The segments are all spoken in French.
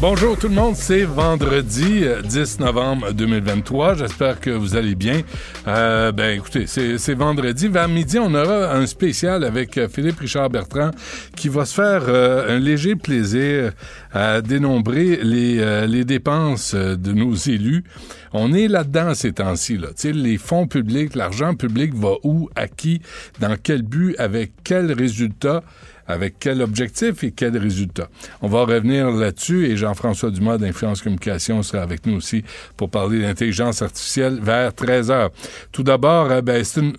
Bonjour tout le monde, c'est vendredi euh, 10 novembre 2023. J'espère que vous allez bien. Euh, ben écoutez, c'est vendredi. Vers midi, on aura un spécial avec euh, Philippe Richard Bertrand qui va se faire euh, un léger plaisir à dénombrer les, euh, les dépenses euh, de nos élus. On est là-dedans ces temps-ci. Là. Les fonds publics, l'argent public va où, à qui, dans quel but, avec quel résultat? Avec quel objectif et quel résultat. On va revenir là-dessus et Jean-François Dumas d'Influence Communication sera avec nous aussi pour parler d'intelligence artificielle vers 13 heures. Tout d'abord, euh, ben, c'est une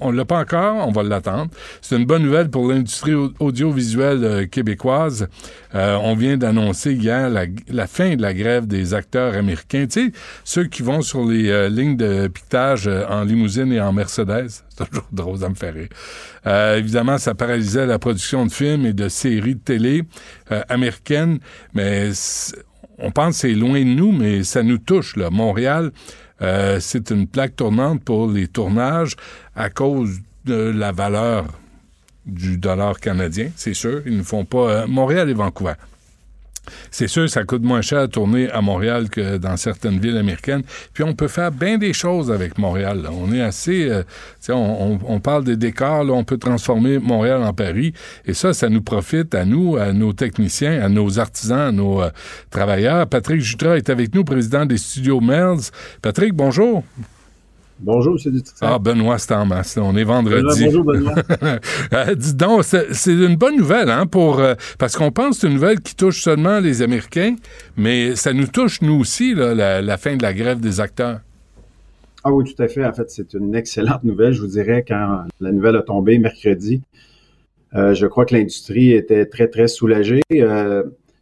on ne l'a pas encore, on va l'attendre. C'est une bonne nouvelle pour l'industrie au- audiovisuelle euh, québécoise. Euh, on vient d'annoncer hier la, fin de la grève des acteurs américains. Tu sais, ceux qui vont sur les euh, lignes de piquetage en limousine et en Mercedes. C'est toujours drôle, ça me fait rire. Évidemment, ça paralysait la production de films et de séries de télé américaines, mais on pense que c'est loin de nous, mais ça nous touche. Là. Montréal, euh, c'est une plaque tournante pour les tournages à cause de la valeur du dollar canadien, c'est sûr. Ils ne font pas euh, Montréal et Vancouver. C'est sûr, ça coûte moins cher à tourner à Montréal que dans certaines villes américaines. Puis on peut faire bien des choses avec Montréal. On est assez, euh, on, parle des décors, on peut transformer Montréal en Paris. Et ça, ça nous profite à nous, à nos techniciens, à nos artisans, à nos euh, travailleurs. Patrick Jutra est avec nous, président des studios Melz. Patrick, bonjour. Bonjour, M. Dutrisac. Ah, Benoît, c'est en masse. On est vendredi. Bonjour, Benoît. Euh, dis donc, c'est une bonne nouvelle, hein, pour euh, parce qu'on pense que c'est une nouvelle qui touche seulement les Américains, mais ça nous touche nous aussi, là, la, la fin de la grève des acteurs. Ah oui, tout à fait. En fait, c'est une excellente nouvelle. Je vous dirais, quand la nouvelle a tombé mercredi, euh, je crois que l'industrie était très, très soulagée.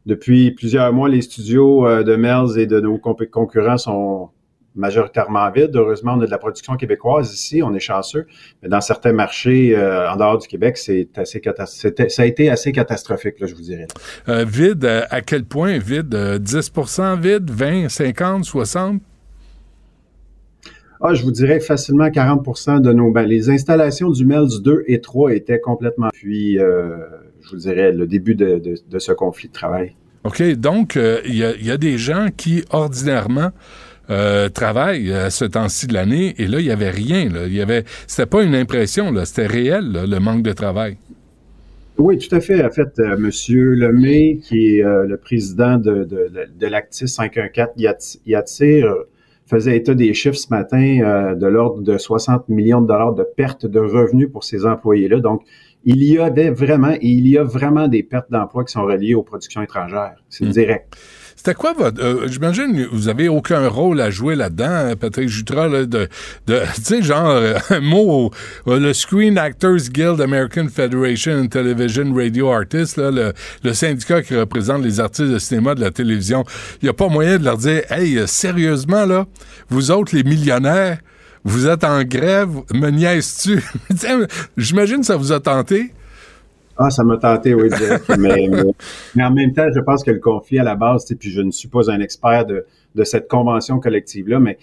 Depuis plusieurs mois, les studios de Melz et de nos concurrents sont majoritairement vides. Heureusement, on a de la production québécoise ici, on est chanceux. Mais dans certains marchés euh, en dehors du Québec, c'est assez ça a été assez catastrophique, là, je vous dirais. Euh, vide, euh, à quel point vide? Euh, 10% vide? 20, 50, 60? Ah, je vous dirais facilement 40% de nos... Ben, les installations du MELS 2 et 3 étaient complètement... Puis, euh, je vous dirais, le début de, de- de ce conflit de travail. OK, donc euh, y, il y a des gens qui, ordinairement, euh, travaillent à ce temps-ci de l'année, et là, il n'y avait rien. Là. Il y avait, c'était pas une impression, là, c'était réel, là, le manque de travail. Oui, tout à fait. En fait, euh, Monsieur Lemay, qui est euh, le président de, de, de l'Actis 514 Yat- Yatir, euh, faisait état des chiffres ce matin euh, de l'ordre de 60 millions de dollars de pertes de revenus pour ces employés-là. Donc, il y avait vraiment, et il y a vraiment des pertes d'emplois qui sont reliées aux productions étrangères. C'est Mm. direct. C'était quoi votre. euh, J'imagine que vous avez aucun rôle à jouer là-dedans, hein, Patrick Jutra, là, de. de tu sais, genre, euh, un mot, euh, le Screen Actors Guild American Federation Television Radio Artists, le, syndicat qui représente les artistes de cinéma de la télévision. Il n'y a pas moyen de leur dire Hey, euh, sérieusement, là, vous autres, les millionnaires, vous êtes en grève, me niaises-tu? J'imagine que ça vous a tenté. Ah, ça m'a tenté, oui, direct. mais, mais, en même temps, je pense que le conflit à la base, puis je ne suis pas un expert de, de cette convention collective-là, mais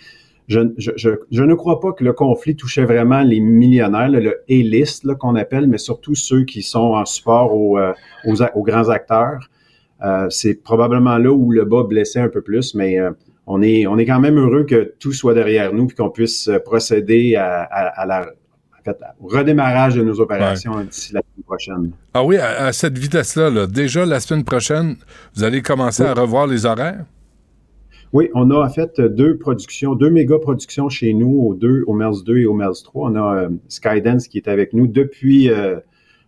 je, je, je, je ne crois pas que le conflit touchait vraiment les millionnaires, là, le A-list qu'on appelle, mais surtout ceux qui sont en support aux, euh, aux, aux grands acteurs. Euh, c'est probablement là où le bas blessait un peu plus, mais euh, on est, on est quand même heureux que tout soit derrière nous puis qu'on puisse euh, procéder à, à, à la, fait, au redémarrage de nos opérations d'ici la semaine prochaine. Ah oui, à, à cette vitesse-là, là, déjà la semaine prochaine, vous allez commencer à revoir les horaires? Oui, on a en fait deux productions, deux méga productions chez nous, au deux, au MERS 2 et au MERS 3. On a euh, Skydance qui est avec nous depuis euh,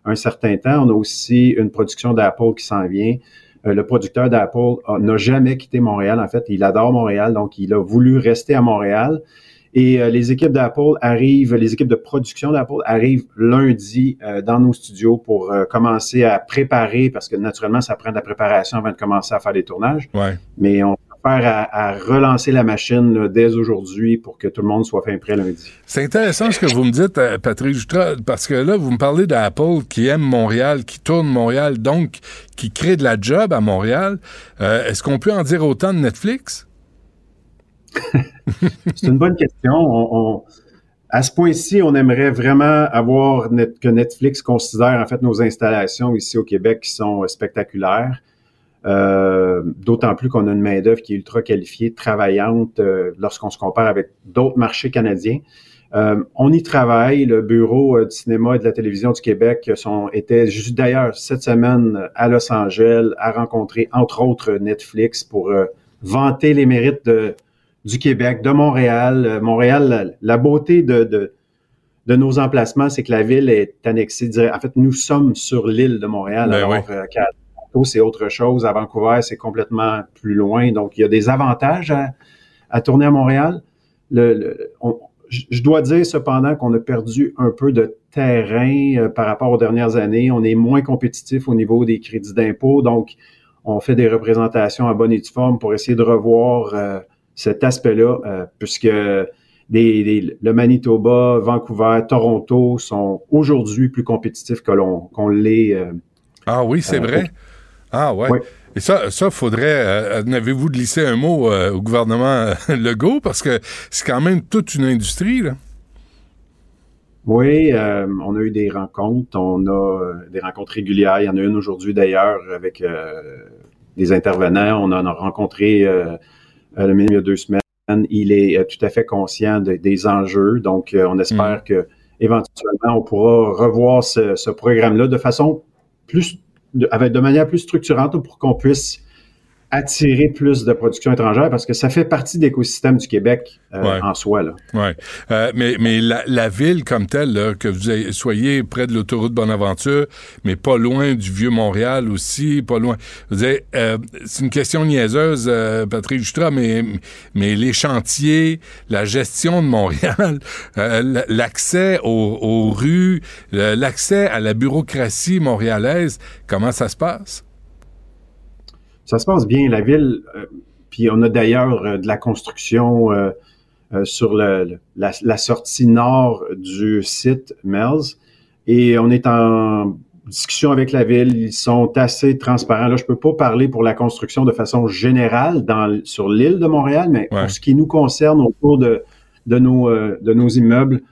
un certain temps. On a aussi une production d'Apple qui s'en vient. Euh, le producteur d'Apple n'a jamais quitté Montréal. En fait, il adore Montréal, donc il a voulu rester à Montréal. Et les équipes d'Apple arrivent, les équipes de production d'Apple arrivent lundi dans nos studios pour commencer à préparer, parce que naturellement, ça prend de la préparation avant de commencer à faire des tournages. Ouais. Mais on à, relancer la machine dès aujourd'hui pour que tout le monde soit fin prêt lundi. C'est intéressant ce que vous me dites, euh, Patrick parce que là, vous me parlez d'Apple qui aime Montréal, qui tourne Montréal, donc qui crée de la job à Montréal. Euh, est-ce qu'on peut en dire autant de Netflix? C'est une bonne question. à ce point-ci, on aimerait vraiment avoir que Netflix considère en fait nos installations ici au Québec qui sont spectaculaires. Euh, d'autant plus qu'on a une main-d'œuvre qui est ultra qualifiée, travaillante euh, lorsqu'on se compare avec d'autres marchés canadiens. Euh, on y travaille. Le bureau du cinéma et de la télévision du Québec était juste d'ailleurs cette semaine à Los Angeles à rencontrer entre autres Netflix pour vanter les mérites de, du Québec, de Montréal. Montréal, la, beauté de, de, de, nos emplacements, c'est que la ville est annexée. En fait, nous sommes sur l'île de Montréal. Ben alors, c'est autre chose. À Vancouver, c'est complètement plus loin. Donc, il y a des avantages à, tourner à Montréal. je dois dire cependant qu'on a perdu un peu de terrain euh, par rapport aux dernières années. On est moins compétitif au niveau des crédits d'impôt. Donc, on fait des représentations à bonne et due forme pour essayer de revoir euh, cet aspect-là, euh, puisque le Manitoba, Vancouver, Toronto sont aujourd'hui plus compétitifs que l'on qu'on l'est. ah oui, c'est vrai. Ah ouais. Et ça, ça faudrait. Euh, n'avez-vous glissé un mot euh, au gouvernement euh, Legault? Parce que c'est quand même toute une industrie là. Oui, on a eu des rencontres, on a des rencontres régulières. Il y en a une aujourd'hui d'ailleurs avec des intervenants. On en a rencontré le ministre il y a deux semaines. Il est tout à fait conscient des enjeux, donc on espère mm. que éventuellement on pourra revoir ce, ce programme-là de façon plus de, avec, de manière plus structurante pour qu'on puisse attirer plus de production étrangère parce que ça fait partie de l'écosystème du Québec euh, en soi. Là. Ouais. Euh, mais mais la, ville comme telle, que vous soyez près de l'autoroute Bonaventure, mais pas loin du vieux Montréal aussi, pas loin. Euh, c'est une question niaiseuse, Patrick Justra, mais mais les chantiers, la gestion de Montréal, l'accès aux, aux rues, l'accès à la bureaucratie montréalaise, comment ça se passe? Ça se passe bien. La ville, euh, puis on a d'ailleurs euh, de la construction euh, sur le, la, sortie nord du site Melz. Et on est en discussion avec la ville. Ils sont assez transparents. Là, je peux pas parler pour la construction de façon générale dans, sur l'île de Montréal, mais pour ce qui nous concerne autour de, de, nos, de nos immeubles,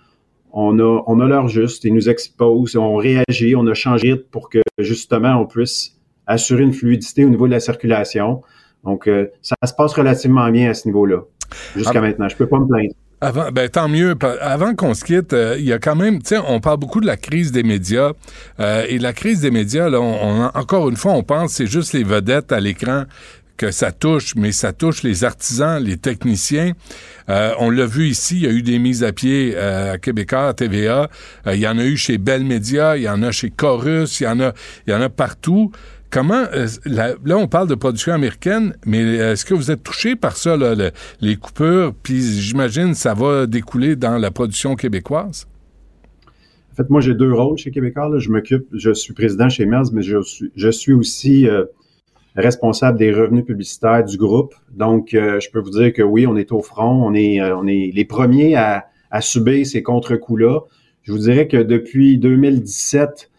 on a, on a l'heure juste. Ils nous exposent, on réagit, on a changé pour que justement on puisse assurer une fluidité au niveau de la circulation. Donc, euh, ça se passe relativement bien à ce niveau-là, jusqu'à ah. maintenant. Je peux pas me plaindre. Avant, ben, tant mieux. Avant qu'on se quitte, euh, il y a quand même, tu sais, on parle beaucoup de la crise des médias. Euh, et la crise des médias, là, on, encore une fois, on pense c'est juste les vedettes à l'écran que ça touche, mais ça touche les artisans, les techniciens. on l'a vu ici, il y a eu des mises à pied à Québécois, à TVA. il y en a eu chez Bell Media, il y en a chez Chorus, il y en a, il y en a partout. Comment euh, là, on parle de production américaine, mais est-ce que vous êtes touché par ça, les coupures, puis j'imagine ça va découler dans la production québécoise? En fait, moi, j'ai deux rôles chez Québécois. Je m'occupe, je suis président chez MERS, mais je suis, aussi euh, responsable des revenus publicitaires du groupe. Donc, euh, je peux vous dire que oui, on est au front, on est, les premiers à, subir ces contre-coups-là. Je vous dirais que depuis 2017,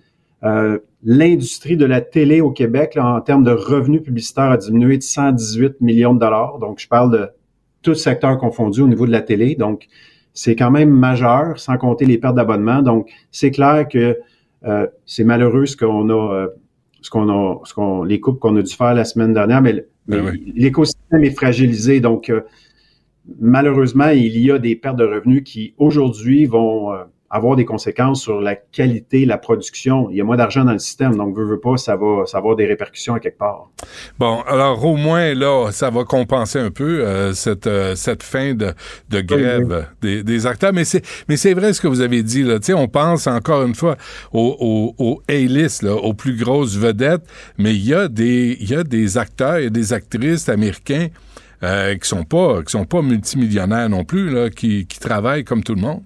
euh, l'industrie de la télé au Québec, en termes de revenus publicitaires, a diminué de 118 millions de dollars. Donc, je parle de tout secteur confondu au niveau de la télé. Donc, c'est quand même majeur, sans compter les pertes d'abonnement. Donc, c'est clair que euh, c'est malheureux ce qu'on a, euh, ce qu'on a, ce qu'on, les coupes qu'on a dû faire la semaine dernière, mais, ben l'écosystème est fragilisé. Donc, malheureusement, il y a des pertes de revenus qui aujourd'hui vont avoir des conséquences sur la qualité, la production. Il y a moins d'argent dans le système, donc veut, veut pas, ça va, ça va avoir des répercussions à quelque part. Bon, alors au moins là, ça va compenser un peu euh, cette euh, cette fin de, de grève Des, des, acteurs. Mais c'est mais c'est vrai ce que vous avez dit là. Tu sais, on pense encore une fois aux, aux, A-list, aux plus grosses vedettes, mais il y a des il y a des acteurs, a des actrices américains. Euh, qui sont pas qui sont pas multimillionnaires non plus là, qui, qui travaillent comme tout le monde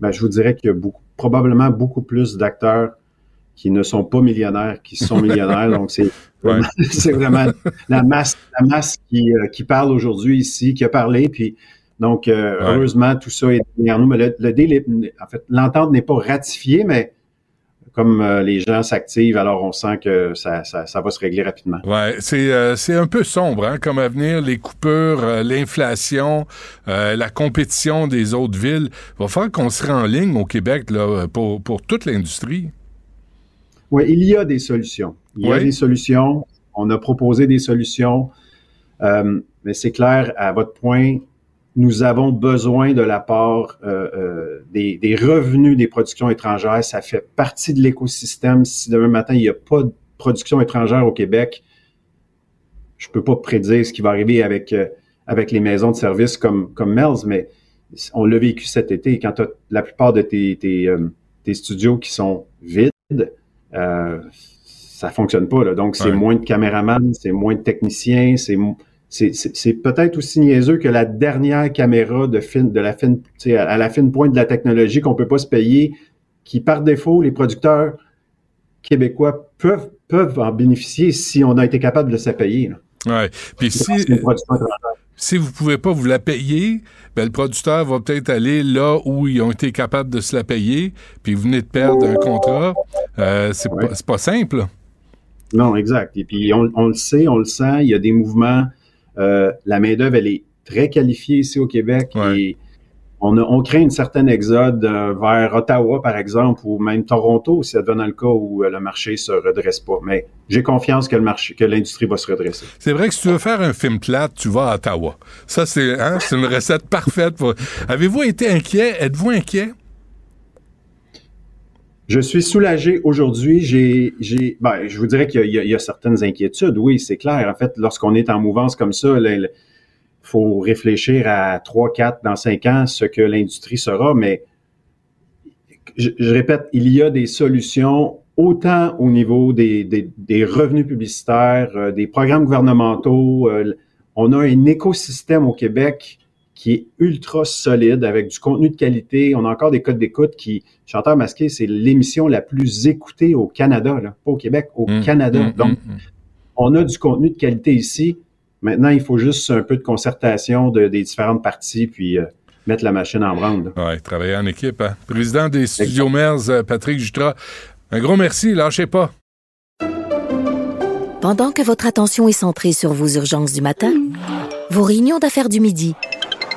ben, je vous dirais qu'il y a beaucoup, probablement beaucoup plus d'acteurs qui ne sont pas millionnaires, qui sont millionnaires. donc, c'est vraiment, vraiment, la masse, la masse qui, euh, qui parle aujourd'hui ici, qui a parlé. Puis, donc, euh, heureusement, tout ça est derrière nous. Mais le, le en fait, l'entente n'est pas ratifiée, mais comme euh, les gens s'activent, alors on sent que ça, ça, ça, va se régler rapidement. Ouais, c'est euh, c'est un peu sombre hein, comme avenir, les coupures, euh, l'inflation, la compétition des autres villes. Il va falloir qu'on se en ligne au Québec là, pour, pour toute l'industrie. Oui, il y a des solutions. Il y a des solutions. On a proposé des solutions. mais c'est clair, à votre point, nous avons besoin de la part euh, euh, des, des, revenus des productions étrangères. Ça fait partie de l'écosystème. Si demain matin, il n'y a pas de production étrangère au Québec, je peux pas prédire ce qui va arriver avec, euh, avec les maisons de services comme, comme Mel's, mais on l'a vécu cet été. Quand tu as la plupart de tes, tes, tes, studios qui sont vides, euh, ça fonctionne pas. Là. Donc, c'est moins de caméramans, c'est moins de techniciens, c'est c'est peut-être aussi niaiseux que la dernière caméra de, fin, de la fine, à la fine pointe de la technologie qu'on peut pas se payer, qui par défaut, les producteurs québécois peuvent, peuvent en bénéficier si on a été capable de se payer. Oui. Puis si, si vous pouvez pas vous la payer, ben, le producteur va peut-être aller là où ils ont été capables de se la payer, puis vous venez de perdre un contrat. Euh, c'est pas, pas, simple. Non, exact. Et puis on, on, le sait, on le sent, il y a des mouvements euh, la main-d'œuvre, elle est très qualifiée ici au Québec et on, a, on crée une certaine exode euh, vers Ottawa, par exemple, ou même Toronto, si ça devient le cas où euh, le marché se redresse pas. Mais j'ai confiance que le marché, que l'industrie va se redresser. C'est vrai que si tu veux faire un film plate, tu vas à Ottawa. Ça, c'est hein, une recette parfaite. Pour... Avez-vous été inquiet? Êtes-vous inquiet? Je suis soulagé aujourd'hui. J'ai, ben, je vous dirais qu'il y, y a, certaines inquiétudes. Oui, c'est clair. En fait, lorsqu'on est en mouvance comme ça, il faut réfléchir à 3, 4, dans 5 ans, ce que l'industrie sera. Mais je, répète, il y a des solutions autant au niveau des, des, des revenus publicitaires, euh, des programmes gouvernementaux. Euh, on a un écosystème au Québec qui est ultra solide avec du contenu de qualité. On a encore des codes d'écoute qui, Chanteur masqué, c'est l'émission la plus écoutée au Canada, là, pas au Québec, au mmh, Canada. Mmh, Donc, mmh, on a du contenu de qualité ici. Maintenant, il faut juste un peu de concertation de, des différentes parties, puis euh, mettre la machine en branle. Oui, travailler en équipe. Hein. Président des Studios MERS, euh, Patrick Jutra, un gros merci, lâchez pas. Pendant que votre attention est centrée sur vos urgences du matin, vos réunions d'affaires du midi,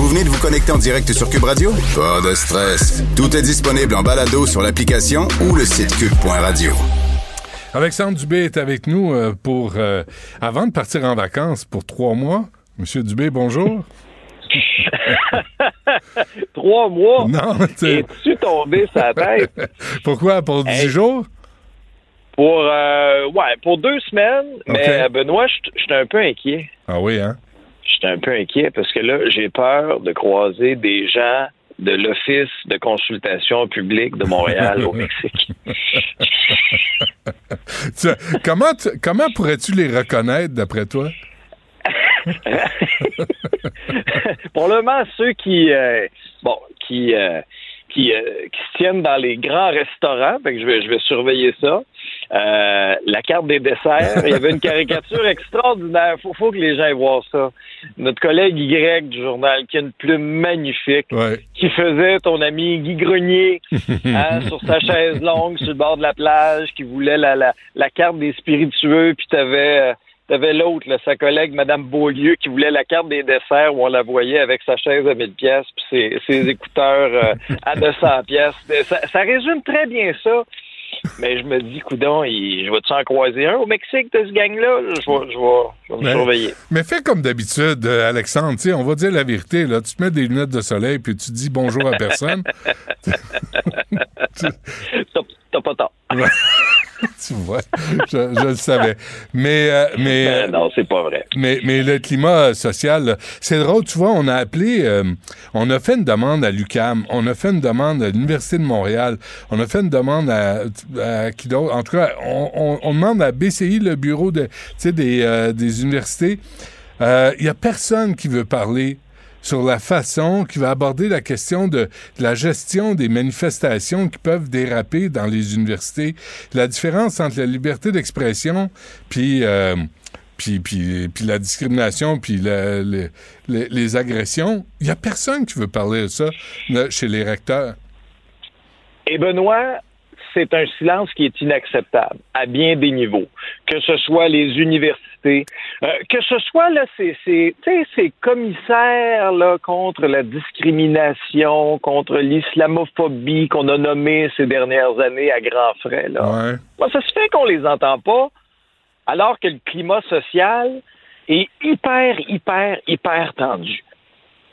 Vous venez de vous connecter en direct sur Cube Radio? Pas de stress. Tout est disponible en balado sur l'application ou le site cube.radio. Alexandre Dubé est avec nous euh, pour euh, avant de partir en vacances pour trois mois. Monsieur Dubé, bonjour. trois mois? Non, Es-tu tombé sa tête? Pourquoi? Pour dix jours? Pour, euh, ouais, pour deux semaines. Mais Benoît, je suis un peu inquiet. Ah oui, hein? J'étais un peu inquiet parce que là, j'ai peur de croiser des gens de l'Office de consultation publique de Montréal au Mexique. comment comment pourrais-tu les reconnaître d'après toi? Probablement ceux qui euh, bon qui euh, qui, euh, qui, se tiennent dans les grands restaurants, fait que je vais je vais surveiller ça. Euh, la carte des desserts, il y avait une caricature extraordinaire. Faut, faut que les gens aient voir ça. Notre collègue Y du journal, qui a une plume magnifique, qui faisait ton ami Guy Grenier hein, sur sa chaise longue sur le bord de la plage, qui voulait la, la, la carte des spiritueux, puis t'avais euh, T'avais l'autre, sa collègue, Madame Beaulieu, qui voulait la carte des desserts où on la voyait avec sa chaise à 1000 pièces puis ses, écouteurs euh, à 200 pièces. Ça, résume très bien ça. Mais je me dis, coudon, je vais-tu en croiser un au Mexique de ce gang-là? Je vais, je vais, me surveiller. Mais fais comme d'habitude, euh, Alexandre, on va dire la vérité. Là. Tu te mets des lunettes de soleil puis tu dis bonjour à personne. T'as pas tort. tu vois, je, le savais. Mais, euh, mais euh, non, c'est pas vrai. Mais, mais le climat social, c'est drôle. Tu vois, on a appelé, euh, on a fait une demande à l'UCAM, on a fait une demande à l'université de Montréal, on a fait une demande à, à qui d'autre? En tout cas, on, on, demande à BCI, le bureau de, des, des universités. Il y a personne qui veut parler sur la façon qui va aborder la question de, la gestion des manifestations qui peuvent déraper dans les universités, la différence entre la liberté d'expression puis, euh, puis, puis, puis, la discrimination, puis les, agressions. Il n'y a personne qui veut parler de ça chez les recteurs. Et Benoît, c'est un silence qui est inacceptable à bien des niveaux, que ce soit les universités, euh, que ce soit là, ces, ces, ces commissaires là, contre la discrimination, contre l'islamophobie qu'on a nommé ces dernières années à grands frais. Là. ça se fait qu'on les entend pas, alors que le climat social est hyper, hyper, hyper tendu.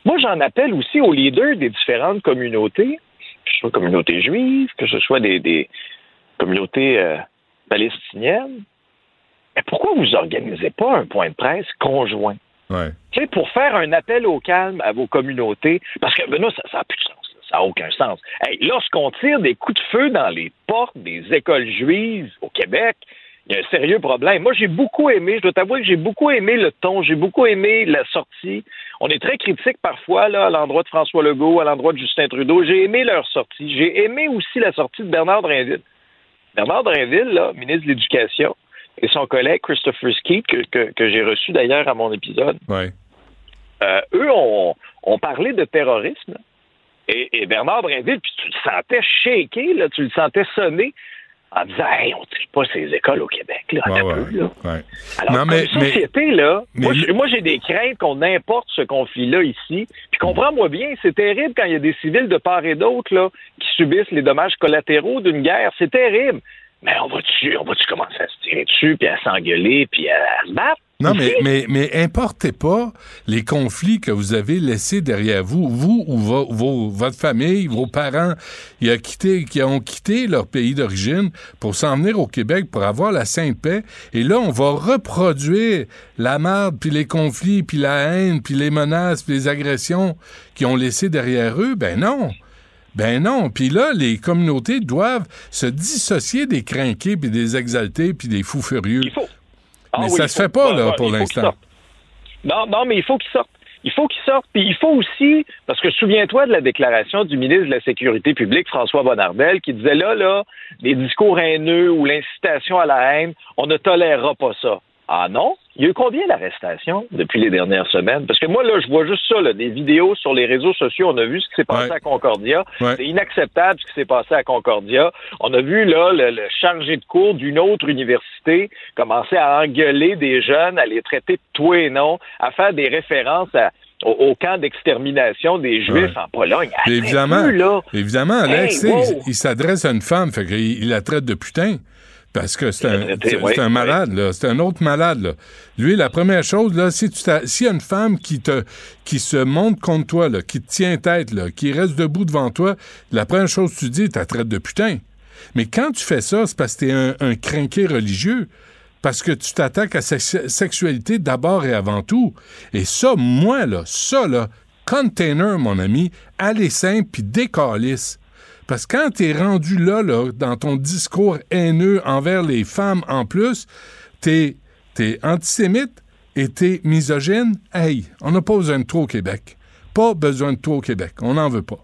Moi, j'en appelle aussi aux leaders des différentes communautés que ce soit communauté juive, que ce soit des, communautés euh, palestiniennes. Mais pourquoi vous organisez pas un point de presse conjoint? Ouais. pour faire un appel au calme à vos communautés, parce que Benoît, ça n'a plus de sens. Ça n'a aucun sens. Lorsqu'on tire des coups de feu dans les portes des écoles juives au Québec, il y a un sérieux problème. Moi, j'ai beaucoup aimé, je dois t'avouer que j'ai beaucoup aimé le ton, j'ai beaucoup aimé la sortie. On est très critique parfois là, à l'endroit de François Legault, à l'endroit de Justin Trudeau. J'ai aimé leur sortie. J'ai aimé aussi la sortie de Bernard Drinville. Bernard Drinville, là, ministre de l'Éducation, et son collègue Christopher Skeet, que, que, j'ai reçu d'ailleurs à mon épisode, euh, eux ont, ont, parlé de terrorisme. Et, Bernard Drinville, puis tu le sentais shaké, là, tu le sentais sonner en disant Hey, on ne tire pas ces écoles au Québec, là, ouais, peu, là. Ouais. Alors, non, mais, société, là, moi, j'ai des craintes qu'on importe ce conflit-là ici. Puis comprends-moi bien, c'est terrible quand il y a des civils de part et d'autre là, qui subissent les dommages collatéraux d'une guerre. C'est terrible. Mais on va-tu on va commencer à se tirer dessus, puis à s'engueuler, puis à se battre? Non, mais, mais, mais importez pas les conflits que vous avez laissés derrière vous, vous ou vos, votre famille, vos parents qui, ont quitté leur pays d'origine pour s'en venir au Québec pour avoir la sainte paix. Et là, on va reproduire la merde, puis les conflits, puis la haine, puis les menaces, puis les agressions qu'ils ont laissés derrière eux. Ben non. Ben non. Puis là, les communautés doivent se dissocier des crinqués, puis des exaltés, puis des fous furieux. Ah mais ça se fait pas, là, pour l'instant. Non, non, mais il faut qu'il sorte. Il faut qu'il sorte. Puis il faut aussi, parce que souviens-toi de la déclaration du ministre de la Sécurité publique, François Bonnardel, qui disait là, là, les discours haineux ou l'incitation à la haine, on ne tolérera pas ça. Ah non? Il y a eu combien d'arrestations depuis les dernières semaines? Parce que moi, là, je vois juste ça, là, des vidéos sur les réseaux sociaux. On a vu ce qui s'est passé à Concordia. C'est inacceptable ce qui s'est passé à Concordia. On a vu, là, le, chargé de cours d'une autre université commencer à engueuler des jeunes, à les traiter de tout et non, à faire des références au, camp d'extermination des Juifs en Pologne. Évidemment, là. évidemment, Alex, il, s'adresse à une femme, fait qu'il il la traite de putain. Parce que c'est un, un, malade, là. C'est un autre malade, là. Lui, la première chose, là, si tu s'il y a une femme qui te, qui se monte contre toi, là, qui te tient tête, là, qui reste debout devant toi, la première chose que tu dis, tu traite de putain. Mais quand tu fais ça, c'est parce que t'es un, un crinqué religieux. Parce que tu t'attaques à sa sexualité d'abord et avant tout. Et ça, moi, là, ça, là, container, mon ami, allez simple puis décalisse. Parce que quand t'es rendu là, là, dans ton discours haineux envers les femmes en plus, t'es es antisémite et t'es misogyne, hey, on n'a pas besoin de toi au Québec. Pas besoin de toi au Québec. On n'en veut pas.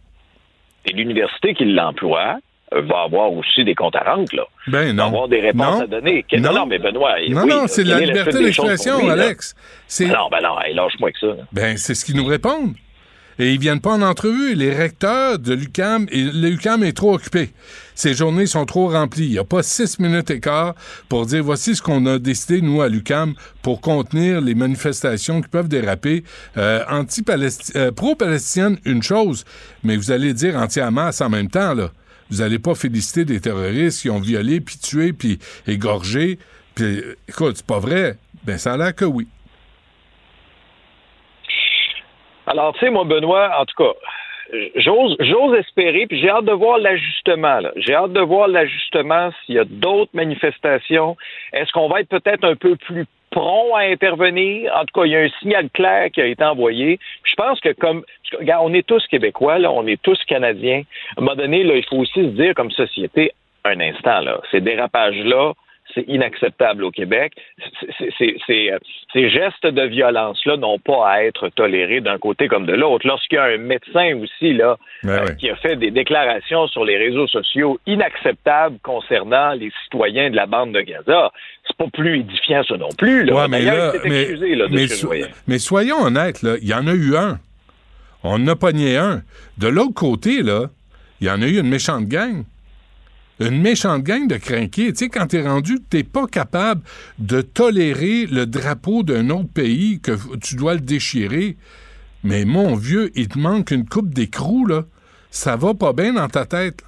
Et l'université qui l'emploie va avoir aussi des comptes à rendre, là. Ben non. Va avoir des réponses non. à donner. Non. non, mais Benoît. Non, oui, non, c'est de la liberté d'expression? Alex. Ben non, ben non, hey, lâche-moi avec ça. là. ben, c'est ce qu'ils nous répondent. Et ils viennent pas en entrevue. Les recteurs de l'UCAM, et l'UCAM est trop occupé. Ces journées sont trop remplies. Il n'y a pas six minutes et quart pour dire voici ce qu'on a décidé, nous, à l'UCAM, pour contenir les manifestations qui peuvent déraper. Euh, anti pro-palestinienne, une chose, mais vous allez dire anti-Hamas en même temps, là. Vous n'allez pas féliciter des terroristes qui ont violé, puis tué, puis égorgé. Puis, euh, écoute, c'est pas vrai. Ben, ça a l'air que oui. Alors, tu sais, moi, Benoît, en tout cas, j'ose, j'ose espérer, puis j'ai hâte de voir l'ajustement. là. J'ai hâte de voir l'ajustement s'il y a d'autres manifestations. Est-ce qu'on va être peut-être un peu plus prompt à intervenir? En tout cas, il y a un signal clair qui a été envoyé. Je pense que comme, regarde, on est tous Québécois, là, on est tous Canadiens. À un moment donné, là, il faut aussi se dire comme société, un instant, là, ces dérapages-là, c'est inacceptable au Québec. Euh, ces gestes de violence-là n'ont pas à être tolérés d'un côté comme de l'autre. Lorsqu'il y a un médecin aussi là euh, qui a fait des déclarations sur les réseaux sociaux inacceptables concernant les citoyens de la bande de Gaza, c'est pas plus édifiant ça non plus. Là. Ouais, mais D'ailleurs, là, il s'est mais, excusé là, de mais so- mais soyons honnêtes, il y en a eu un. On en a pogné un. De l'autre côté, là, il y en a eu une méchante gang. Une méchante gang de crinqués. Tu sais, quand t'es rendu, t'es pas capable de tolérer le drapeau d'un autre pays, que tu dois le déchirer. Mais mon vieux, il te manque une coupe d'écrou, là. Ça va pas bien dans ta tête.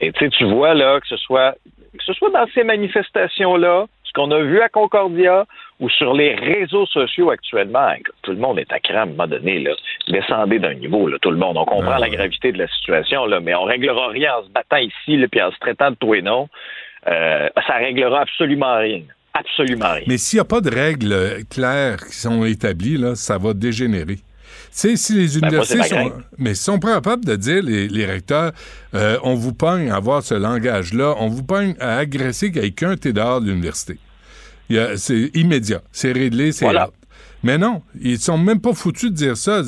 Et tu vois là que ce soit que ce soit dans ces manifestations-là, qu'on a vu à Concordia ou sur les réseaux sociaux actuellement, tout le monde est à cran à un moment donné, là. Descendez d'un niveau, là, tout le monde. On comprend Ah, la gravité de la situation, là, mais on réglera rien en se battant ici, là, puis en se traitant de tout et non. Euh, ça réglera absolument rien. Absolument rien. Mais s'il n'y a pas de règles euh, claires qui sont établies, là, ça va dégénérer. Tu sais, si les Ben, moi, universités sont... Mais sont pas capables de dire, les, les recteurs, euh, on vous pogne à avoir ce langage-là, on vous pogne à agresser quelqu'un, t'es dehors de l'université. C'est immédiat, c'est réglé, c'est Voilà. Mais non, ils sont même pas foutus de dire ça.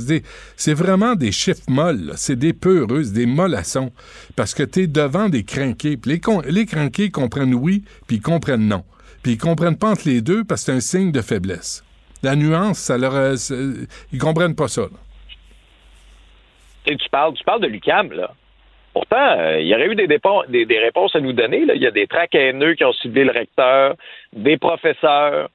C'est vraiment des chiffres molles, c'est des peureuses, des mollassons, parce que t'es devant des crinqués. Puis les, con- les crinqués comprennent oui, puis ils comprennent non. Puis ils comprennent pas entre les deux parce que c'est un signe de faiblesse. La nuance, ça leur, c'est- ils comprennent pas ça. Tu parles, tu parles de l'UCAM, là. Pourtant, euh, il y aurait eu des, dépo- des, des réponses à nous donner. Là. Il y a des tracts haineux qui ont ciblé le recteur, des professeurs.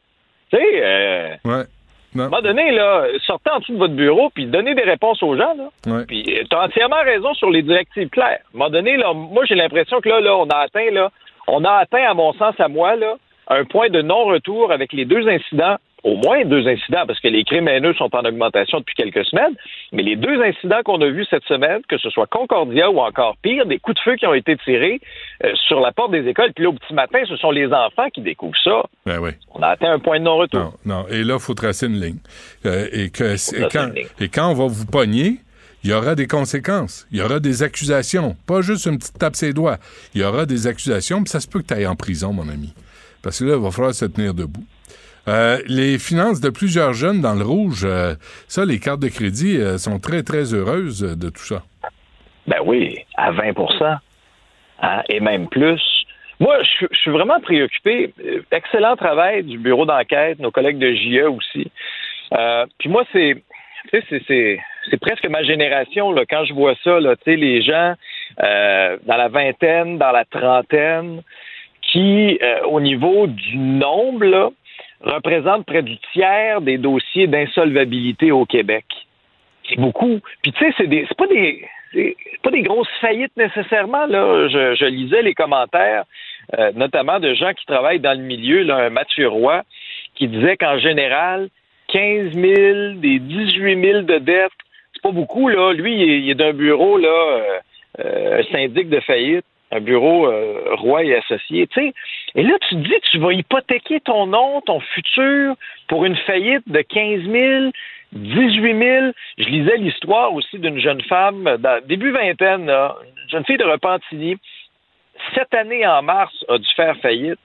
Tu sais, euh, Ouais. à un moment donné, là, sortez en dessous de votre bureau puis donnez des réponses aux gens. Là. Ouais. Puis tu as entièrement raison sur les directives claires. À un moment donné, là, moi, j'ai l'impression que là, là, on a atteint, là, on a atteint, à mon sens, à moi, là, un point de non-retour avec les deux incidents, au moins deux incidents, parce que les crimes haineux sont en augmentation depuis quelques semaines, mais les deux incidents qu'on a vus cette semaine, que ce soit Concordia ou encore pire, des coups de feu qui ont été tirés euh, sur la porte des écoles, puis là, au petit matin, ce sont les enfants qui découvrent ça. Ben oui. On a atteint un point de non-retour. Non, non. Et là, il faut tracer une ligne. Euh, et, que, et, tracer quand, ligne. et quand on va vous pogner, il y aura des conséquences. Il y aura des accusations. Pas juste une petite tape ses doigts. Il y aura des accusations, puis ça se peut que tu ailles en prison, mon ami. Parce que là, il va falloir se tenir debout. Euh, les finances de plusieurs jeunes dans le rouge, euh, ça, les cartes de crédit euh, sont très, très heureuses de tout ça. Ben oui, à 20% hein, et même plus. Moi, je, suis- vraiment préoccupé. Excellent travail du bureau d'enquête, nos collègues de JE aussi. Puis moi, c'est, c'est, presque ma génération là, quand je vois ça. Là, les gens dans la vingtaine, dans la trentaine, qui, au niveau du nombre, là, représentent près du tiers des dossiers d'insolvabilité au Québec. C'est beaucoup. Puis tu sais, c'est des, pas des, pas des grosses faillites nécessairement. Là, je, je lisais les commentaires, euh, notamment de gens qui travaillent dans le milieu, là, un Mathieu Roy, qui disait qu'en général, 15 000 des 18 000 de dettes, c'est pas beaucoup là. Lui, il est, est d'un bureau là, euh, euh, syndic de faillite, un bureau euh, Roy et associé. Tu sais, et là, tu dis, tu vas hypothéquer ton nom, ton futur pour une faillite de 15 000, 18 000. Je lisais l'histoire aussi d'une jeune femme, dans, début vingtaine, là, une jeune fille de Repentigny. Cette année, en mars, a dû faire faillite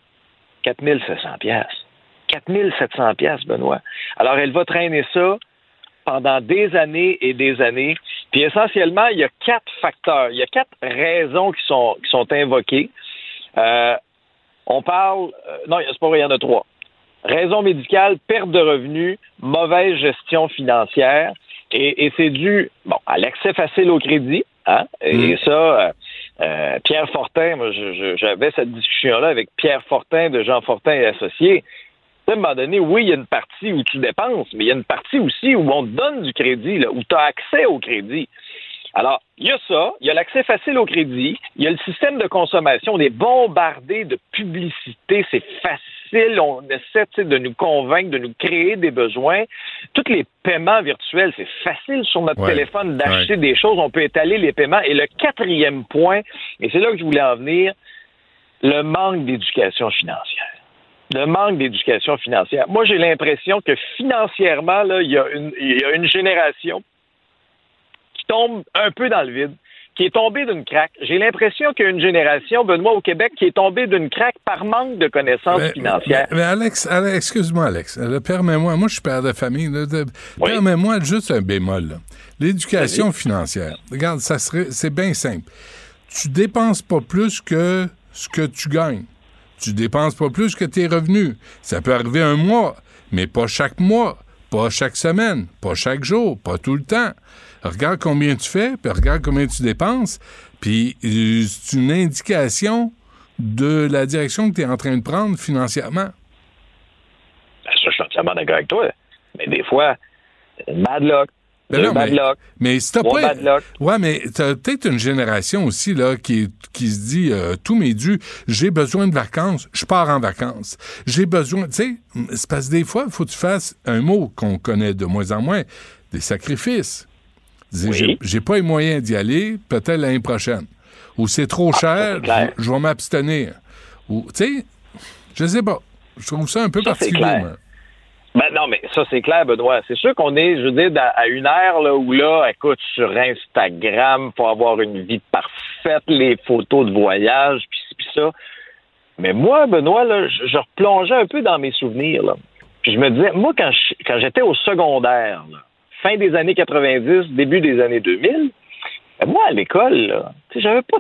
4 700 pièces. 4 700 pièces, Benoît. Alors, elle va traîner ça pendant des années et des années. Puis essentiellement, il y a quatre facteurs, il y a quatre raisons qui sont, qui sont invoquées. Euh, on parle, euh, non, c'est pas vrai, il y en a trois. Raison médicale, perte de revenus, mauvaise gestion financière, et, c'est dû bon, à l'accès facile au crédit. Hein? Et mm. ça, euh, Pierre Fortin, moi, j'avais cette discussion-là avec Pierre Fortin de Jean Fortin et Associés. À un moment donné, oui, il y a une partie où tu dépenses, mais il y a une partie aussi où on te donne du crédit, là, où tu as accès au crédit. Alors, il y a ça, il y a l'accès facile au crédit, il y a le système de consommation, on est bombardé de publicité, c'est facile, on essaie de nous convaincre, de nous créer des besoins. Tous les paiements virtuels, c'est facile sur notre téléphone d'acheter des choses, on peut étaler les paiements. Et le quatrième point, et c'est là que je voulais en venir, le manque d'éducation financière le manque d'éducation financière. Moi, j'ai l'impression que financièrement, là, il, y a une, il y a une génération tombe un peu dans le vide, qui est tombé d'une craque. J'ai l'impression qu'il y a une génération, Benoît, au Québec, qui est tombée d'une craque par manque de connaissances financières. Mais, Alex, excuse-moi, Alex. Euh, permets-moi, moi, je suis père de famille. Permets-moi juste un bémol. L'éducation financière. Regarde, ça serait, c'est bien simple. Tu dépenses pas plus que ce que tu gagnes. Tu dépenses pas plus que tes revenus. Ça peut arriver un mois, mais pas chaque mois, pas chaque semaine, pas chaque jour, pas tout le temps regarde combien tu fais, puis regarde combien tu dépenses, puis euh, c'est une indication de la direction que tu es en train de prendre financièrement. Ben, ça, je suis entièrement d'accord avec toi. Mais des fois, bad. Ben non, bad mais, luck. mais si t'as pas. Bad luck. Ouais, mais t'as peut-être une génération aussi là qui, qui se dit euh, tout m'est dû, j'ai besoin de vacances, je pars en vacances. J'ai besoin, tu sais, c'est parce que des fois, il faut que tu fasses un mot qu'on connaît de moins en moins, des sacrifices. J'ai pas les moyens d'y aller, peut-être l'année prochaine. Ou c'est trop ah, cher, je, vais m'abstenir. Ou, tu sais, je sais pas. Je trouve ça un peu particulier. Ben non, mais ça, c'est clair, Benoît. C'est sûr qu'on est, je veux dire, à une ère là, où là, écoute, sur Instagram, faut avoir une vie parfaite, les photos de voyage, puis, ça. Mais moi, Benoît, là, je, replongeais un peu dans mes souvenirs. Là. Puis je me disais, moi, quand j'étais au secondaire, là, fin des années 90, début des années 2000, ben, moi, à l'école, j'avais pas,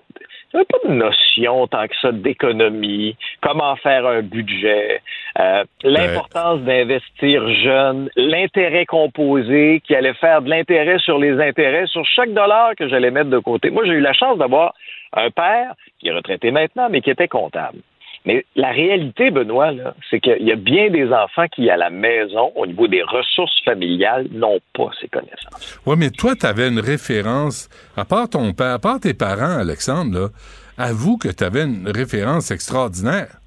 pas de notion tant que ça d'économie, comment faire un budget, euh, l'importance d'investir jeune, l'intérêt composé qui allait faire de l'intérêt sur les intérêts sur chaque dollar que j'allais mettre de côté. Moi, j'ai eu la chance d'avoir un père qui est retraité maintenant, mais qui était comptable. Mais la réalité, Benoît, c'est qu'il y a bien des enfants qui, à la maison, au niveau des ressources familiales, n'ont pas ces connaissances. Oui, mais toi, tu avais une référence, à part ton père, à part tes parents, Alexandre, là, avoue que tu avais une référence extraordinaire.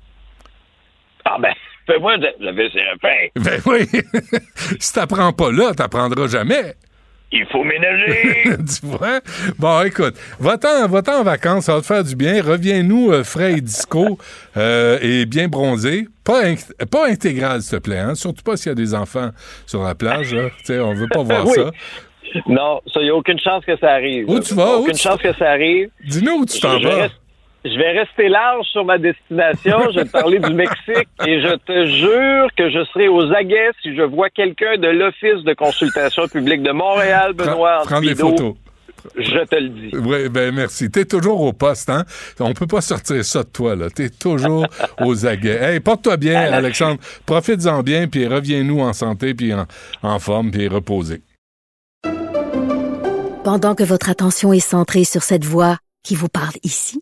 Ah ben, fais-moi de la Ben oui. si t'apprends pas là, t'apprendras jamais. Il faut ménager. tu vois? Bon, écoute, va-t'en, va en vacances, ça va te faire du bien. Reviens-nous euh, frais et disco euh, et bien bronzé. Pas, pas intégral, s'il te plaît. Hein? Surtout pas s'il y a des enfants sur la plage. Là. on veut pas voir ça. Non, il n'y a aucune chance que ça arrive. Où tu vas? Aucune chance que ça arrive. Dis-nous où tu t'en vas. Je vais rester large sur ma destination. Je vais te parler du Mexique et je te jure que je serai aux aguets si je vois quelqu'un de l'Office de consultation publique de Montréal, Benoît. Prends des photos. Je te le dis. Oui, ben merci. T'es toujours au poste, hein? On peut pas sortir ça de toi, là. T'es toujours aux aguets. Hey, porte-toi bien, Alexandre. Profites-en bien, puis reviens-nous en santé, puis en, en forme, puis reposé. Pendant que votre attention est centrée sur cette voix qui vous parle ici,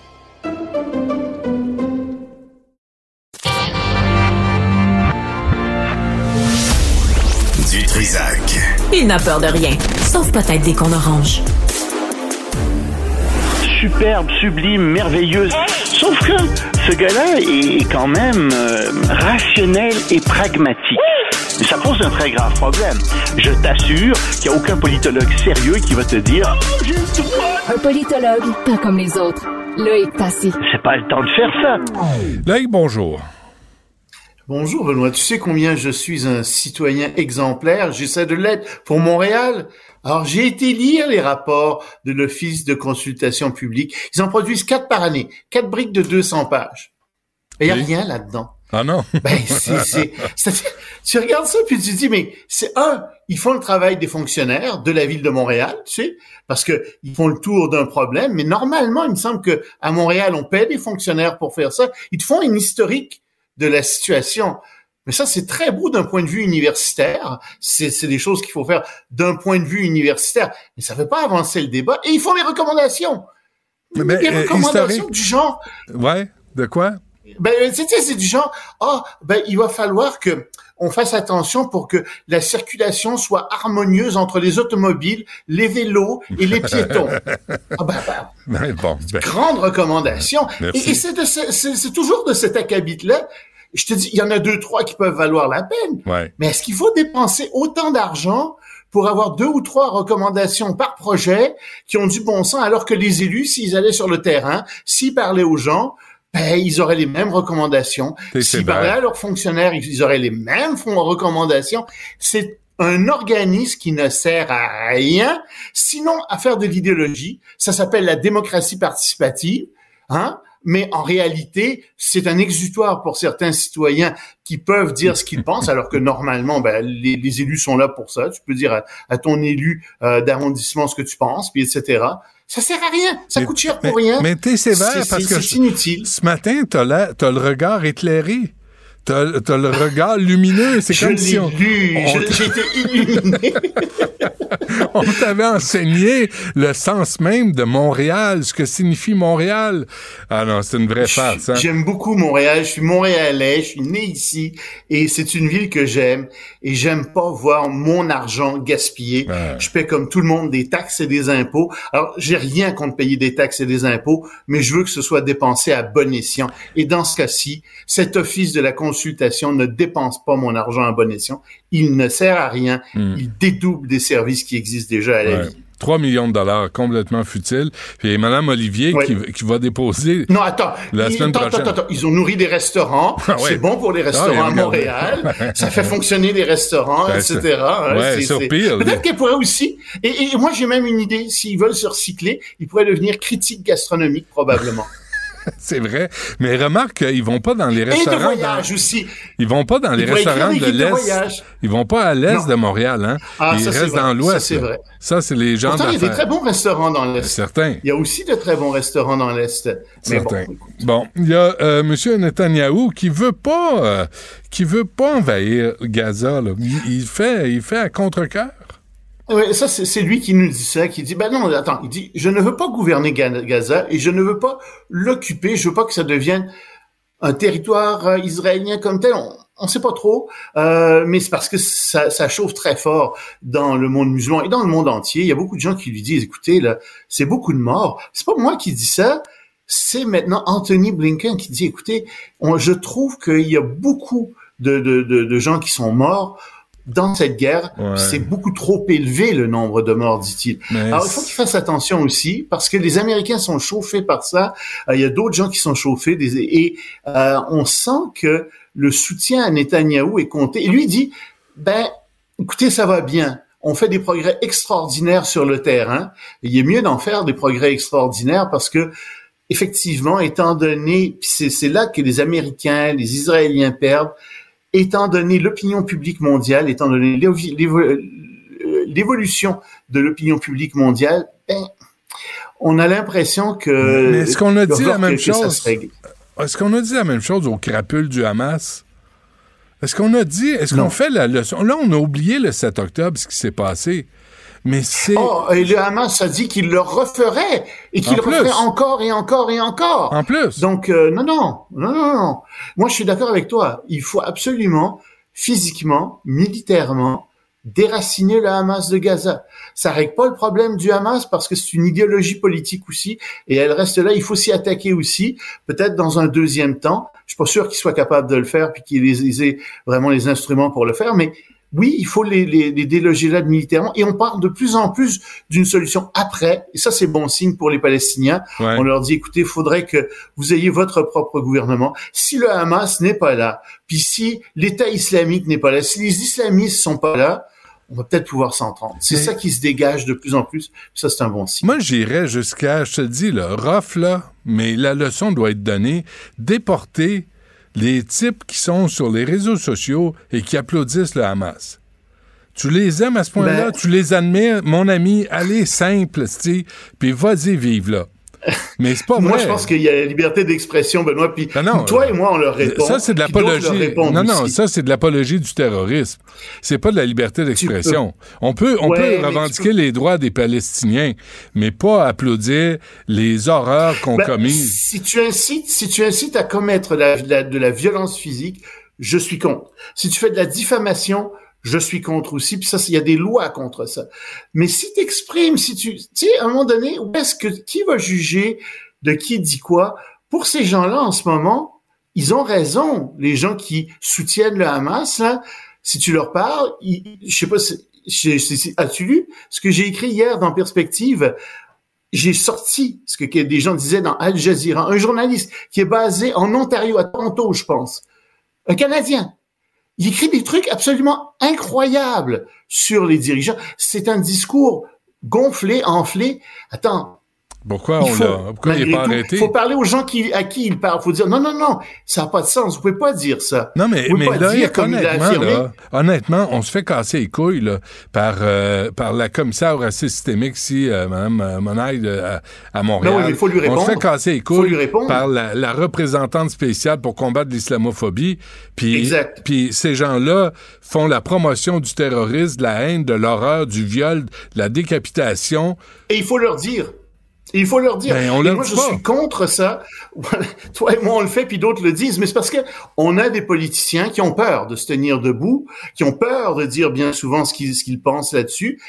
Il n'a peur de rien, sauf peut-être des qu'on orange. Superbe, sublime, merveilleuse. Sauf que ce gars-là est quand même euh, rationnel et pragmatique. Mais ça pose un très grave problème. Je t'assure qu'il n'y a aucun politologue sérieux qui va te dire Un politologue, pas comme les autres. Loïc Passy. C'est pas le temps de faire ça. Loïc, bonjour. Bonjour Benoît, tu sais combien je suis un citoyen exemplaire, j'essaie de l'être pour Montréal. Alors j'ai été lire les rapports de l'Office de consultation publique. Ils en produisent quatre par année, quatre briques de 200 pages. Et il n'y a rien là-dedans. Ah non? Ben, c'est, tu regardes ça puis tu te dis, mais c'est un, ils font le travail des fonctionnaires de la ville de Montréal, tu sais, parce que ils font le tour d'un problème, mais normalement, il me semble que à Montréal, on paie des fonctionnaires pour faire ça. Ils te font une historique de la situation. Mais ça, c'est très beau d'un point de vue universitaire. C'est des choses qu'il faut faire d'un point de vue universitaire. Mais ça ne fait pas avancer le débat. Et ils font les recommandations. Mais, des euh, recommandations historique. du genre, Ouais, de quoi? ben, c'est c'est du genre, ah, ben, il va falloir que on fasse attention pour que la circulation soit harmonieuse entre les automobiles, les vélos et les piétons. Ah, ben, ben, Ben, bon, grande recommandation. Merci. Et, et c'est ce- toujours de cet acabit-là. Je te dis, il y en a deux, trois qui peuvent valoir la peine. ouais. Mais est-ce qu'il faut dépenser autant d'argent pour avoir deux ou trois recommandations par projet qui ont du bon sens, alors que les élus, s'ils allaient sur le terrain, s'ils parlaient aux gens, ben, ils auraient les mêmes recommandations. C'est S'ils parlaient à leurs fonctionnaires, ils auraient les mêmes recommandations. C'est un organisme qui ne sert à rien, sinon à faire de l'idéologie. Ça s'appelle la démocratie participative, hein? Mais en réalité, c'est un exutoire pour certains citoyens qui peuvent dire ce qu'ils pensent, alors que normalement, ben, les, les élus sont là pour ça. Tu peux dire à, à ton élu euh, d'arrondissement ce que tu penses, puis etc. Ça sert à rien. Ça Mais- coûte cher mais, pour rien. mais t'es sévère parce que c'est inutile. ce matin, t'as le regard éclairé. T'as t'as le regard lumineux. C'est comme si on, lu. on été illuminé. on t'avait enseigné le sens même de Montréal, ce que signifie Montréal. Ah non, c'est une vraie farce. Hein? J'aime beaucoup Montréal. Je suis montréalais. Je suis né ici et c'est une ville que j'aime. Et j'aime pas voir mon argent gaspillé. Ouais. Je paie comme tout le monde des taxes et des impôts. Alors j'ai rien contre payer des taxes et des impôts, mais je veux que ce soit dépensé à bon escient. Et dans ce cas-ci, cet office de la consultation ne dépense pas mon argent à bon escient. Il ne sert à rien. Il dédouble des services qui existent déjà à la Hmm. Ouais. ville. 3 millions de dollars, complètement futile. Puis Mme Olivier qui, qui va déposer... Non, attends. La Ils- semaine attends, prochaine. attends, attends. Ils ont nourri des restaurants. Ah. C'est bon pour les Ah, restaurants à. Montréal. Ça fait fonctionner les restaurants, Ben, etc. hein. ouais, c'est- pire. Peut-être qu'elle pourrait aussi. Et, et moi, j'ai même une idée. S'ils veulent se recycler, ils pourraient devenir critiques gastronomiques, probablement. C'est vrai. Mais remarque qu'ils vont pas dans les Et de restaurants... dans- voyage aussi. Ils vont pas dans les Ils restaurants de l'Est. Ils vont pas à l'Est de Montréal, hein. Ah, Ils ça, restent dans l'Ouest. Ça, c'est vrai. Ça, c'est les gens Pourtant, il y a des très bons restaurants dans l'Est. Certains. Il y a aussi de très bons restaurants dans l'Est. Bon, Certains. Bon, il y a euh, M. Netanyahou qui veut pas euh, qui veut pas envahir Gaza. là. Il, il fait il fait à contre-cœur. Ouais, ça, c'est lui qui nous dit ça, qui dit, ben non, attends, il dit, je ne veux pas gouverner Ga- Gaza et je ne veux pas l'occuper, je veux pas que ça devienne un territoire euh, israélien comme tel. On, on sait pas trop, euh, mais c'est parce que ça, ça chauffe très fort dans le monde musulman et dans le monde entier. Il y a beaucoup de gens qui lui disent, écoutez, là, c'est beaucoup de morts. C'est pas moi qui dis ça, c'est maintenant Anthony Blinken qui dit, écoutez, on- je trouve qu'il y a beaucoup de, de, de gens qui sont morts dans cette guerre. Ouais. C'est beaucoup trop élevé le nombre de morts, dit-il. Mais Alors, il faut qu'il fasse attention aussi, parce que les Américains sont chauffés par ça. Euh, il y a d'autres gens qui sont chauffés, des, et euh, on sent que le soutien à Netanyahou est compté. Et lui dit, ben, écoutez, ça va bien. On fait des progrès extraordinaires sur le terrain. Il est mieux d'en faire des progrès extraordinaires parce que, effectivement, étant donné, c'est là que les Américains, les Israéliens perdent, étant donné l'opinion publique mondiale, étant donné euh, l'évolution de l'opinion publique mondiale, ben, on a l'impression que... Mais est-ce qu'on a dit la même chose? Est-ce qu'on a dit la même chose aux crapules du Hamas? Est-ce qu'on a dit, est-ce qu'on fait la leçon? Là, on a oublié le 7 octobre, ce qui s'est passé. Mais c'est. Oh, et le Hamas a dit qu'il le referait et qu'il En le referait encore et encore et encore. En plus. Donc euh, non, non, non, non, non. Moi, je suis d'accord avec toi. Il faut absolument, physiquement, militairement, déraciner le Hamas de Gaza. Ça règle pas le problème du Hamas parce que c'est une idéologie politique aussi et elle reste là. Il faut s'y attaquer aussi, peut-être dans un deuxième temps. Je suis pas sûr qu'il soit capable de le faire puis qu'il ait vraiment les instruments pour le faire, mais oui, il faut les, les, les déloger là militairement, et on parle de plus en plus d'une solution après, et ça c'est bon signe pour les Palestiniens. On leur dit, écoutez, il faudrait que vous ayez votre propre gouvernement. Si le Hamas n'est pas là, puis si l'État islamique n'est pas là, si les islamistes sont pas là, on va peut-être pouvoir s'entendre. C'est ça qui se dégage de plus en plus. Ça, c'est un bon signe. Moi, j'irais jusqu'à, je te dis, là, rough, là, mais la leçon doit être donnée, déporter les types qui sont sur les réseaux sociaux et qui applaudissent le Hamas. Tu les aimes à ce point-là, Ben- tu les admets, mon ami, allez simple, tu puis vas-y, vive là. Mais c'est pas Moi, je pense qu'il y a la liberté d'expression, Benoît. Puis Ben non, toi euh, et moi, on leur répond. Ça, c'est de l'apologie. Non, non, aussi. ça, c'est de l'apologie du terrorisme. C'est pas de la liberté d'expression. On peut, on Ouais, peut revendiquer peux- les droits des Palestiniens, mais pas applaudir les horreurs qu'on Ben. Si tu incites, si tu incites à commettre la- la- de la violence physique, je suis contre. Si tu fais de la diffamation, je suis contre aussi. Puis ça, il y a des lois contre ça. Mais si tu exprimes, si tu, tu sais, à un moment donné, où est-ce que qui va juger de qui dit quoi? Pour ces gens-là, en ce moment, ils ont raison. Les gens qui soutiennent le Hamas, si tu leur parles, ils- je sais pas, as-tu lu ce que j'ai écrit hier dans Perspective? J'ai sorti ce que des gens disaient dans Al Jazeera, un journaliste qui est basé en Ontario, à Toronto, je pense, un Canadien. Il écrit des trucs absolument incroyables sur les dirigeants. C'est un discours gonflé, enflé. Attends, Pourquoi il on faut, l'a, pourquoi il malgré n'est pas tout, arrêté? faut parler aux gens qui, à qui il parle. faut dire, non, non, non, ça n'a pas de sens. Vous pouvez pas dire ça. Non, mais, Vous mais pas là, dire comme il a honnêtement, affirmé. là, honnêtement, on se fait casser les couilles là, par, euh, par la commissaire au racisme systémique ici, euh, Mme euh, Monaille, de- à, Montréal. Ben oui, mais il faut lui On se répondre. fait casser les couilles répondre. par la, la représentante spéciale pour combattre l'islamophobie. Puis, Exact. puis ces gens-là font la promotion du terrorisme, de la haine, de l'horreur, du viol, de la décapitation. Et il faut leur dire. Il faut leur dire. Ben, on et moi, je pas. suis contre ça. Toi et moi, on le fait, puis d'autres le disent. Mais c'est parce que on a des politiciens qui ont peur de se tenir debout, qui ont peur de dire bien souvent ce qu'ils pensent là-dessus.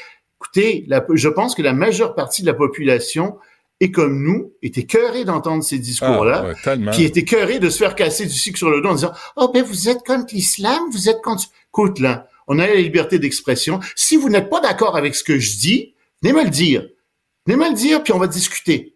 Écoutez, la- je pense que la majeure partie de la population est comme nous, est écœurée d'entendre ces discours-là, Ah, ouais, qui est écœurée de se faire casser du sucre sur le dos en disant « Oh, ben vous êtes contre l'islam, vous êtes contre... » Écoute, là, on a la liberté d'expression. Si vous n'êtes pas d'accord avec ce que je dis, venez me le dire. Venez me le dire, puis on va discuter.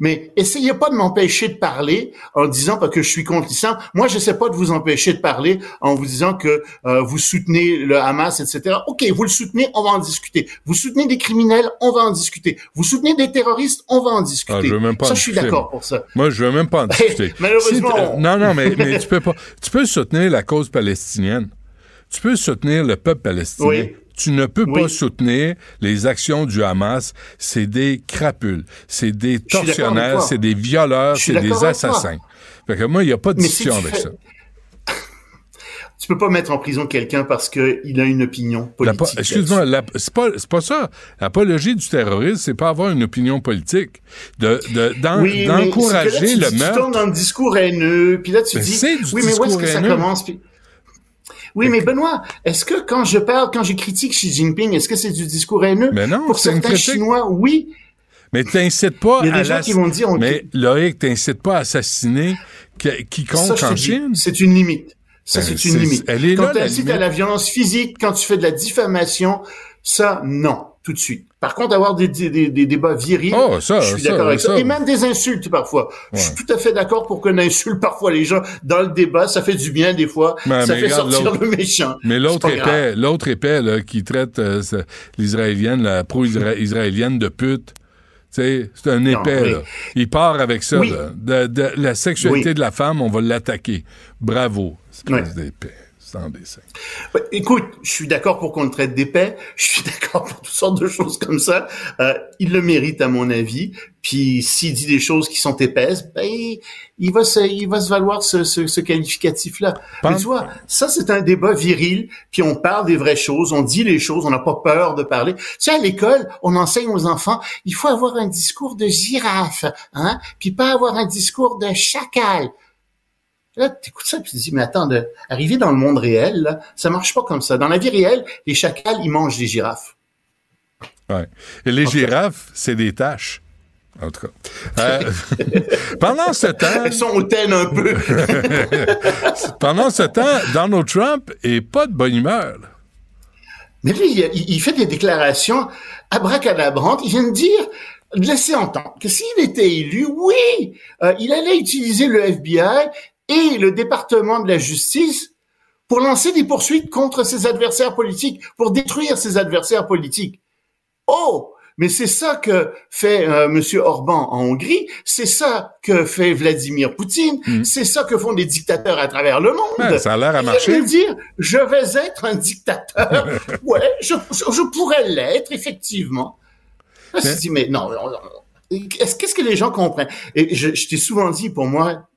Mais essayez pas de m'empêcher de parler en disant parce que je suis contre l'islam. Moi, je sais pas de vous empêcher de parler en vous disant que euh, vous soutenez le Hamas, etc. Ok, vous le soutenez, on va en discuter. Vous soutenez des criminels, on va en discuter. Vous soutenez des terroristes, on va en discuter. Ah, je veux même pas ça, en je suis d'accord pour ça. Moi, je veux même pas en discuter. Malheureusement, on- non, non, mais, mais tu peux pas. Tu peux soutenir la cause palestinienne. Tu peux soutenir le peuple palestinien. Oui. Tu ne peux pas soutenir les actions du Hamas. C'est des crapules, c'est des tortionnaires, c'est des violeurs, c'est des assassins. Fait que moi, il n'y a pas de Mais discussion tu avec fais- ça. Tu peux pas mettre en prison quelqu'un parce qu'il a une opinion politique. po- Excuse-moi, c'est pas, pas ça. L'apologie du terrorisme, c'est pas avoir une opinion politique. De, de, Oui, d'encourager tu- le tu, meurtre. tombes dans le discours haineux, puis là tu Mais dis, oui, mais où est-ce que ça haineux. commence? Puis- Oui, mais Benoît, est-ce que quand je parle, quand je critique Xi Jinping, est-ce que c'est du discours haineux Mais non, Pour une certains. Chinois, oui. Mais t'incites pas Il y a des à gens qui vont dire, on- Mais Loïc, t'incites pas à assassiner que- Ça, quiconque je en Chine? c'est une limite. Ça, Ben, c'est une limite. elle est quand tu incites à la violence physique, quand tu fais de la diffamation, ça, non, tout de suite. Par contre, avoir des, des, des- des débats virils, Oh, ça, je suis d'accord avec ça. ça. Et même des insultes parfois. Je suis tout à fait d'accord pour qu'on insulte parfois les gens dans le débat. Ça fait du bien des fois. Ben, ça mais fait sortir l'autre. le méchant. Mais l'autre C'est épais, l'autre épais là, qui traite euh, l'israélienne, la pro-israélienne de pute, c'est un épais. oui. là. Il part avec ça. Oui. là. De, de- la sexualité Oui. de la femme, on va l'attaquer. Bravo. Espèce Ouais. Dessin. Écoute, je suis d'accord pour qu'on le traite d'épais. Je suis d'accord pour toutes sortes de choses comme ça. Euh, il le mérite, à mon avis. Puis s'il dit des choses qui sont épaisses, ben, il va se, il va se valoir ce, ce, ce qualificatif-là. Mais tu vois, ça c'est un débat viril. Puis on parle des vraies choses, on dit les choses, on n'a pas peur de parler. Tu sais, à l'école, on enseigne aux enfants, il faut avoir un discours de girafe, hein, puis pas avoir un discours de chacal. Là, t'écoutes ça, puis tu te dis, mais attends, de, arriver dans le monde réel, là, ça marche pas comme ça. Dans la vie réelle, les chacals, ils mangent des girafes. Ouais. Et les girafes, c'est des taches. En tout cas. Euh, pendant ce temps, Elles sont hautaines un peu. pendant ce temps, Donald Trump est pas de bonne humeur. Mais lui, il, il fait des déclarations abracadabrantes. Il vient de dire, de laisser entendre que s'il était élu, oui, euh, il allait utiliser le FBI et le département de la justice pour lancer des poursuites contre ses adversaires politiques, pour détruire ses adversaires politiques. Oh, mais c'est ça que fait euh, Monsieur Orban en Hongrie, c'est ça que fait Vladimir Poutine, Mm. c'est ça que font des dictateurs à travers le monde. Ouais, ça a l'air à marcher. vient de dire, je vais être un dictateur. ouais, je, je, je pourrais l'être, effectivement. Je me dis, mais non, non, non. Est-ce- qu'est-ce que les gens comprennent? Et je, je t'ai souvent dit, pour moi,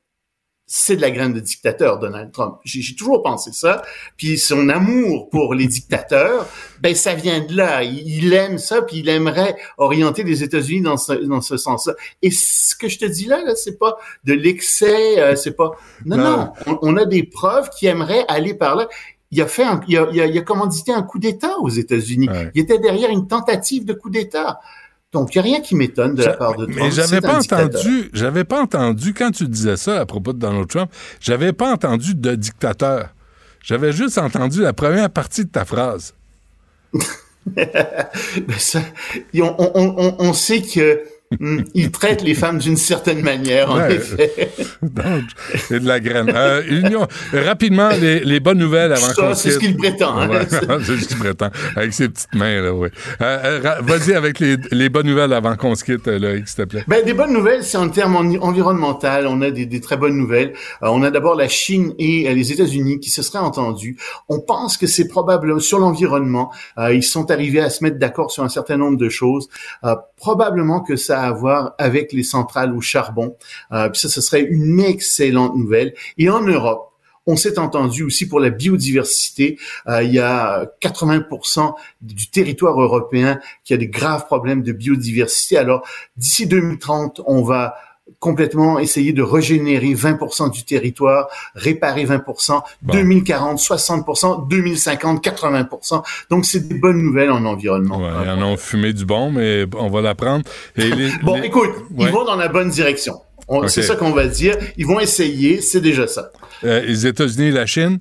c'est de la graine de dictateur, Donald Trump. J'ai toujours pensé ça. Puis son amour pour les dictateurs, ben ça vient de là. Il, il aime ça, puis il aimerait orienter les États-Unis dans ce, dans ce sens-là. Et ce que je te dis là, là c'est pas de l'excès, euh, c'est pas... Non, Non. non, on, on a des preuves qui aimeraient aller par là. Il a fait, un, il, a, il, a, il a commandité un coup d'État aux États-Unis. Ouais. Il était derrière une tentative de coup d'État. Donc, il n'y a rien qui m'étonne de la part de Trump. Mais j'avais pas entendu, j'avais pas entendu quand tu disais ça à propos de Donald Trump, j'avais pas entendu de dictateur. J'avais juste entendu la première partie de ta phrase. Ben, ça, et on, on, on, on sait que hum, il traite les femmes d'une certaine manière, en Ouais. effet. Donc, c'est de la graine. Euh, Union, rapidement, les, les bonnes nouvelles avant qu'on c'est ce qu'il prétend. hein. Ouais, c'est ce qu'il prétend. Avec ses petites mains, là, oui. Euh, euh, Vas-y avec les, les bonnes nouvelles avant qu'on se quitte, euh, Loïc, s'il te plaît. Ben, des bonnes nouvelles, c'est en termes en- environnementaux. On a des, des très bonnes nouvelles. On a d'abord la Chine et les États-Unis qui se seraient entendus. On pense que c'est probable sur l'environnement. ils sont arrivés à se mettre d'accord sur un certain nombre de choses. Probablement que ça à voir avec les centrales au charbon. Euh, ça, ce serait une excellente nouvelle. Et en Europe, on s'est entendu aussi pour la biodiversité. Euh, il y a 80% du territoire européen qui a des graves problèmes de biodiversité. Alors, d'ici 2030, on va complètement essayer de régénérer 20% du territoire, réparer 20%, Bon. 2040, 60%, 2050, 80%. Donc, c'est des bonnes nouvelles en environnement. Ouais, ils en ont fumé du bon, mais on va l'apprendre. Bon, les- écoute, Ouais. ils vont dans la bonne direction. C'est ça qu'on va dire. Ils vont essayer, c'est déjà ça. euh, les États-Unis et la Chine,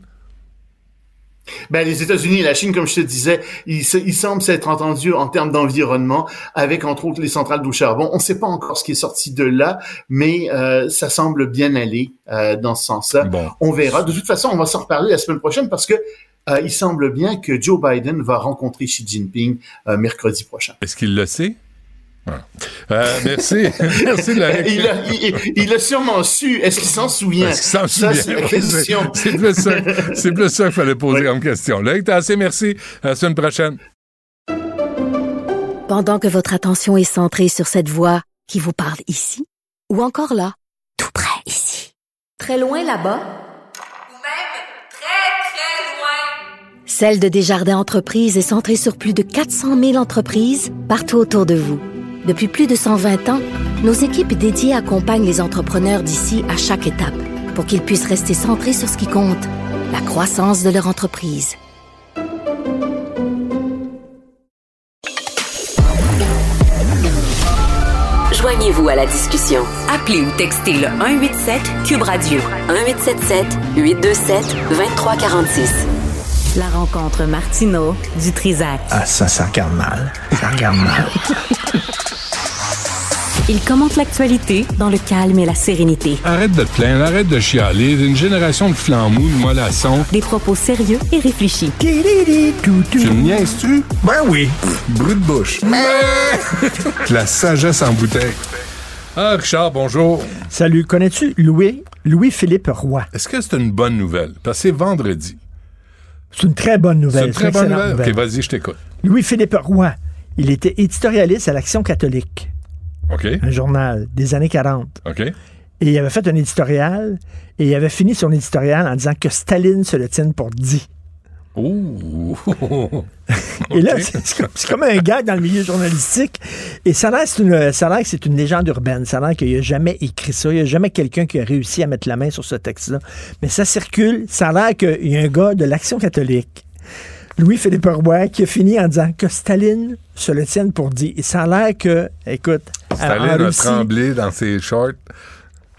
Ben, les États-Unis et la Chine, comme je te disais, ils, ils semblent s'être entendus en termes d'environnement, avec entre autres les centrales d'eau charbon. On ne sait pas encore ce qui est sorti de là, mais euh, ça semble bien aller euh, dans ce sens-là. bon. On verra. De toute façon, on va s'en reparler la semaine prochaine parce que euh, il semble bien que Joe Biden va rencontrer Xi Jinping euh, mercredi prochain. Est-ce qu'il le sait? Voilà. Euh, merci. merci, Loïc. Il a, il, il a sûrement su. Est-ce qu'il s'en souvient? Est-ce qu'il s'en Ça, souvient? c'est la question. Plus ça, c'est plus ça qu'il fallait poser comme question. Loïc, t'as assez, merci. À la semaine prochaine. Pendant que votre attention est centrée sur cette voix qui vous parle ici, ou encore là, tout près ici, très loin là-bas, Celle de Desjardins Entreprises est centrée sur plus de 400 000 entreprises partout autour de vous. Depuis plus de 120 ans, nos équipes dédiées accompagnent les entrepreneurs d'ici à chaque étape pour qu'ils puissent rester centrés sur ce qui compte, la croissance de leur entreprise. Joignez-vous à la discussion. Appelez ou textez le 187 Cube Radio 1877 827 2346. La rencontre Martino du Trizac. Ah, ça, ça regarde mal. Ça regarde mal. Il commente l'actualité dans le calme et la sérénité. Arrête de te plaindre, arrête de chialer. Une génération de flambous, de mollassons. Des propos sérieux et réfléchis. Tu me niaises-tu? Ben oui. Brut de bouche. La sagesse en bouteille. Ah, Richard, bonjour. Salut, connais-tu Louis, Louis-Philippe Roy? Est-ce que c'est une bonne nouvelle? Parce que c'est vendredi. C'est une très bonne nouvelle. C'est une très bonne excellente nouvelle. OK, vas-y, je t'écoute. Louis-Philippe Roy, il était éditorialiste à l'Action catholique, Un journal des années 40. OK? Et il avait fait un éditorial, et il avait fini son éditorial en disant que Staline se le tienne pour dit. Ouh! Et là, c'est comme, un gars dans le milieu journalistique. Et ça a l'air que c'est une, ça a l'air que c'est une légende urbaine. Ça a l'air qu'il n'a jamais écrit ça. Il n'y a jamais quelqu'un qui a réussi à mettre la main sur ce texte-là. Mais ça circule. Ça a l'air qu'il y a un gars de l'Action catholique, Louis-Philippe Roy, qui a fini en disant que Staline se le tienne pour dit. Et ça a l'air que, écoute, Staline a tremblé dans ses shorts.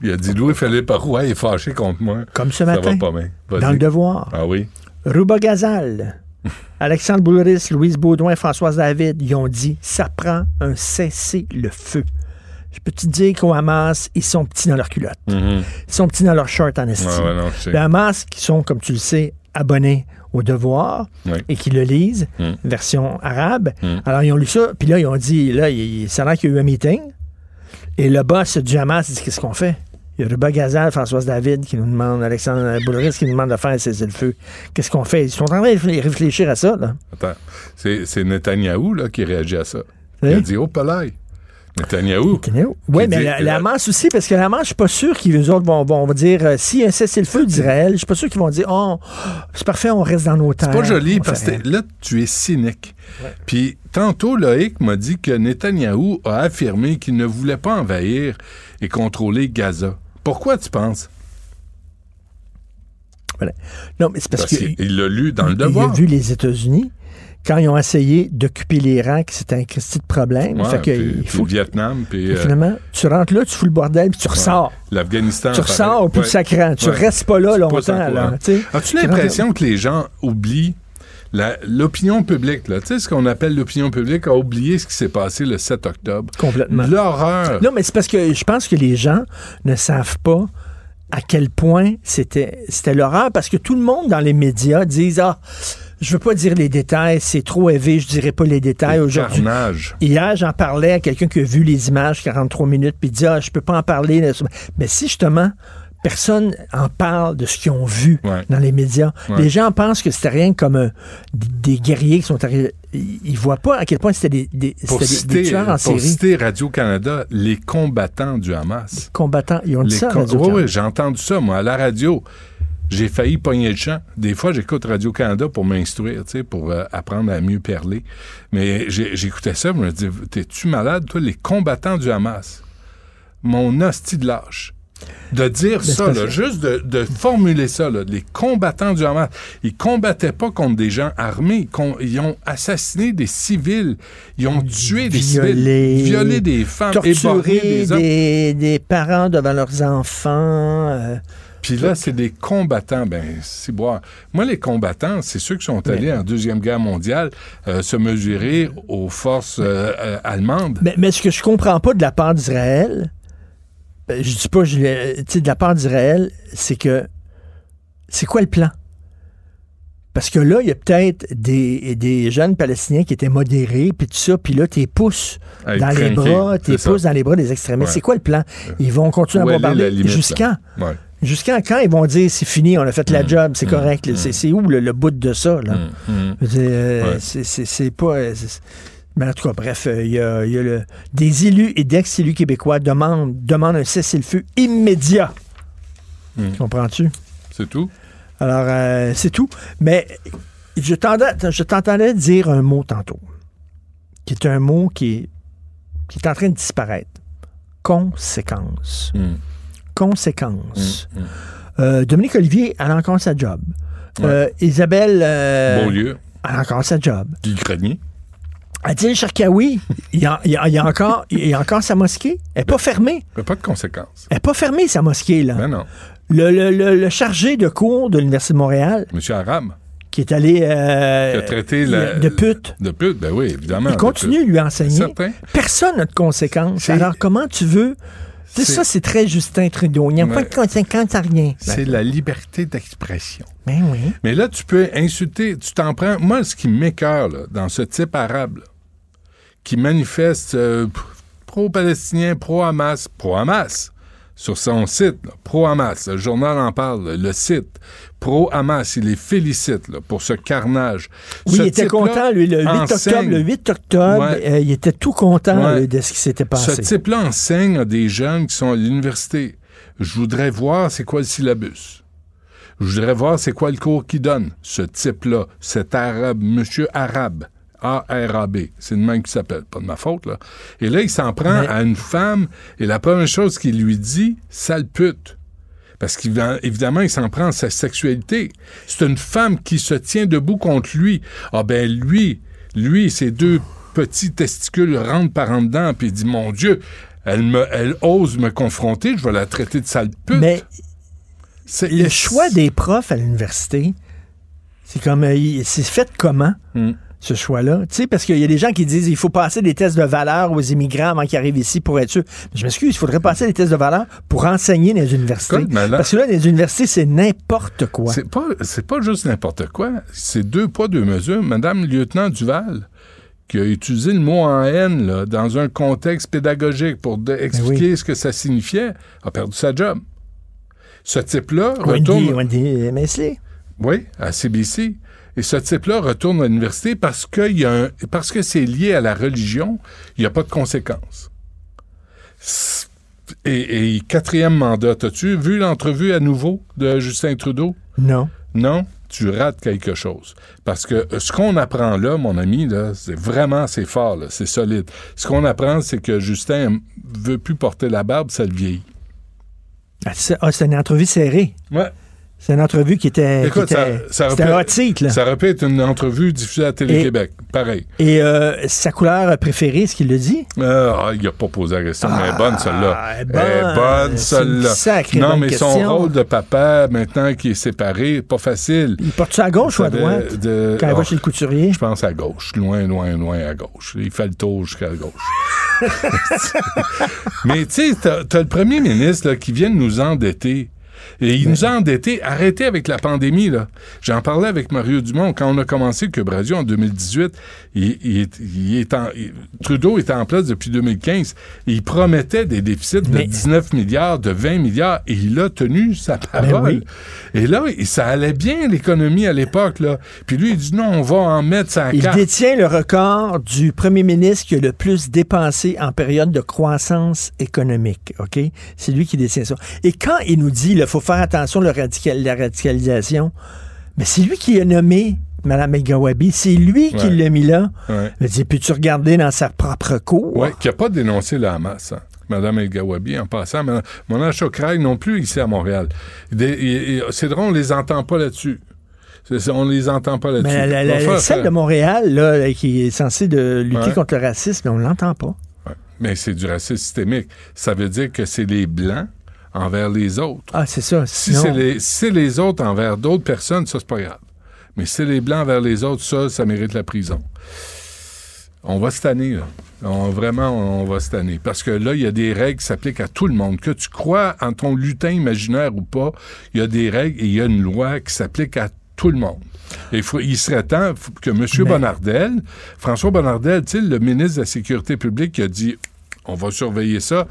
Il a dit Louis-Philippe Roy est fâché contre moi. comme ce Ça matin, va pas bien. Dans le devoir, Ah oui? Ruba Gazal Alexandre Boulris, Louise Baudouin, Françoise David, ils ont dit ça prend un cessez-le-feu. Je peux te dire qu'au Hamas, ils sont petits dans leur culotte. Mhm. Ils sont petits dans leur short en estime. Ouais, non. Le Hamas, qui sont, comme tu le sais, abonnés au devoir Oui. et qui le lisent, Mm. version arabe. Mm. Alors, ils ont lu ça, puis là, ils ont dit, là, il, ça a l'air qu'il y a eu un meeting. Et le boss du Hamas dit, qu'est-ce qu'on fait? Il y a Ruba Gazal, Françoise David qui nous demande, Alexandre Boulris qui nous demande de faire cesser le feu. Qu'est-ce qu'on fait? Ils sont en train de réfléchir à ça, là. Attends, c'est c'est Netanyahou là, qui réagit à ça. Oui. Il a dit, oh, palais. Netanyahou. Oui, mais la, la Hamas aussi, parce que la Hamas, je suis pas sûr qu'ils autres vont, vont dire, euh, si un cessez-le-feu d'Israël, je suis pas sûr qu'ils vont dire, oh, c'est parfait, on reste dans nos terres. C'est pas joli parce que là, tu es cynique. Puis tantôt, Loïc m'a dit que Netanyahou a affirmé qu'il ne voulait pas envahir et contrôler Gaza. Pourquoi tu penses? Voilà. Non, mais c'est parce, qu'il l'a lu dans le il devoir. a vu les États-Unis quand ils ont essayé d'occuper l'Irak, c'était un Christy de problème. Ouais, fait que puis- il puis faut le Vietnam, puis euh, finalement, tu rentres là, tu fous le bordel, puis tu ressors. l'Afghanistan. Tu ressors au plus sacrant. Tu restes pas là longtemps. As-tu l'impression que les gens oublient l'opinion publique, là, tu sais, ce qu'on appelle l'opinion publique, a oublié ce qui s'est passé le 7 octobre. Complètement. L'horreur. Non, mais c'est parce que je pense que les gens ne savent pas à quel point c'était c'était l'horreur parce que tout le monde dans les médias disent ah je veux pas dire les détails c'est trop élevé je dirais pas les détails aujourd'hui. Hier, j'en parlais à quelqu'un qui a vu les images 43 minutes, puis il dit Ah, je peux pas en parler. Mais si justement, personne en parle de ce qu'ils ont vu Ouais. dans les médias, Ouais. les gens pensent que c'était rien comme un- des, guerriers qui sont arrivés. Ils, voient pas à quel point c'était des, des- Pour citer, des tueurs en pour série. citer Radio-Canada, les combattants du Hamas. Combattants. Ils ont dit Les ça. com-. Oui, oui, j'ai entendu ça, moi, à la radio. J'ai failli pogner le champ. Des fois, j'écoute Radio-Canada pour m'instruire, tu sais, pour euh, apprendre à mieux parler. Mais j'écoutais ça, je me dis, t'es-tu malade, toi, les combattants du Hamas? Mon hostie de lâche. De dire c'est ça, là, juste de, de formuler ça, là, les combattants du Hamas, ils combattaient pas contre des gens armés, ils ont assassiné des civils, ils ont tué des Violé, civils, violé des femmes, torturer des hommes. des, des parents devant leurs enfants. euh, Puis là, c'est des combattants. Ben, c'est boire. Moi, les combattants, c'est ceux qui sont allés en Deuxième Guerre mondiale euh, se mesurer aux forces euh, euh, allemandes. Mais, mais ce que je comprends pas de la part d'Israël, je dis pas, je tu de la part d'Israël, c'est que c'est quoi le plan? Parce que là, il y a peut-être des, des jeunes Palestiniens qui étaient modérés, puis tout ça, puis là, t'es pousses être dans les bras, ça. pousses dans les bras des extrémistes. Ouais. C'est quoi le plan? Ils vont continuer Où à bombarder jusqu'à? Ouais. Jusqu'à quand ils vont dire c'est fini, on a fait la Mm. job, c'est correct? là. C'est- où le, le bout de ça? Mm, mm. Euh, Ouais. c'est- c'est c'est pas. c'est- Mais en tout cas, bref, euh, il y a, il y a le, des élus et d'ex-élus québécois demandent, demandent un cessez-le-feu immédiat. Mm. Comprends-tu? C'est tout? Alors, euh, c'est tout. Mais je t'entendais je t'entendais dire un mot tantôt, qui est un mot qui est, qui est en train de disparaître. Conséquence. Mm. Conséquence. Mm, mm. Euh, Dominique Olivier, elle a encore sa job. Euh, Isabelle. euh, Beaulieu, Elle a encore sa job. Guy Grenier. Adil Sharkawi, il y a, il a- il y a encore, il y a encore sa mosquée. Elle n'est pas fermée. Mais pas de conséquences. Elle n'est pas fermée, sa mosquée. là. Ben non. Le, le- le- le chargé de cours de l'Université de Montréal, Monsieur Aram, qui est allé euh, qui a traité la- de pute, de pute, ben oui, évidemment. il continue de lui enseigner. Certain. Personne n'a de conséquences. Alors, comment tu veux... Ça, c'est très Justin Trudeau. Il n'y a pas de conséquences à rien. C'est la liberté d'expression. Ben oui. Mais là, tu peux insulter, tu t'en prends. Moi, ce qui m'écœure dans ce type arabe, là, qui manifeste euh, pro-palestinien, pro-Hamas, pro-Hamas, sur son site, là, pro-Hamas, le journal en parle, le site, pro-Hamas, il les félicite là, pour ce carnage. Oui, Ce il était content, lui, le 8 enseigne- octobre. Le 8 octobre, Ouais. euh, il était tout content Ouais. là, de ce qui s'était Ce passé. type-là enseigne à des jeunes qui sont à l'université. Je voudrais voir c'est quoi le syllabus. Je voudrais voir c'est quoi le cours qu'il donne. Ce type-là, cet arabe, monsieur arabe, A-R-A-B, c'est le même qui s'appelle, pas de ma faute, là. Et là, il s'en prend Mais- à une femme, et la première chose qu'il lui dit, sale pute. Parce qu'évidemment, il s'en prend à sa sexualité. C'est une femme qui se tient debout contre lui. Ah ben lui, lui, ses deux petits testicules rentrent par en dedans, puis il dit, mon Dieu, elle, me, elle ose me confronter, je vais la traiter de sale pute. Mais le choix des profs à l'université, C'est comme, euh, c'est fait comment? Hmm. Ce choix-là. Tu sais, parce qu'il y a des gens qui disent il faut passer des tests de valeur aux immigrants avant qu'ils arrivent ici pour être sûr. Je m'excuse, il faudrait passer des tests de valeur pour enseigner dans les universités. Là- Parce que là, les universités, c'est n'importe quoi. C'est pas, c'est pas juste n'importe quoi. C'est deux poids, deux mesures. Madame lieutenant Duval, qui a utilisé le mot en haine là, dans un contexte pédagogique pour de- expliquer ce que ça signifiait, a perdu sa job. Ce type-là Wendy, retourne. Wendy Mesley. Oui, à CBC. Et ce type-là retourne à l'université parce, qu'il y a un- parce que c'est lié à la religion, il n'y a pas de conséquences. Et, et quatrième mandat, as-tu vu l'entrevue à nouveau de Justin Trudeau? Non. Non, tu rates quelque chose. Parce que euh, ce qu'on apprend là, mon ami, là, c'est vraiment, c'est fort, c'est solide. Ce qu'on apprend, c'est que Justin veut plus porter la barbe, ça le vieillit. Ah, c'est ah, c'est une entrevue serrée. Ouais. C'est une entrevue qui était. qui Écoute, ça, était- ça aurait pu- hot seat, là. Ça aurait pu être une entrevue diffusée à Télé-Québec. Pareil. Et euh, sa couleur préférée, est-ce qu'il le dit? Euh, ah, il n'a pas posé la question, mais elle est bonne, celle-là. elle est Elle bonne. celle-là. Non, bonne mais son rôle de papa, maintenant qui est séparé, pas facile. Il porte ça à gauche ou à droite? de- Quand il va oh, chez le couturier? Je pense à gauche, loin, loin, loin à gauche. Il fait le tour jusqu'à gauche. mais tu sais, t'as as le premier ministre là, qui vient de nous endetter. Et il nous a endettés. Arrêtez avec la pandémie, là. J'en parlais avec Mario Dumont. Quand on a commencé Cube Radio en 2018, il, il est- il est en- il- Trudeau était en place depuis 2015. Et il promettait des déficits de 19 milliards, de 20 milliards, et il a tenu sa parole. Ben oui. Et là, ça allait bien, l'économie à l'époque, là. Puis lui, il dit non, on va en mettre sa Il carte. détient le record du premier ministre qui a le plus dépensé en période de croissance économique. OK? C'est lui qui détient ça. Et quand il nous dit il faut faire attention à la, radical- la radicalisation, mais c'est lui qui a nommé Mme El-Gawabi. C'est lui qui l'a mis là. Ouais. Dit Peux-tu regarder dans sa propre cour? Oui, qui n'a pas dénoncé la Hamas. hein. Madame El Gawabi, en passant. Mona Chokraï non plus ici à Montréal. C'est drôle, on les entend pas là-dessus. On les entend pas là-dessus. Mais la- celle de Montréal, là, qui est censée de lutter Ouais. contre le racisme, on l'entend pas. Ouais. Mais c'est du racisme systémique. Ça veut dire que c'est les Blancs envers les autres. Ah, c'est ça. Si c'est les, si c'est les autres envers d'autres personnes, ça, c'est pas grave. Mais si c'est les Blancs envers les autres, ça, ça mérite la prison. On va se tanner, là. On- vraiment, on va se tanner. Parce que là, il y a des règles qui s'appliquent à tout le monde. Que tu crois en ton lutin imaginaire ou pas, il y a des règles et il y a une loi qui s'applique à tout le monde. Et il, faut- il serait temps que M. Mais- Bonnardel, François Bonnardel, le ministre de la Sécurité publique, qui a dit on va surveiller ça.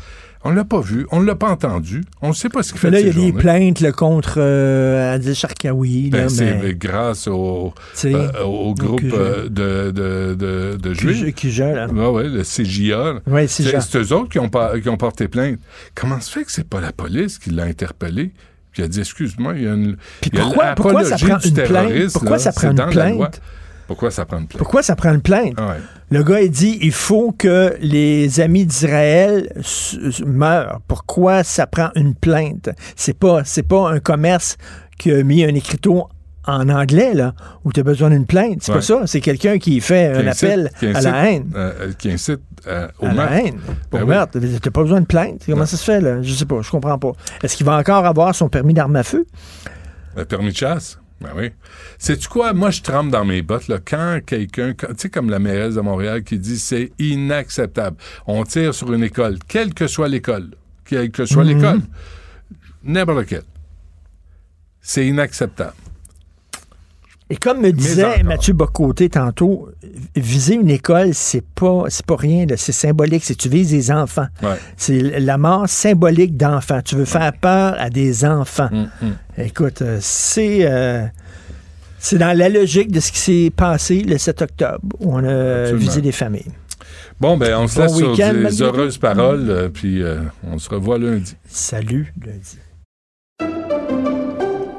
On l'a pas vu, on l'a pas entendu, on ne sait pas ce qu'il fait là, il y a des plaintes là, contre euh, Adil Sharkawi. Ben, c'est mais- grâce au, euh, au groupe QG. euh, de, de, de, de juifs. Qui là. Ouais, ouais, le CJA. Ouais, c'est CJA. c'est eux autres qui ont, par- qui ont porté plainte. Comment se fait que c'est pas la police qui l'a interpellé? Puis il a dit, excuse-moi, il y a une. Puis pourquoi- pourquoi ça prend du une plainte? Pourquoi là, ça prend une plainte? Pourquoi ça prend une plainte? Pourquoi ça prend une plainte? Ah ouais. Le gars, il dit il faut que les amis d'Israël meurent. Pourquoi ça prend une plainte? C'est pas, c'est pas un commerce qui a mis un écriteau en anglais, là, où tu as besoin d'une plainte. C'est Ouais. pas ça. C'est quelqu'un qui fait Qui un incite- appel à la haine. euh, qui incite euh, au À meurtre. la haine. Pour Ben oui. meurtre. T'as pas besoin de plainte. Comment ça se fait, là? Je sais pas. Je comprends pas. Est-ce qu'il va encore avoir son permis d'arme à feu? Le permis de chasse? Ben oui. Sais-tu quoi? Moi, je trempe dans mes bottes, là, quand quelqu'un, tu sais, comme la mairesse de Montréal qui dit c'est inacceptable. On tire sur une école, quelle que soit l'école, quelle que soit Mhm. l'école, n'importe laquelle. C'est inacceptable. Et comme me disait. Mathieu Bocoté tantôt, viser une école, c'est pas, c'est pas rien, c'est symbolique. C'est tu vises des enfants. Ouais. C'est la mort symbolique d'enfants. Tu veux faire peur à des enfants. Hum, hum. Écoute, euh, c'est euh, c'est dans la logique de ce qui s'est passé le 7 octobre, où on a Absolument. visé des familles. Bon, ben, on se Bon laisse sur des heureuses paroles, euh, puis euh, on se revoit lundi. Salut, lundi.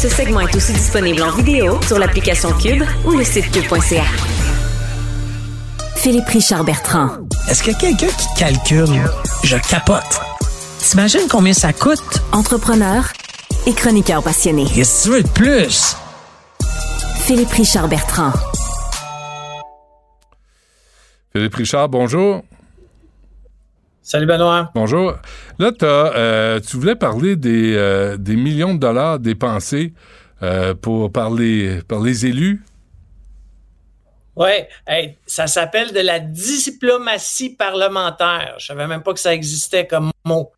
Ce segment est aussi disponible en vidéo sur l'application Cube ou le site cube.ca. Philippe Richard Bertrand. Est-ce qu'il y a quelqu'un qui calcule? Je capote. T'imagines combien ça coûte? Entrepreneur et chroniqueur passionné. Qu'est-ce que tu veux de plus? Philippe Richard Bertrand. Philippe Richard, bonjour. Salut Benoît. Bonjour. Là, euh, tu voulais parler des, euh, des, millions de dollars dépensés euh, pour, par, les, par les élus. Oui, ça s'appelle de la diplomatie parlementaire. Je savais même pas que ça existait comme mot.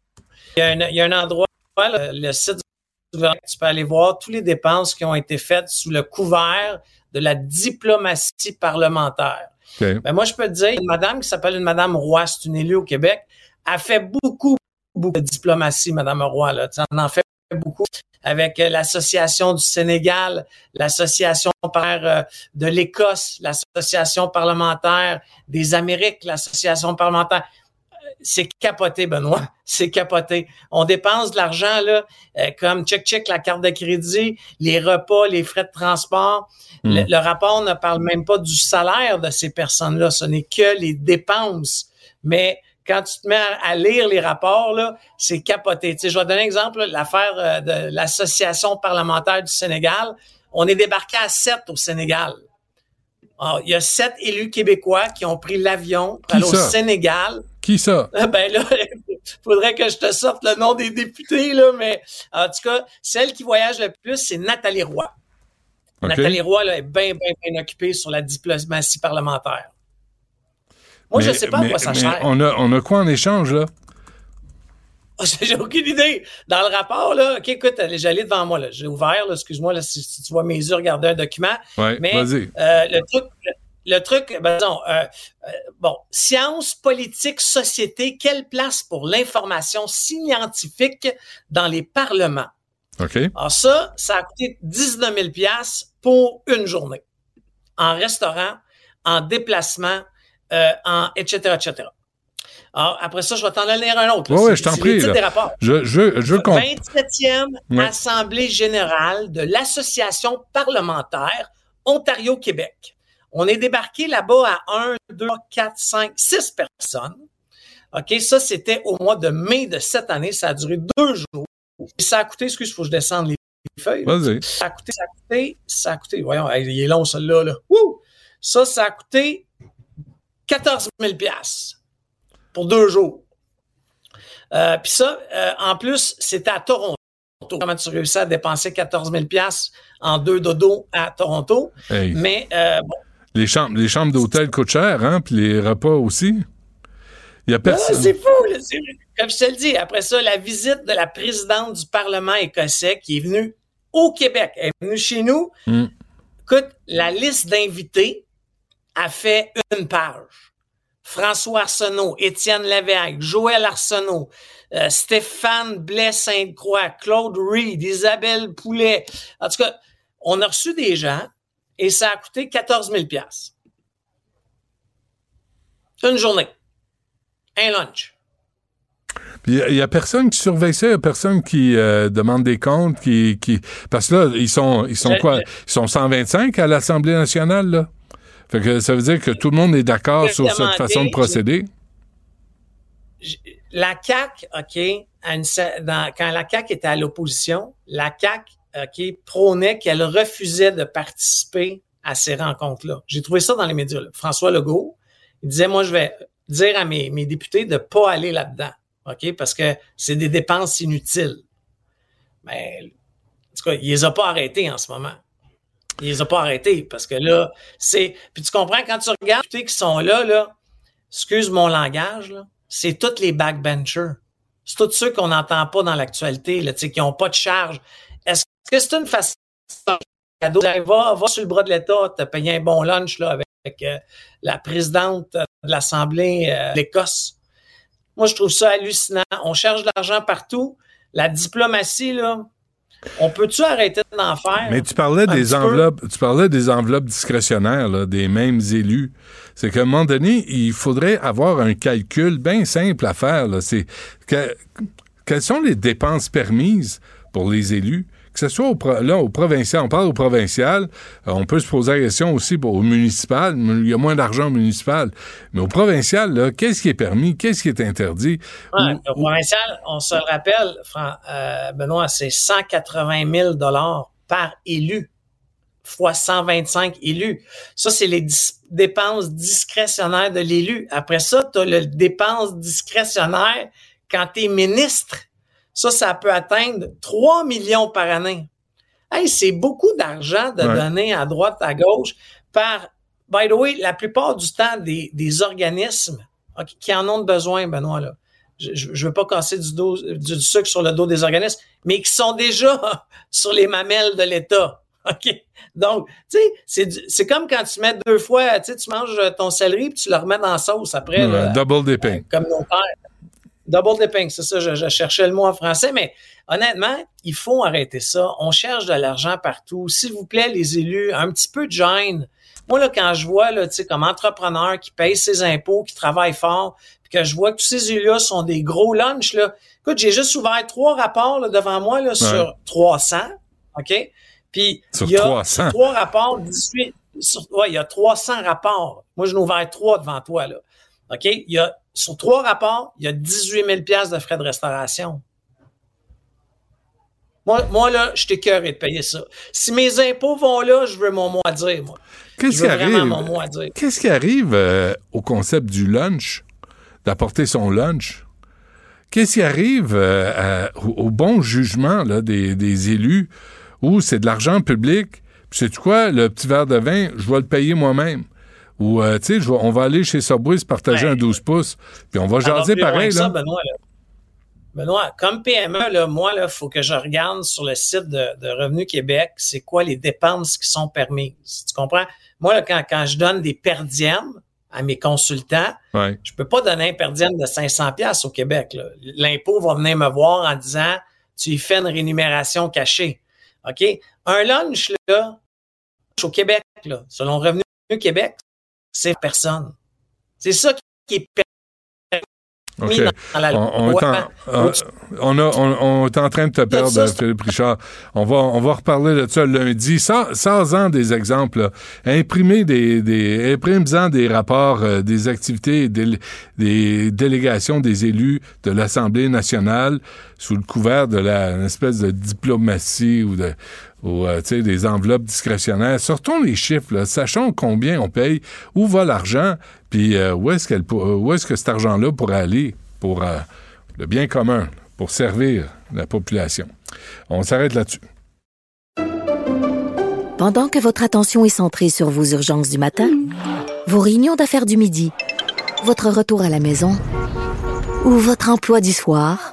Il y a un, il y a un endroit, le, site du gouvernement, tu peux aller voir toutes les dépenses qui ont été faites sous le couvert de la diplomatie parlementaire. Ben moi, je peux te dire, une madame qui s'appelle une madame Roy, c'est une élue au Québec, a fait beaucoup, beaucoup de diplomatie, madame Roy. Là. On en fait beaucoup avec euh, l'Association du Sénégal, l'Association euh, de l'Écosse, l'Association parlementaire des Amériques, l'Association parlementaire c'est capoté, Benoît. C'est capoté. On dépense de l'argent, là, euh, comme check-check la carte de crédit, les repas, les frais de transport. Le, hmm. rapport ne parle même pas du salaire de ces personnes-là. Ce n'est que les dépenses. Mais quand tu te mets à, lire les rapports, là, c'est capoté. Tu sais, je vais donner un exemple, l'affaire euh, de l'Association parlementaire du Sénégal. On est débarqué à sept au Sénégal. il y a sept élus québécois qui ont pris l'avion pour aller au Sénégal qui ça? Ah, ben là, faudrait que je te sorte le nom des députés, là, mais en tout cas, celle qui voyage le plus, c'est Nathalie Roy. Nathalie Roy là, est bien, bien, bien occupée sur la diplomatie parlementaire. Moi, je ne sais pas à quoi ça sert. On a, on a quoi en échange, là? J'ai aucune idée. Dans le rapport, là, OK, écoute, j'allais devant moi, là. J'ai ouvert, excuse-moi, là, si, tu vois mes yeux regarder un document. Ouais, mais euh, le truc, le truc, ben, disons, euh, euh, bon, science, politique, société, quelle place pour l'information scientifique dans les parlements? OK. Alors ça, ça a coûté 19 000 pour une journée. En restaurant, en déplacement, euh, en etc., etc. Alors, après ça, je vais t'en donner un autre. Oui, je t'en prie. Des rapports. Je, je, je 27e Assemblée générale de l'Association parlementaire Ontario-Québec. On est débarqué là-bas à 1, 2, 4, 5, 6 personnes. OK, ça, c'était au mois de mai de cette année. Ça a duré deux jours. Et ça a coûté, excuse, il faut que je descende les feuilles. Vas-y. Ça a coûté, ça a coûté, ça a coûté, voyons, il est long, celui-là. Là. Ça, ça a coûté 14 000 pour deux jours. Euh, Puis ça, euh, en plus, c'était à Toronto. Comment tu réussis à dépenser 14 000 en deux dodos à Toronto? Mais euh, bon, les chambres, les chambres d'hôtel coûtent cher, hein? Puis les repas aussi. Il y a personne. c'est fou, là, Comme je te le dis, après ça, la visite de la présidente du Parlement écossais qui est venue au Québec. Elle est venue chez nous. Hmm. Écoute, la liste d'invités a fait une page. François Arsenault, Étienne Lévesque, Joël Arsenault, euh, Stéphane Blais-Sainte-Croix, Claude Reed, Isabelle Poulet. En tout cas, on a reçu des gens et ça a coûté 14 000 Une journée. Un lunch. Il n'y a, personne qui surveille ça, il n'y a personne qui euh, demande des comptes, qui, qui. Parce que là, ils sont ils sont quoi? Ils sont 125 à l'Assemblée nationale, là. Fait que ça veut dire que tout le monde est d'accord sur cette façon de procéder? La CAC, OK, quand la CAC était à l'opposition, la CAC qui prônait qu'elle refusait de participer à ces rencontres-là. J'ai trouvé ça dans les médias. François Legault, il disait, moi, je vais dire à mes, députés de pas aller là-dedans, OK, parce que c'est des dépenses inutiles. Mais, en tout cas, il les a pas arrêtés en ce moment. Il les a pas arrêtés parce que là, c'est... Puis tu comprends, quand tu regardes députés qui sont là, là, excuse mon langage, c'est tous les backbenchers. C'est tous ceux qu'on n'entend pas dans l'actualité, qui n'ont pas de charge. Est-ce que c'est une façon cadeau? Va, va sur le bras de l'État, te payer un bon lunch là, avec, euh, la présidente de l'Assemblée euh, d'Écosse. Moi, je trouve ça hallucinant. On cherche de l'argent partout. La diplomatie, là, on peut-tu arrêter d'en faire? Mais tu parlais des enveloppes, tu parlais des enveloppes discrétionnaires, là, des mêmes élus. C'est qu'à un moment donné, il faudrait avoir un calcul bien simple à faire. C'est que, quelles sont les dépenses permises pour les élus? Que ce soit au, là, au provincial, on parle au provincial, euh, on peut se poser la question aussi pour, au municipal, il y a moins d'argent au municipal, mais au provincial, qu'est-ce qui est permis, qu'est-ce qui est interdit? au provincial, on se le rappelle, euh, Benoît, c'est 180 000 par élu fois 125 élus. Ça, c'est les dépenses discrétionnaires de l'élu. Après ça, tu as les dépenses discrétionnaires quand tu es ministre. Ça, ça peut atteindre 3 millions par année. Hey, c'est beaucoup d'argent de donner à droite, à gauche par, by the way, la plupart du temps, des, des organismes qui en ont besoin, Benoît, là. Je ne veux pas casser du, dos, du sucre sur le dos des organismes, mais qui sont déjà sur les mamelles de l'État. OK? Donc, tu sais, c'est comme quand tu mets deux fois, tu sais, tu manges ton céleri puis tu le remets dans la sauce après. double dipping. Comme nos pères. Double dipping, c'est ça, je, cherchais le mot en français, mais honnêtement, il faut arrêter ça. On cherche de l'argent partout. S'il vous plaît, les élus, un petit peu de gêne. Moi, là, quand je vois, là, tu sais, comme entrepreneur qui paye ses impôts, qui travaille fort, puis que je vois que tous ces élus-là sont des gros lunchs, là. Écoute, j'ai juste ouvert trois rapports là, devant moi là, sur 300, OK? Puis, il y a 300. trois rapports, 18, ouais, il y a 300 rapports. Moi, je n'ai ouvert trois devant toi, là. OK? Il y a, sur trois rapports, il y a 18 000 de frais de restauration. Moi, moi là, je t'écœurerai de payer ça. Si mes impôts vont là, je veux mon mot à dire, moi. Qu'est-ce qui arrive? Qu'est-ce qui arrive euh, au concept du lunch, d'apporter son lunch? Qu'est-ce qui arrive euh, au, bon jugement là, des, des élus ou c'est de l'argent public, puis c'est quoi, le petit verre de vin, je vais le payer moi-même? Ou, euh, tu sais, on va aller chez se partager un 12 pouces, puis on va jaser pareil. là. Benoît, Benoît, comme PME, là, moi, il faut que je regarde sur le site de, Revenu Québec, c'est quoi les dépenses qui sont permises. Tu comprends? Moi, quand, quand je donne des perdièmes à mes consultants, ouais. je peux pas donner un perdième de 500 pièces au Québec. L'impôt va venir me voir en disant, tu y fais une rémunération cachée. OK? Un lunch, là, au Québec, là, selon Revenu Québec, c'est personne. C'est ça qui est on, est en, train de te perdre, Philippe Richard. On va, on va reparler de ça lundi. Sans, en des exemples. Imprimer des, des, en des rapports euh, des activités des, des, délégations des élus de l'Assemblée nationale sous le couvert de la espèce de diplomatie ou de ou euh, des enveloppes discrétionnaires. Sortons les chiffres, sachons combien on paye, où va l'argent, puis euh, où est-ce qu'elle où est-ce que cet argent-là pourrait aller pour euh, le bien commun, pour servir la population? On s'arrête là-dessus. Pendant que votre attention est centrée sur vos urgences du matin, vos réunions d'affaires du midi, votre retour à la maison ou votre emploi du soir,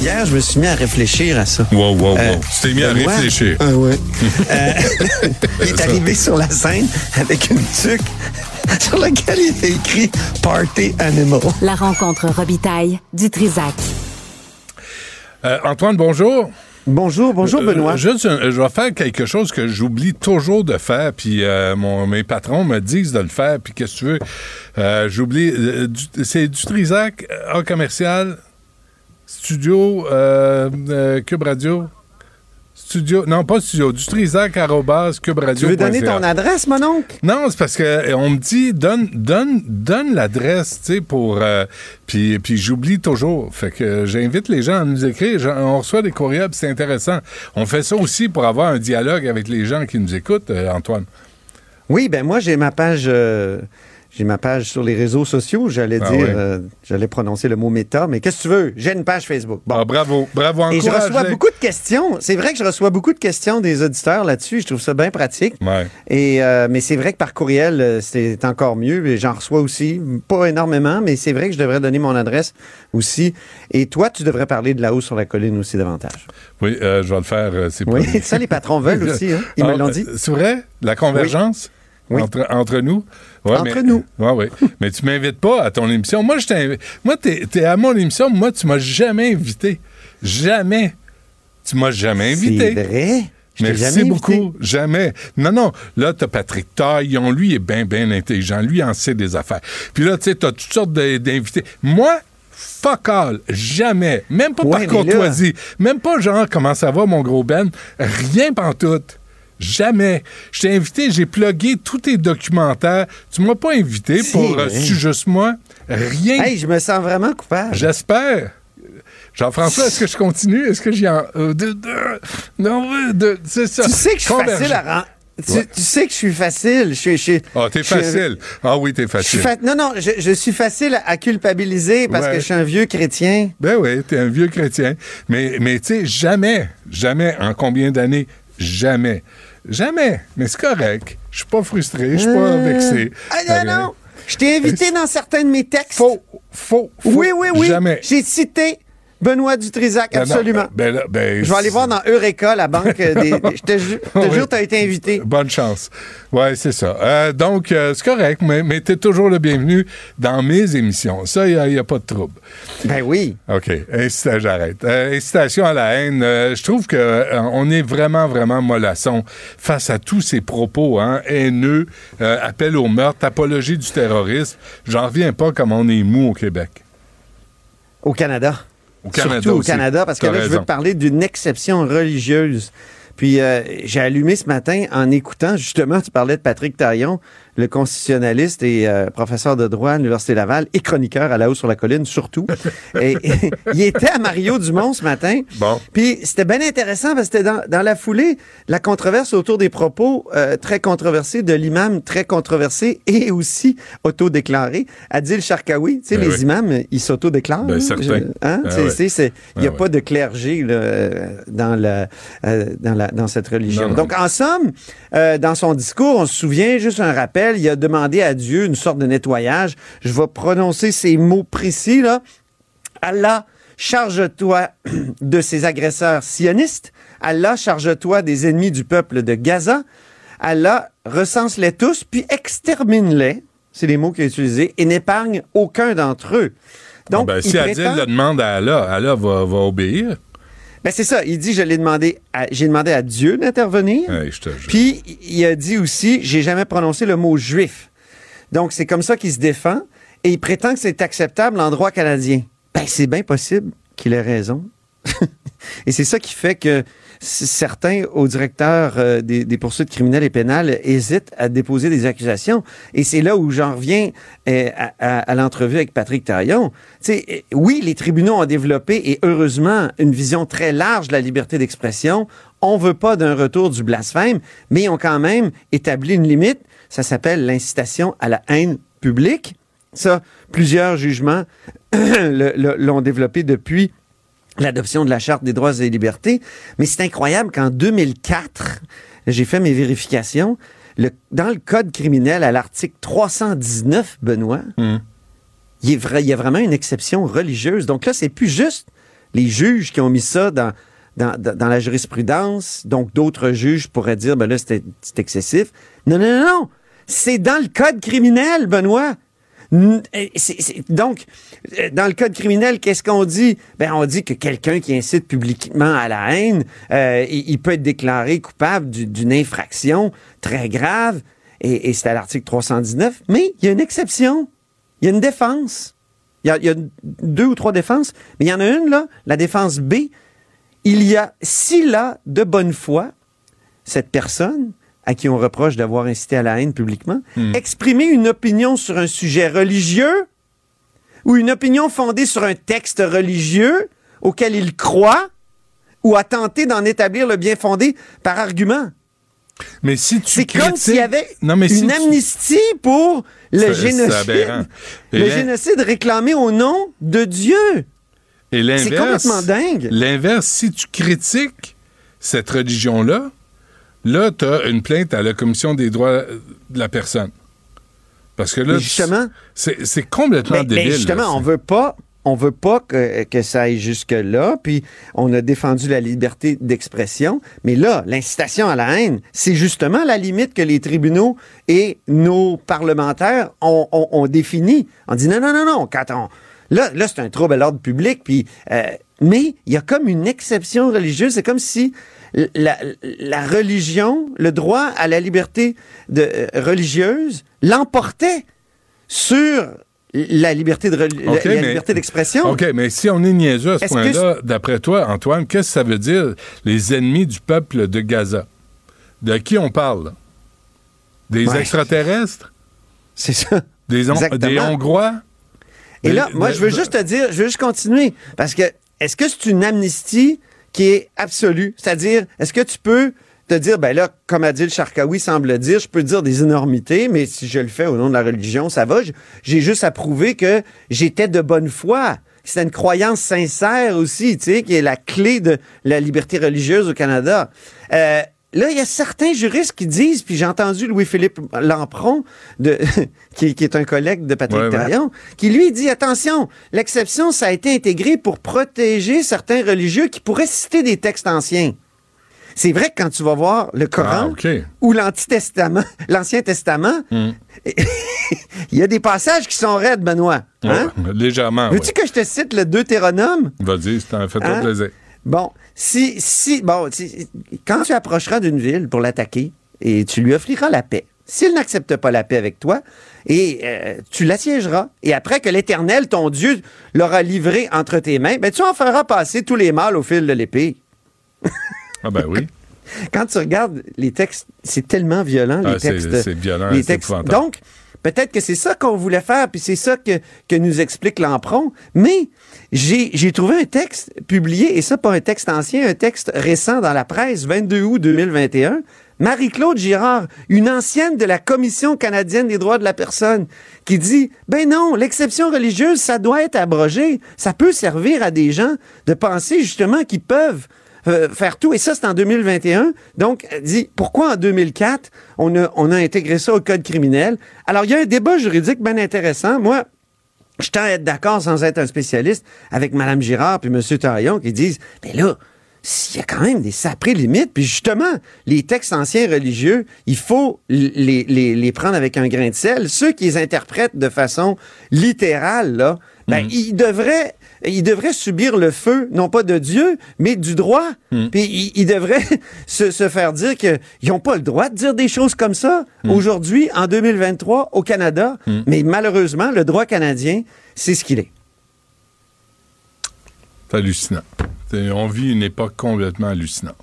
Hier, je me suis mis à réfléchir à ça. Wow, wow, wow. Euh, tu t'es mis à réfléchir. Ah ouais. euh, il est arrivé sur la scène avec une tuque sur laquelle il était écrit Party Animal. La rencontre Robitaille du Trisac. Euh, Antoine, bonjour. Bonjour, bonjour euh, Benoît. juste, je vais faire quelque chose que j'oublie toujours de faire, puis mon, mes patrons me disent de le faire, puis qu'est-ce que tu veux? J'oublie. c'est du Trisac en commercial Studio euh, euh, Cube Radio. Studio, non, pas studio, du Trisac Cube Radio. Tu veux donner ton adresse, mon oncle? Non, c'est parce qu'on euh, me dit, donne, donne, donne l'adresse, tu sais, pour. puis, puis j'oublie toujours. Fait que j'invite les gens à nous écrire. On reçoit des courriels, c'est intéressant. On fait ça aussi pour avoir un dialogue avec les gens qui nous écoutent, Antoine. Oui, ben moi, j'ai ma page j'ai ma page sur les réseaux sociaux. J'allais Ah dire, euh, j'allais prononcer le mot méta, mais qu'est-ce que tu veux? J'ai une page Facebook. Bon. Ah, bravo, bravo, Et je reçois beaucoup de questions. C'est vrai que je reçois beaucoup de questions des auditeurs là-dessus. Je trouve ça bien pratique. Ouais. Et euh, mais c'est vrai que par courriel, euh, c'est encore mieux. Et J'en reçois aussi, pas énormément, mais c'est vrai que je devrais donner mon adresse aussi. Et toi, tu devrais parler de la hausse sur la colline aussi davantage. Oui, euh, je vais le faire, c'est Oui, ça, les patrons veulent aussi, hein. Ils me Ah, l'ont dit. C'est vrai? La convergence? Oui. Entre, entre nous? Ouais, Entre mais- nous. Ouais, ouais. mais tu m'invites pas à ton émission. Moi, je t'invite. Moi, t'es es à mon émission. Moi, tu m'as jamais invité. Jamais. Tu m'as jamais invité. C'est vrai? Je Merci invité. beaucoup. Jamais. Non, non. Là, t'as Patrick Taillon. Lui est bien, bien intelligent. Lui en sait des affaires. Puis là, tu sais, t'as toutes sortes d'invités. Moi, fuck all. Jamais. Même pas Ouais, par là- courtoisie. Même pas genre, comment ça va, mon gros Ben? Rien pantoute. Jamais. Je t'ai invité, j'ai plugué tous tes documentaires. Tu m'as pas invité pour euh, juste moi. Rien. Hey, je me sens vraiment coupable. J'espère. Jean-François, est-ce que je continue? Est-ce que j'y en. euh, de- de- non, oui, de- c'est ça. Tu sais que je suis facile à rendre. Tu, Ouais. tu sais que je suis facile. Je, suis- je, Ah, t'es facile. Ah oui, t'es facile. fa- Non, non, je, je suis facile à culpabiliser parce Ouais. que je suis un vieux chrétien. Ben oui, t'es un vieux chrétien. Mais, mais tu sais, jamais, jamais, en combien d'années, jamais, jamais. Mais c'est correct. Je suis pas frustré, je suis pas Euh, vexé. Ah, non, non. Je t'ai invité dans certains de mes textes. Faux, faux, faux. Oui, oui, oui. Jamais. J'ai cité Benoît Dutrisac, Ben non, absolument. ben là, ben, je vais aller voir dans Eureka, la banque des. Je te, ju- je te Oui. jure, tu as été invité. Bonne chance. Ouais, c'est ça. Euh, donc, euh, c'est correct, mais, mais tu es toujours le bienvenu dans mes émissions. Ça, il n'y a, pas de trouble. Ben oui. OK. J'arrête. Euh, incitation à la haine. euh, je trouve que euh, on est vraiment, vraiment mollasson face à tous ces propos hein, haineux, appel au meurtre, apologie du terrorisme. J'en reviens pas comme on est mou au Québec. Au Canada. Au Canada Surtout au aussi. Canada, parce que là, je veux te parler d'une exception religieuse. Puis euh, j'ai allumé ce matin en écoutant, justement, tu parlais de Patrick Taillon, le constitutionnaliste et euh, professeur de droit à l'Université Laval et chroniqueur à la haut sur la colline, surtout. et, et il était à Mario Dumont ce matin. Bon. Puis c'était bien intéressant parce que c'était dans, dans la foulée, la controverse autour des propos euh, très controversés de l'imam très controversé et aussi autodéclaré, Adil Sharkawi. Tu sais, Ben les oui. imams, ils s'autodéclarent. Ben, hein? hein? Ah ouais. Il n'y a Ah ouais. pas de clergé là, euh, dans, la, dans, la, dans cette religion. Non, non. Donc, en somme, euh, dans son discours, on se souvient, juste un rappel, il a demandé à Dieu une sorte de nettoyage. Je vais prononcer ces mots précis, là. Allah, charge-toi de ces agresseurs sionistes. Allah, charge-toi des ennemis du peuple de Gaza. Allah, recense-les tous, puis extermine-les. C'est les mots qu'il a utilisés, et n'épargne aucun d'entre eux. Donc, Ah ben, il si Adil prétend- le demande à Allah, Allah va, va obéir. Ben, c'est ça. Il dit, je l'ai demandé à, j'ai demandé à Dieu d'intervenir. Puis, il a dit aussi, j'ai jamais prononcé le mot juif. Donc, c'est comme ça qu'il se défend. Et il prétend que c'est acceptable en droit canadien. Ben, c'est bien possible qu'il ait raison. et c'est ça qui fait que certains, au directeur euh, des, poursuites criminelles et pénales, hésitent à déposer des accusations. Et c'est là où j'en reviens euh, à, à- l'entrevue avec Patrick Taillon. Tu sais, euh, oui, les tribunaux ont développé, et heureusement, une vision très large de la liberté d'expression. On veut pas d'un retour du blasphème, mais ils ont quand même établi une limite. Ça s'appelle l'incitation à la haine publique. Ça, plusieurs jugements l'ont développé depuis l'adoption de la Charte des droits et libertés. Mais c'est incroyable qu'en 2004, j'ai fait mes vérifications, le- dans le Code criminel, à l'article 319, Benoît, Hmm. il, est vrai- il y a vraiment une exception religieuse. Donc là, c'est plus juste les juges qui ont mis ça dans, dans, la jurisprudence. Donc d'autres juges pourraient dire, ben là, c'est excessif. Non, non, non, non. C'est dans le Code criminel, Benoît. Donc, euh, dans le code criminel, qu'est-ce qu'on dit? Ben, on dit que quelqu'un qui incite publiquement à la haine, euh, il, peut être déclaré coupable du- d'une infraction très grave, et, c'est à l'article 319, mais il y a une exception. Il y a une défense. Il y a, il y a deux ou trois défenses, mais il y en a une, là, la défense B. Il y a, s'il a de bonne foi, cette personne à qui on reproche d'avoir incité à la haine publiquement, exprimer une opinion sur un sujet religieux ou une opinion fondée sur un texte religieux auquel il croit ou a tenté d'en établir le bien fondé par argument. Mais si tu C'est comme s'il y avait Non, mais si une tu- amnistie pour le génocide. Le là- génocide réclamé au nom de Dieu. Et l'inverse. C'est complètement dingue. L'inverse, si tu critiques cette religion-là, là, tu as une plainte à la Commission des droits de la personne. Parce que là, Mais justement- c'est c'est complètement Mais, mais débile. justement, là, on veut pas. On veut pas que, que ça aille jusque-là, puis on a défendu la liberté d'expression. Mais là, l'incitation à la haine, c'est justement la limite que les tribunaux et nos parlementaires ont, ont- ont définie. On dit non, non, non, non, quand on... Là, là c'est un trouble à l'ordre public, puis... euh, mais il y a comme une exception religieuse. C'est comme si la, la religion, le droit à la liberté de, euh, religieuse l'emportait sur la liberté de la, mais- liberté d'expression. OK, mais si on est niaiseux à ce que point-là, d'après toi, Antoine, qu'est-ce que ça veut dire, les ennemis du peuple de Gaza? De qui on parle? là? Des Ouais. extraterrestres? C'est ça. Des, des Hongrois? Et Des- là, moi, je veux juste te dire, je veux juste continuer. Parce que, est-ce que c'est une amnistie qui est absolue? C'est-à-dire, est-ce que tu peux te dire, ben là, comme a dit le Charkaoui semble le dire, je peux dire des énormités, mais si je le fais au nom de la religion, ça va. J'ai juste à prouver que j'étais de bonne foi. C'est une croyance sincère aussi, tu sais, qui est la clé de la liberté religieuse au Canada. Euh, Là, il y a certains juristes qui disent, puis j'ai entendu Louis-Philippe Lampron, de, qui, qui est un collègue de Patrick Ouais, qui lui dit, attention, l'exception, ça a été intégré pour protéger certains religieux qui pourraient citer des textes anciens. C'est vrai que quand tu vas voir le Coran Ah, OK. ou l'Anti-Testament, l'Ancien Testament, Hmm. il y a des passages qui sont raides, Benoît. Hein? Ouais, légèrement, Veux-tu que je te cite le Deutéronome? Vas-y, c'est un fait Hein? plaisir. Bon, si, si, bon, si- quand tu approcheras d'une ville pour l'attaquer et tu lui offriras la paix, s'il n'accepte pas la paix avec toi, et euh, tu l'assiégeras, et après que l'Éternel, ton Dieu, l'aura livré entre tes mains, ben, tu en feras passer tous les mâles au fil de l'épée. Ah ben oui. Quand tu regardes les textes, c'est tellement violent, les Ah, c'est- textes. c'est violent, les c'est textes. Donc, peut-être que c'est ça qu'on voulait faire, puis c'est ça que, nous explique Lampron. Mais j'ai j'ai trouvé un texte publié, et ça pas un texte ancien, un texte récent dans la presse, 22 août 2021. Marie-Claude Girard, une ancienne de la Commission canadienne des droits de la personne, qui dit, ben non, l'exception religieuse, ça doit être abrogé. Ça peut servir à des gens de penser justement qu'ils peuvent euh, faire tout. Et ça, c'est en 2021. Donc, dit, pourquoi en 2004, on a, on a intégré ça au code criminel? Alors, il y a un débat juridique bien intéressant. Moi, je tends à être d'accord sans être un spécialiste avec Mme Girard puis M. Taillon qui disent, mais là, s'il y a quand même des saprées limites, puis justement, les textes anciens religieux, il faut les, les, les prendre avec un grain de sel. Ceux qui les interprètent de façon littérale, là, ben, ils devraient ils devraient subir le feu, non pas de Dieu, mais du droit. Puis ils, ils devraient se, se faire dire qu'ils n'ont pas le droit de dire des choses comme ça aujourd'hui, en 2023, au Canada. Mais malheureusement, le droit canadien, c'est ce qu'il est. C'est hallucinant. On vit une époque complètement hallucinante.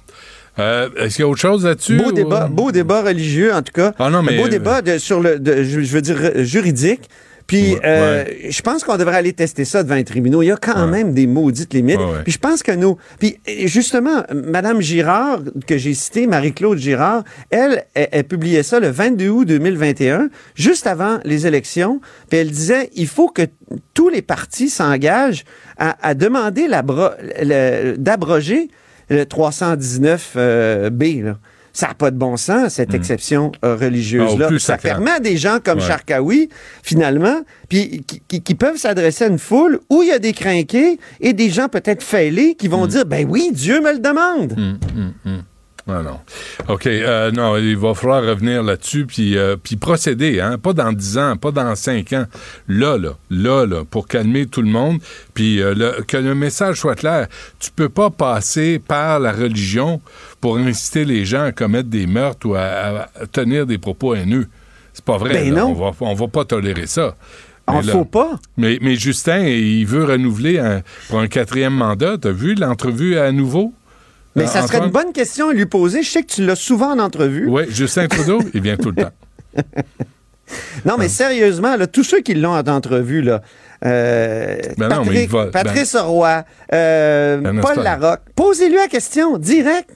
Euh, Est-ce qu'il y a autre chose là-dessus? Beau ou- débat, beau débat religieux, en tout cas. Ah non, mais- Un beau débat de- sur le, de- je, veux dire, euh, juridique. Puis, Ouais, euh, je pense qu'on devrait aller tester ça devant les tribunaux. Il y a quand même des maudites limites. Puis, je pense que nous. Puis, justement, Madame Girard, que j'ai citée, Marie-Claude Girard, elle, elle, elle publiait ça le 22 août 2021, juste avant les élections. Puis, elle disait il faut que tous les partis s'engagent à, à demander d'abroger le 319 euh, B. Là. Ça n'a pas de bon sens, cette exception euh, Hmm. Ah, religieuse-là. ça permet à des gens comme Ouais. Charkaoui, finalement, puis qui, qui- qui peuvent s'adresser à une foule où il y a des crinqués et des gens peut-être fêlés qui Hmm. vont dire Ben oui, Dieu me le demande. Ah non. OK. euh, non, il va falloir revenir là-dessus puis, euh, puis procéder, hein? Pas dans 10 ans, pas dans 5 ans. Là, là, là, là, pour calmer tout le monde, puis euh, le- que le message soit clair. Tu peux pas passer par la religion pour inciter les gens à commettre des meurtres ou à, tenir des propos haineux. C'est pas vrai. Ben non. On va, on va pas tolérer ça. On là- faut pas. Mais, mais Justin, il veut renouveler un- pour un quatrième mandat. T'as vu l'entrevue à nouveau? Mais Euh, ça serait une bonne question à lui poser. Je sais que tu l'as souvent en entrevue. Oui, Justin Trudeau, il vient tout le temps. Non, mais sérieusement, là, tous ceux qui l'ont en entrevue, là, euh, Ben non, mais Patrick, va- Patrice Roy, euh, Ben Paul Larocque, posez-lui la question, direct.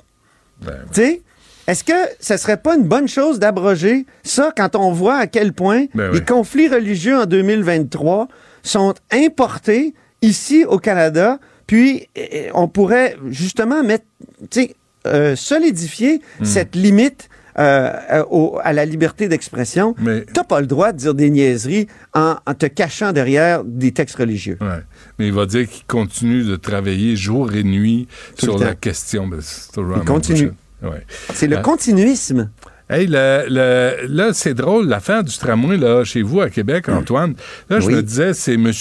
Ben, Tu sais, Est-ce que ce serait pas une bonne chose d'abroger ça quand on voit à quel point Ben les oui. conflits religieux en 2023 sont importés ici au Canada, puis eh, on pourrait justement mettre, tu sais, euh, solidifier Hmm. cette limite euh, euh, au- à la liberté d'expression. Mais- T'as pas le droit de dire des niaiseries en, en te cachant derrière des textes religieux. Ouais. Mais il va dire qu'il continue de travailler jour et nuit Tout sur la question. Ben, Il continue. Ouais. C'est le Euh, continuisme. Hey, le- le- là, c'est drôle, l'affaire du tramway, là, chez vous, à Québec, Antoine. Là, je Oui. me disais, c'est M.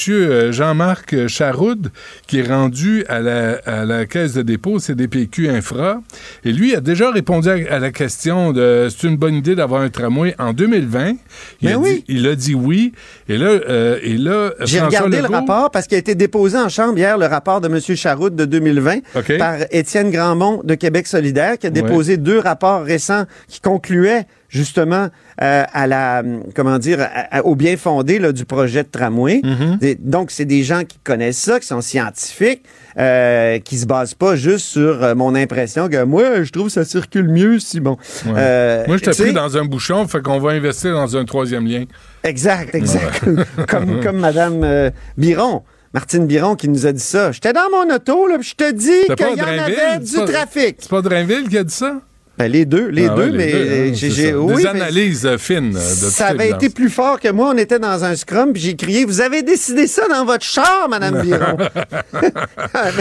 Jean-Marc Charoud qui est rendu à la, à la caisse de dépôt CDPQ Infra. Et lui a déjà répondu à, à la question de c'est une bonne idée d'avoir un tramway en 2020. Il, Mais a, oui. dit, il a dit oui. Et là, euh, et là J'ai regardé Legault- le rapport parce qu'il a été déposé en chambre hier, le rapport de M. Charoud de 2020 OK. par Étienne Grandmont de Québec solidaire qui a déposé deux rapports récents qui justement euh, à la comment dire à- au bien fondé là, du projet de tramway. Mm-hmm. Donc c'est des gens qui connaissent ça, qui sont scientifiques, euh, qui se basent pas juste sur euh, mon impression que moi je trouve que ça circule mieux si bon. Ouais. Euh, Moi, tu sais, pris dans un bouchon, fait qu'on va investir dans un troisième lien. Exact, exact. comme, comme Madame Biron. Martine Biron qui nous a dit ça. J'étais dans mon auto, là, puis je te dis qu'il y en avait du trafic. C'est pas Drainville qui a dit ça? Ben, les deux, les Ah deux, ouais, mais deux, hein, oui, Des mais analyses fines. de ça avait évidence. été plus fort que moi. On était dans un scrum, puis j'ai crié Vous avez décidé ça dans votre char, Madame Biron.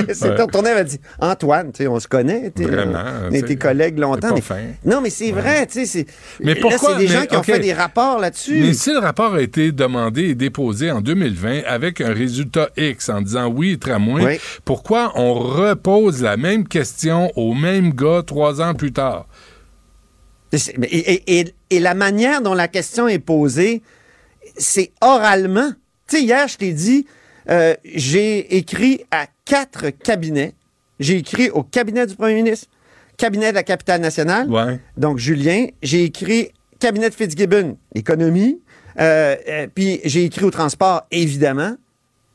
mais c'est Ouais. retourné, elle m'a dit Antoine, tu sais, on se connaît. Vraiment, On tu est tes collègues longtemps. Mais, non, mais c'est vrai, tu sais. c'est- Mais pourquoi- c'est des gens mais, qui ont fait des rapports là-dessus. Mais si le rapport a été demandé et déposé en 2020 avec un résultat X en disant oui, tramway, Oui. pourquoi on repose la même question au même gars trois ans plus tard? C'est- Et, et- et- et la manière dont la question est posée, c'est oralement. Tu sais, hier, je t'ai dit, euh, j'ai écrit à quatre cabinets. J'ai écrit au cabinet du premier ministre, cabinet de la capitale nationale, Ouais. donc Julien. J'ai écrit cabinet de Fitzgibbon, économie. Euh, euh, puis j'ai écrit au transport, évidemment.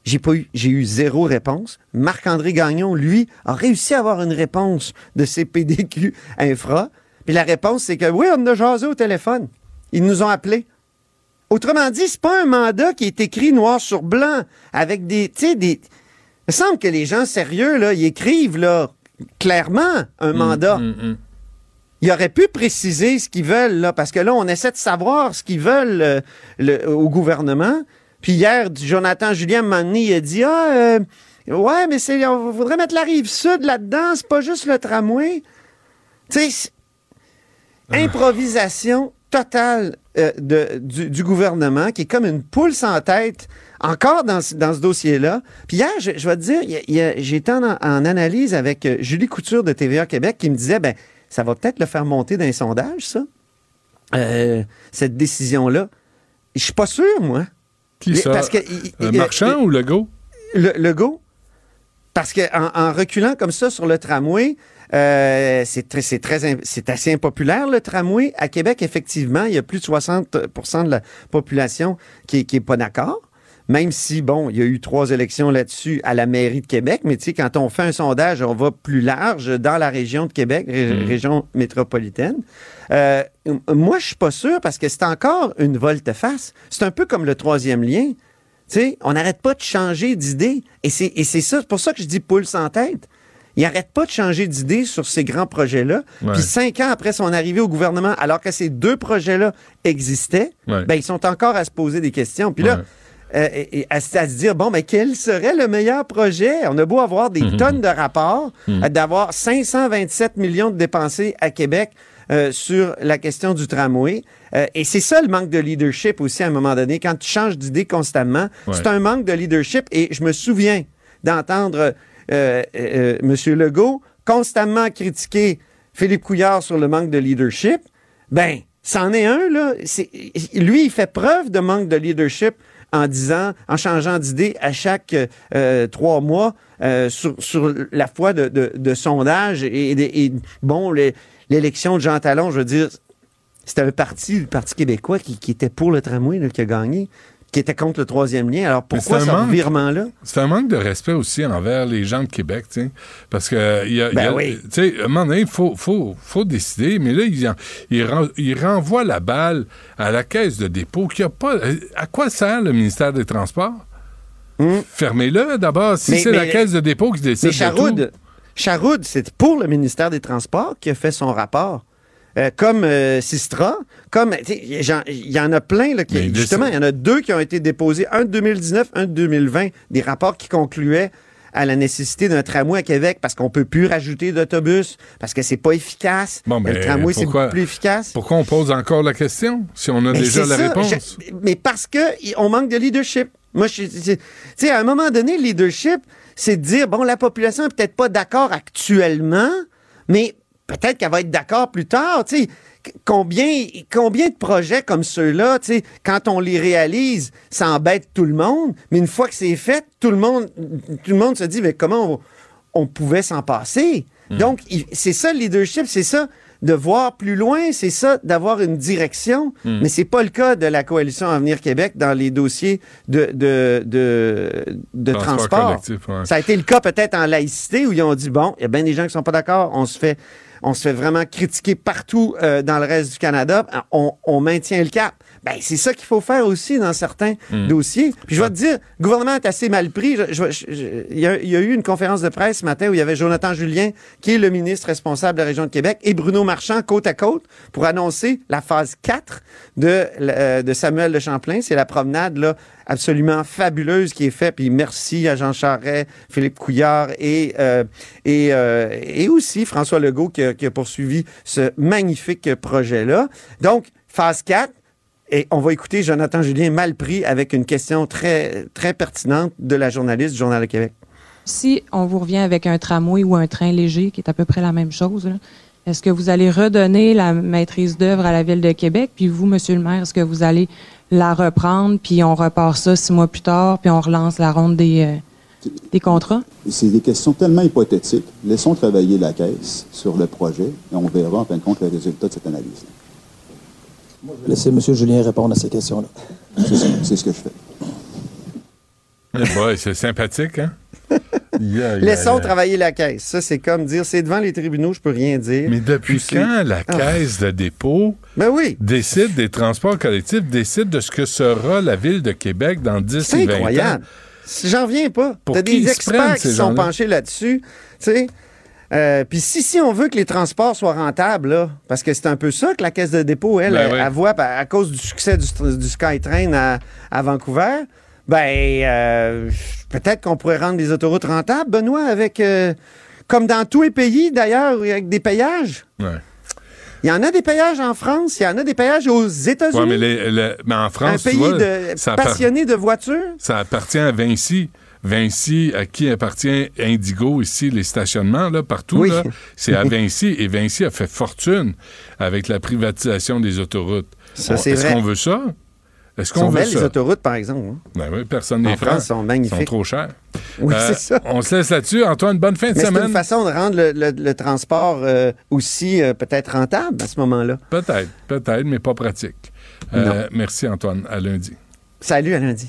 J'ai pas eu, j'ai eu zéro réponse. Marc-André Gagnon, lui, a réussi à avoir une réponse de CPDQ Infra. Puis la réponse, c'est que oui, on a jasé au téléphone. Ils nous ont appelés. Autrement dit, c'est pas un mandat qui est écrit noir sur blanc avec des, tu sais, des. Il me semble que les gens sérieux là, ils écrivent là clairement un mandat. Hum, hum. Ils auraient pu préciser ce qu'ils veulent, là, parce que là, on essaie de savoir ce qu'ils veulent euh, le- au gouvernement. Puis hier, Jonathan Julien, il a dit Ah, euh, ouais, mais c'est, on voudrait mettre la rive sud là-dedans, c'est pas juste le tramway. Tu sais, improvisation totale euh, de- du, du gouvernement qui est comme une poule sans tête encore dans, ce- dans ce dossier-là. Puis hier, je, je vais te dire, j'étais en, en analyse avec euh, Julie Couture de TVA Québec qui me disait, ben, ça va peut-être le faire monter dans les sondages, ça, Euh, cette décision-là. Je suis pas sûr, moi. Qui ça? parce que- il- il- Marchand il- ou Legault? Le, Legault. Parce que en, en reculant comme ça sur le tramway, euh, c'est très, c'est très, im- c'est assez impopulaire le tramway à Québec. Effectivement, il y a plus de 60% de la population qui est, qui est pas d'accord. Même si, bon, il y a eu trois élections là-dessus à la mairie de Québec, mais tu sais, quand on fait un sondage, on va plus large dans la région de Québec, ré- Mm. région métropolitaine. Euh, moi, je suis pas sûr parce que c'est encore une volte-face. C'est un peu comme le troisième lien. Tu sais, on n'arrête pas de changer d'idée. Et c'est, et c'est ça, c'est pour ça que je dis poule sans tête. Il n'arrête pas de changer d'idée sur ces grands projets-là. Ouais. Puis cinq ans après son arrivée au gouvernement, alors que ces deux projets-là existaient, Ouais. ben, ils sont encore à se poser des questions. Puis là, Ouais. euh, et- et à, se à se dire, bon, mais quel serait le meilleur projet? On a beau avoir des Mhm. tonnes de rapports, euh, d'avoir 527 millions de dépensés à Québec euh, sur la question du tramway. Euh, et c'est ça le manque de leadership aussi à un moment donné. Quand tu changes d'idée constamment, Ouais. c'est un manque de leadership. Et je me souviens d'entendre euh, euh, M. Legault constamment critiquer Philippe Couillard sur le manque de leadership. Ben, c'en est un, là. Lui, il fait preuve de manque de leadership en disant, en changeant d'idée à chaque euh, trois mois euh, sur, la foi de, de, sondage. Et, bon, l'élection de Jean Talon, je veux dire, c'était un parti, le Parti québécois, qui, qui était pour le tramway, là, qui a gagné. Qui était contre le troisième lien. Alors pourquoi ce manque- revirement-là? C'est un manque de respect aussi envers les gens de Québec, tu sais. Parce que, il y a, il y Ben a- oui. tu sais, à un moment donné, il faut, faut, faut décider, mais là, il, en- il, il renvoie la balle à la caisse de dépôt qui a pas. À quoi sert le ministère des Transports? Fermez-le d'abord. Si Hmm. C'est la caisse de dépôt qui décide. Mais de Charoud, tout. Charoud, c'est pour le ministère des Transports qui a fait son rapport. Euh, comme euh, Sistra, comme il y en a plein là, qui, Mais il justement, il y en a deux qui ont été déposés, un de 2019, un de 2020, des rapports qui concluaient à la nécessité d'un tramway à Québec parce qu'on peut plus rajouter d'autobus parce que c'est pas efficace. Bon, le tramway c'est beaucoup plus efficace. Pourquoi on pose encore la question si on a Mais déjà la ça, réponse? je- mais parce que on manque de leadership. Moi, je, tu sais, à un moment donné, le leadership, c'est de dire bon, la population est peut-être pas d'accord actuellement, mais peut-être qu'elle va être d'accord plus tard. Combien, combien de projets comme ceux-là, quand on les réalise, ça embête tout le monde, mais une fois que c'est fait, tout le monde, tout le monde se dit mais comment on, on pouvait s'en passer? Donc, il- c'est ça le leadership, c'est ça de voir plus loin, c'est ça d'avoir une direction, Hmm. mais c'est pas le cas de la coalition Avenir Québec dans les dossiers de, de, de, de Transport transport. collectif, ouais. Ça a été le cas peut-être en laïcité où ils ont dit bon, il y a bien des gens qui sont pas d'accord, on se fait on se fait vraiment critiquer partout euh, dans le reste du Canada, on, on maintient le cap. Ben, c'est ça qu'il faut faire aussi dans certains Hmm. dossiers. Puis je vais te dire, le gouvernement est assez mal pris. Y, il y a eu une conférence de presse ce matin où il y avait Jonathan Julien, qui est le ministre responsable de la région de Québec, et Bruno Marchand, côte à côte, pour annoncer la phase 4 de, euh, de Samuel de Champlain. C'est la promenade là, absolument fabuleuse qui est faite. Puis merci à Jean Charret, Philippe Couillard et, euh, et, euh, et aussi François Legault qui a, qui a poursuivi ce magnifique projet-là. Donc, phase 4, et on va écouter Jonathan Julien mal pris avec une question très, très pertinente de la journaliste du Journal de Québec. Si on vous revient avec un tramway ou un train léger, qui est à peu près la même chose, là, est-ce que vous allez redonner la maîtrise d'œuvre à la Ville de Québec? Puis vous, Monsieur le maire, est-ce que vous allez la reprendre, puis on repart ça six mois plus tard, puis on relance la ronde des, euh, des contrats? C'est des questions tellement hypothétiques. Laissons travailler la Caisse sur le projet et on verra en fin de compte le résultat de cette analyse. Laissez M. Julien répondre à ces questions-là. C'est ce, c'est ce que je fais. Eh c'est sympathique, hein? Yeah, yeah, Laissons yeah. travailler la caisse. Ça, c'est comme dire, c'est devant les tribunaux, je peux rien dire. Mais depuis Ou c'est- quand la Ah. caisse de dépôt Ben oui. décide des transports collectifs, décide de ce que sera la ville de Québec dans 10 C'est et 20 ans? incroyable. J'en reviens pas. Pour T'as des experts qui sont penchés là-dessus. Tu sais? Euh, Puis si, si on veut que les transports soient rentables, là, parce que c'est un peu ça que la caisse de dépôt, elle, Ben elle, oui. elle voit à, cause du succès du, du SkyTrain à, à Vancouver, ben euh, peut-être qu'on pourrait rendre les autoroutes rentables, Benoît, avec euh, comme dans tous les pays d'ailleurs, avec des payages. Ouais. Il y en a des payages en France, il y en a des payages aux États-Unis. Ouais, mais, mais en un France, tu pays vois, de passionnés de voitures. ça appartient à Vinci. Vinci, à qui appartient Indigo ici, les stationnements, là, partout, Oui. c'est à Vinci. Et Vinci a fait fortune avec la privatisation des autoroutes. C'est Est-ce qu'on veut ça? Est-ce qu'on veut belles, ça? les autoroutes, par exemple. hein. Ben oui, personne n'est France, sont magnifiques. Sont trop chers. Oui, Euh, c'est ça. On se laisse là-dessus. Antoine, bonne fin de Mais c'est semaine. une façon de rendre le, le- le transport euh, aussi euh, peut-être rentable à ce moment-là. Peut-être, peut-être, mais pas pratique. Merci, Antoine. À lundi. Salut, à lundi.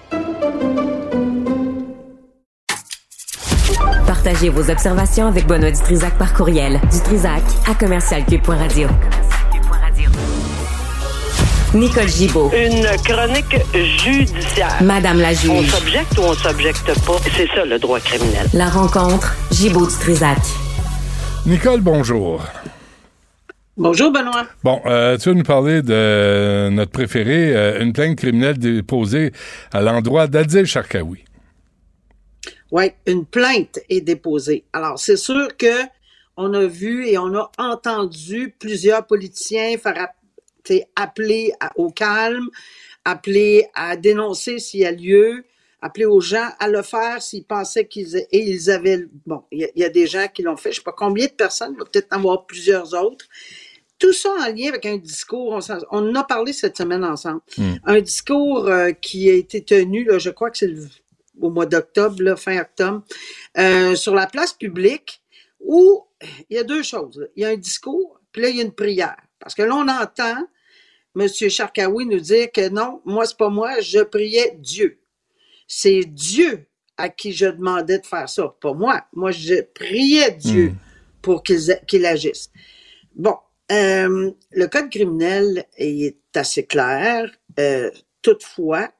Partagez vos observations avec Benoît Dutrisac par courriel. Dutrisac à commercialcube.radio. Nicole Gibaud. Une chronique judiciaire. Madame la On juge. s'objecte ou on s'objecte pas? C'est ça le droit criminel. La rencontre, Gibaud Dutrisac. Nicole, bonjour. Bonjour, Benoît. Bon, euh, tu vas nous parler de notre préféré, euh, une plainte criminelle déposée à l'endroit d'Adil Sharkawi. Oui, une plainte est déposée. Alors, c'est sûr que on a vu et on a entendu plusieurs politiciens faire appeler à- au calme, appeler à dénoncer s'il y a lieu. appeler aux gens à le faire s'ils pensaient qu'ils et ils avaient bon, il y, a- il y a des gens qui l'ont fait, je sais pas combien de personnes, il va peut-être en avoir plusieurs autres. Tout ça en lien avec un discours, on, en a parlé cette semaine ensemble. Mm. Un discours euh, qui a été tenu, là, je crois que c'est le- au mois d'octobre, fin octobre, euh, sur la place publique, où il y a deux choses. Il y a un discours, puis là, il y a une prière. Parce que là, on entend M. Charkaoui nous dire que non, moi, c'est pas moi, je priais Dieu. C'est Dieu à qui je demandais de faire ça, pas moi. Moi, je priais Dieu pour qu'il qu'il agisse. Bon, euh, le code criminel est assez clair. Euh, toutefois,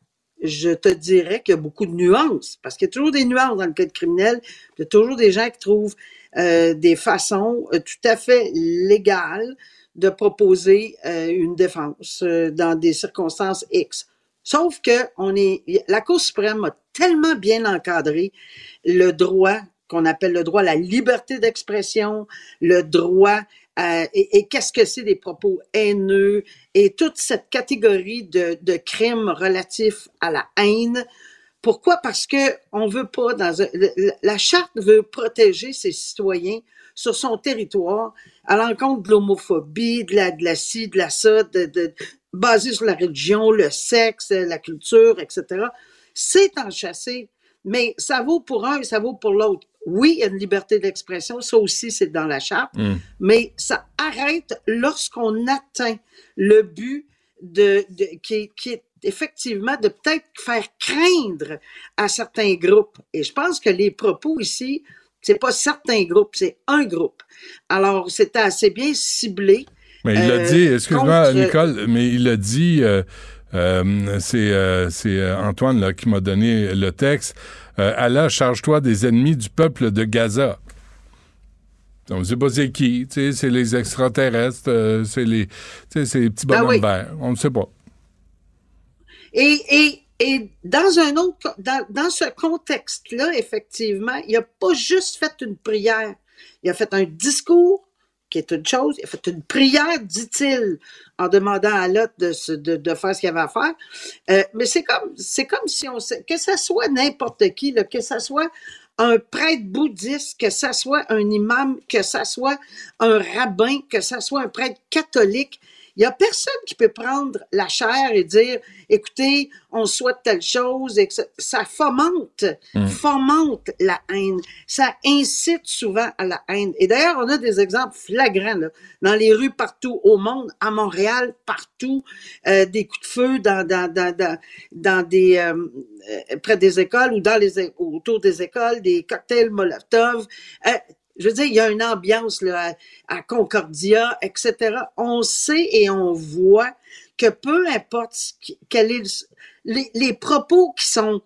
je te dirais qu'il y a beaucoup de nuances, parce qu'il y a toujours des nuances dans le code criminel. Il y a toujours des gens qui trouvent euh, des façons euh, tout à fait légales de proposer euh, une défense euh, dans des circonstances X. Sauf que on est, la Cour suprême a tellement bien encadré le droit qu'on appelle le droit à la liberté d'expression, le droit à- et, qu'est-ce que c'est des propos haineux et toute cette catégorie de, crimes relatifs à la haine? Pourquoi? Parce que on veut pas la charte veut protéger ses citoyens sur son territoire à l'encontre de l'homophobie, de la, de la ci, de la ça, de, de, basé sur la religion, le sexe, la culture, etc. C'est enchâssé, mais ça vaut pour un et ça vaut pour l'autre. Oui, il y a une liberté d'expression, ça aussi c'est dans la charte, Mm. mais ça arrête lorsqu'on atteint le but de, de- qui, est- qui est effectivement de peut-être faire craindre à certains groupes. Et je pense que les propos ici, c'est pas certains groupes, c'est un groupe. Alors, c'était assez bien ciblé. Mais il l'a euh, dit, excuse-moi, contre- Nicole, mais il l'a dit, euh, euh, c'est euh, c'est, euh, Antoine là, qui m'a donné le texte. Euh, Allah, charge-toi des ennemis du peuple de Gaza. On ne sait pas c'est qui, c'est les extraterrestres, euh, c'est les, les petits Ah bonhommes oui. verts. On ne sait pas. Et, et, et dans un autre, dans, dans ce contexte-là, effectivement, il n'a pas juste fait une prière. Il a fait un discours, qui est une chose. Il a fait une prière, dit-il, en demandant à Lot de, faire ce qu'il avait à faire. Euh, mais c'est comme, c'est comme si on sait, que ça soit n'importe qui, que ça soit un prêtre bouddhiste, que ça soit un imam, que ça soit un rabbin, que ça soit un prêtre catholique, il n'y a personne qui peut prendre la chair et dire, écoutez, on souhaite telle chose, et que ça, ça fomente, Mm. fomente la haine. Ça incite souvent à la haine. Et d'ailleurs, on a des exemples flagrants, là, dans les rues partout au monde, à Montréal, partout, euh, des coups de feu dans, dans, dans, dans, dans des, euh, euh, près des écoles ou dans les, autour des écoles, des cocktails Molotov. Euh, je veux dire, il y a une ambiance là, à, Concordia, etc. On sait et on voit que peu importe quel les, propos qui sont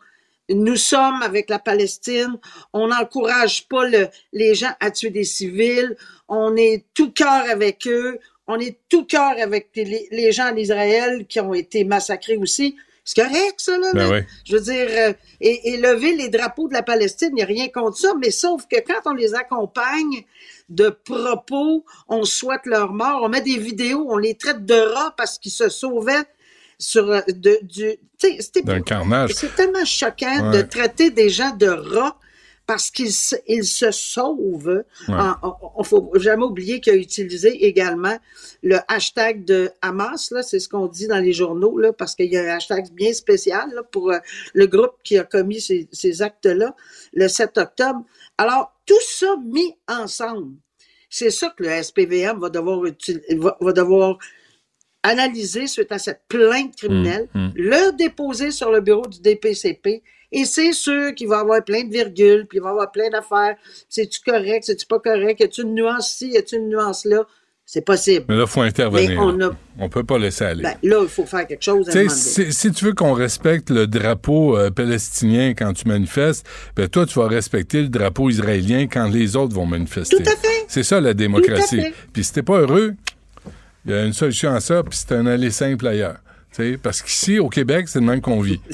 nous sommes avec la Palestine, on n'encourage pas le- les gens à tuer des civils, on est tout cœur avec eux, on est tout cœur avec les, les gens d'Israël qui ont été massacrés aussi. C'est correct, ça, là. Ben là. oui. Je veux dire, euh, et, et lever les drapeaux de la Palestine, il n'y a rien contre ça, mais sauf que quand on les accompagne de propos, on souhaite leur mort, on met des vidéos, on les traite de rats parce qu'ils se sauvaient sur euh, de, du. D'un carnage. C'est tellement choquant Ouais. de traiter des gens de rats parce qu'ils se. Ouais. Il ne faut jamais oublier qu'il a utilisé également le hashtag de Hamas, là, c'est ce qu'on dit dans les journaux, là, parce qu'il y a un hashtag bien spécial là, pour euh, le groupe qui a commis ces, ces actes-là le 7 octobre. Alors, tout ça mis ensemble, c'est ça que le SPVM va devoir, util- va, va devoir analyser suite à cette plainte criminelle, Mm, mm. le déposer sur le bureau du DPCP. Et c'est sûr qu'il va y avoir plein de virgules, puis il va y avoir plein d'affaires. C'est-tu correct, c'est-tu pas correct? Y a-tu une nuance ici, y a-tu une nuance là? C'est possible. Mais là, il faut intervenir. Mais on a- On peut pas laisser aller. Ben, là, il faut faire quelque chose à si, si tu veux qu'on respecte le drapeau euh, palestinien quand tu manifestes, ben toi, tu vas respecter le drapeau israélien quand les autres vont manifester. Tout à fait. C'est ça, la démocratie. Puis si t'es pas heureux, il y a une solution à ça, puis c'est un aller simple ailleurs. Parce qu'ici, au Québec, c'est le même qu'on vit.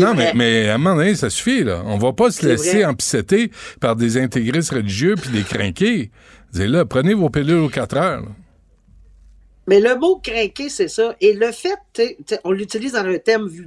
Non, mais, mais à un moment donné, ça suffit, là. On va pas se laisser vrai. empisseter par des intégristes religieux puis des crinqués. Dis là, prenez vos pilules aux 4 heures. là. Mais le mot craquer, c'est ça. Et le fait, t'sais, t'sais, on l'utilise dans un thème vul-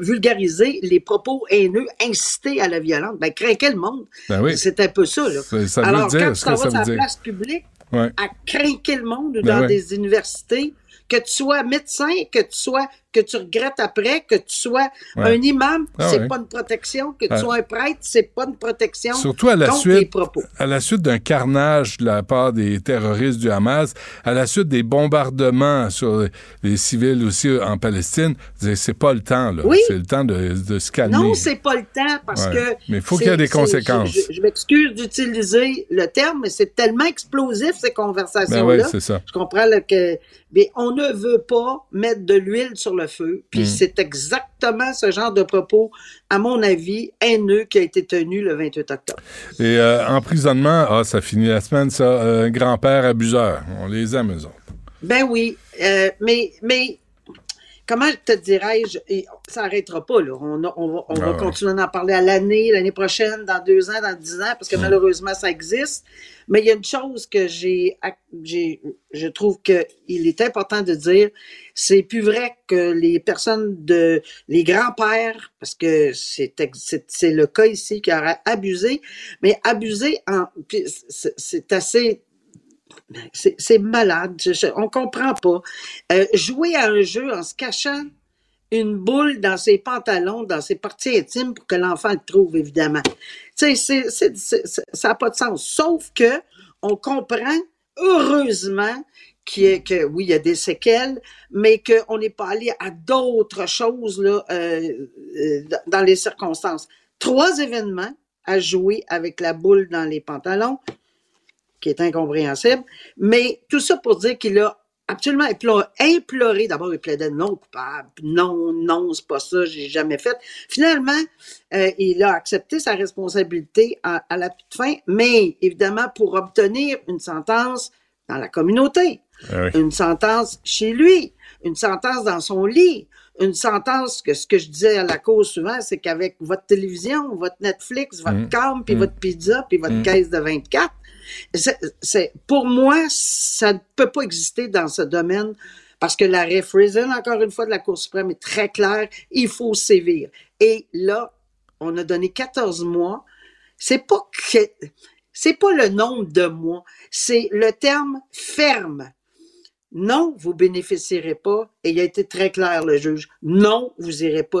vulgariser les propos haineux, inciter à la violence. Ben, craquer le monde. Ben oui. C'est un peu ça, là. Ça- ça veut Alors, dire quand tu t'en vas sur la place publique, Ouais. à craquer le monde Ben dans ouais. des universités, que tu sois médecin, que tu sois, que tu regrettes après, que tu sois Ouais. un imam, Ah c'est ouais. pas une protection, que tu sois un prêtre, c'est pas une protection. Surtout à la suite, propos. à la suite d'un carnage de la part des terroristes du Hamas, à la suite des bombardements sur les civils aussi en Palestine, c'est pas le temps là. Oui. C'est le temps de, de se calmer. Non, c'est pas le temps parce Ouais. que. Mais il faut qu'il y ait des conséquences. Je, je- je m'excuse d'utiliser le terme, mais c'est tellement explosif ces conversations-là. Ben ouais, c'est ça. Je comprends là, que. Mais on ne veut pas mettre de l'huile sur le feu. Puis Mm. c'est exactement ce genre de propos, à mon avis, haineux qui a été tenu le 28 octobre. Et euh, emprisonnement, ah, ça finit la semaine, ça. Euh, grand-père abuseur. On les aime, eux autres. Ben oui, euh, mais, mais comment te dirais-je, et ça n'arrêtera pas, là. On, a- on va, on Ah va ouais. continuer d'en parler à l'année, l'année prochaine, dans deux ans, dans dix ans, parce que malheureusement, ça existe. Mais il y a une chose que j'ai, j'ai je trouve qu'il est important de dire, c'est plus vrai que les personnes de, les grands-pères, parce que c'est, c'est, c'est le cas ici qui aurait abusé, mais abusé en, c'est assez c'est malade. Je- je- on comprend pas. Euh, jouer à un jeu en se cachant une boule dans ses pantalons, dans ses parties intimes pour que l'enfant le trouve, évidemment. Ça n'a pas de sens. Sauf que on comprend, heureusement, que oui, il y a des séquelles, mais qu'on n'est pas allé à d'autres choses euh, euh, dans les circonstances. Trois événements à jouer avec la boule dans les pantalons, qui est incompréhensible. Mais tout ça pour dire qu'il a absolument implo- imploré, d'abord il plaidait non coupable, non, non, c'est pas ça, j'ai jamais fait. Finalement, euh, il a accepté sa responsabilité à, à la toute fin, mais évidemment pour obtenir une sentence dans la communauté, Ah oui. une sentence chez lui, une sentence dans son lit, une sentence que ce que je disais à la cause souvent, c'est qu'avec votre télévision, votre Netflix, votre Mm. câble, puis Mm. votre pizza, puis votre Mm. caisse de 24, c'est, pour moi, ça ne peut pas exister dans ce domaine parce que l'arrêt Friesen, encore une fois, de la Cour suprême est très clair, il faut sévir. Et là, on a donné 14 mois. C'est pas que, c'est pas le nombre de mois, c'est le terme ferme. Non, vous bénéficierez pas. Et il a été très clair, le juge. Non, vous irez pas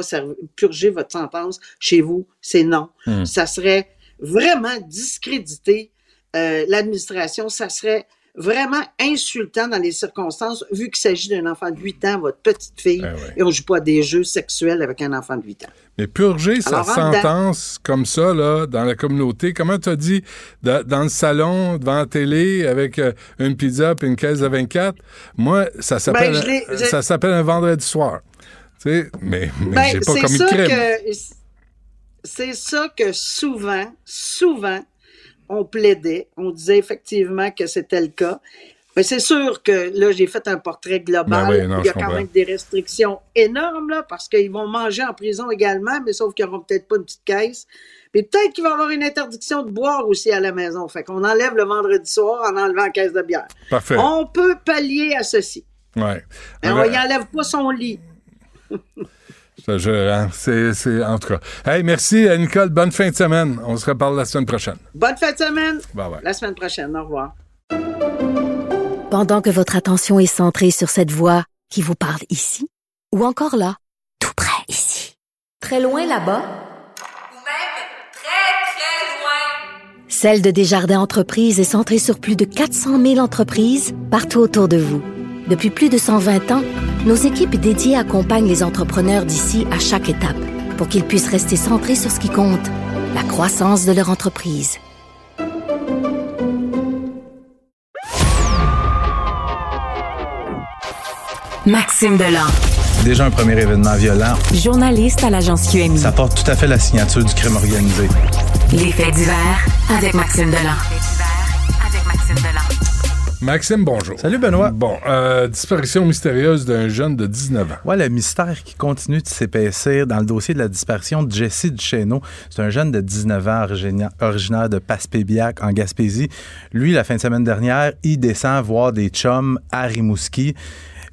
purger votre sentence chez vous. C'est non. Hmm. Ça serait vraiment discréditer euh, l'administration. Ça serait vraiment insultant dans les circonstances, vu qu'il s'agit d'un enfant de 8 ans, votre petite fille, ouais. et on joue pas à des jeux sexuels avec un enfant de 8 ans. Mais purger sa dedans. sentence comme ça, là, dans la communauté, comment tu as dit, da- dans le salon, devant la télé, avec euh, une pizza et une caisse de 24, moi, ça s'appelle Ben, je- ça s'appelle un vendredi soir. Tu sais, mais, mais Ben, j'ai pas commis de crime. que c'est ça que souvent, souvent, on plaidait. On disait effectivement que c'était le cas. Mais c'est sûr que là, j'ai fait un portrait global. Ben oui, non, Il y a quand comprends. même des restrictions énormes, là, parce qu'ils vont manger en prison également, mais sauf qu'ils n'auront peut-être pas une petite caisse. Puis peut-être qu'il va y avoir une interdiction de boire aussi à la maison. Fait qu'on enlève le vendredi soir en enlevant la caisse de bière. Parfait. On peut pallier à ceci. Ouais. Mais on Alors, y enlève pas son lit. hein, c'est, c'est- en tout cas. Hey, merci, euh, Nicole. Bonne fin de semaine. On se reparle la semaine prochaine. Bonne fin de semaine. Bye bye. La semaine prochaine. Au revoir. Pendant que votre attention est centrée sur cette voix qui vous parle ici, ou encore là, tout près ici, très loin là-bas, Celle de Desjardins Entreprises est centrée sur plus de 400 000 entreprises partout autour de vous. Depuis plus de 120 ans, nos équipes dédiées accompagnent les entrepreneurs d'ici à chaque étape pour qu'ils puissent rester centrés sur ce qui compte, la croissance de leur entreprise. Maxime Delan. Déjà un premier événement violent. Journaliste à l'agence QMI. Ça porte tout à fait la signature du crime organisé. Les faits divers avec Maxime Delan. avec Maxime Delan. Maxime, bonjour. Salut, Benoît. Bon, euh, disparition mystérieuse d'un jeune de 19 ans. Ouais, le mystère qui continue de s'épaissir dans le dossier de la disparition de Jesse Duchesneau. C'est un jeune de 19 ans origina- originaire de Passepébiac, en Gaspésie. Lui, la fin de semaine dernière, il descend voir des chums à Rimouski.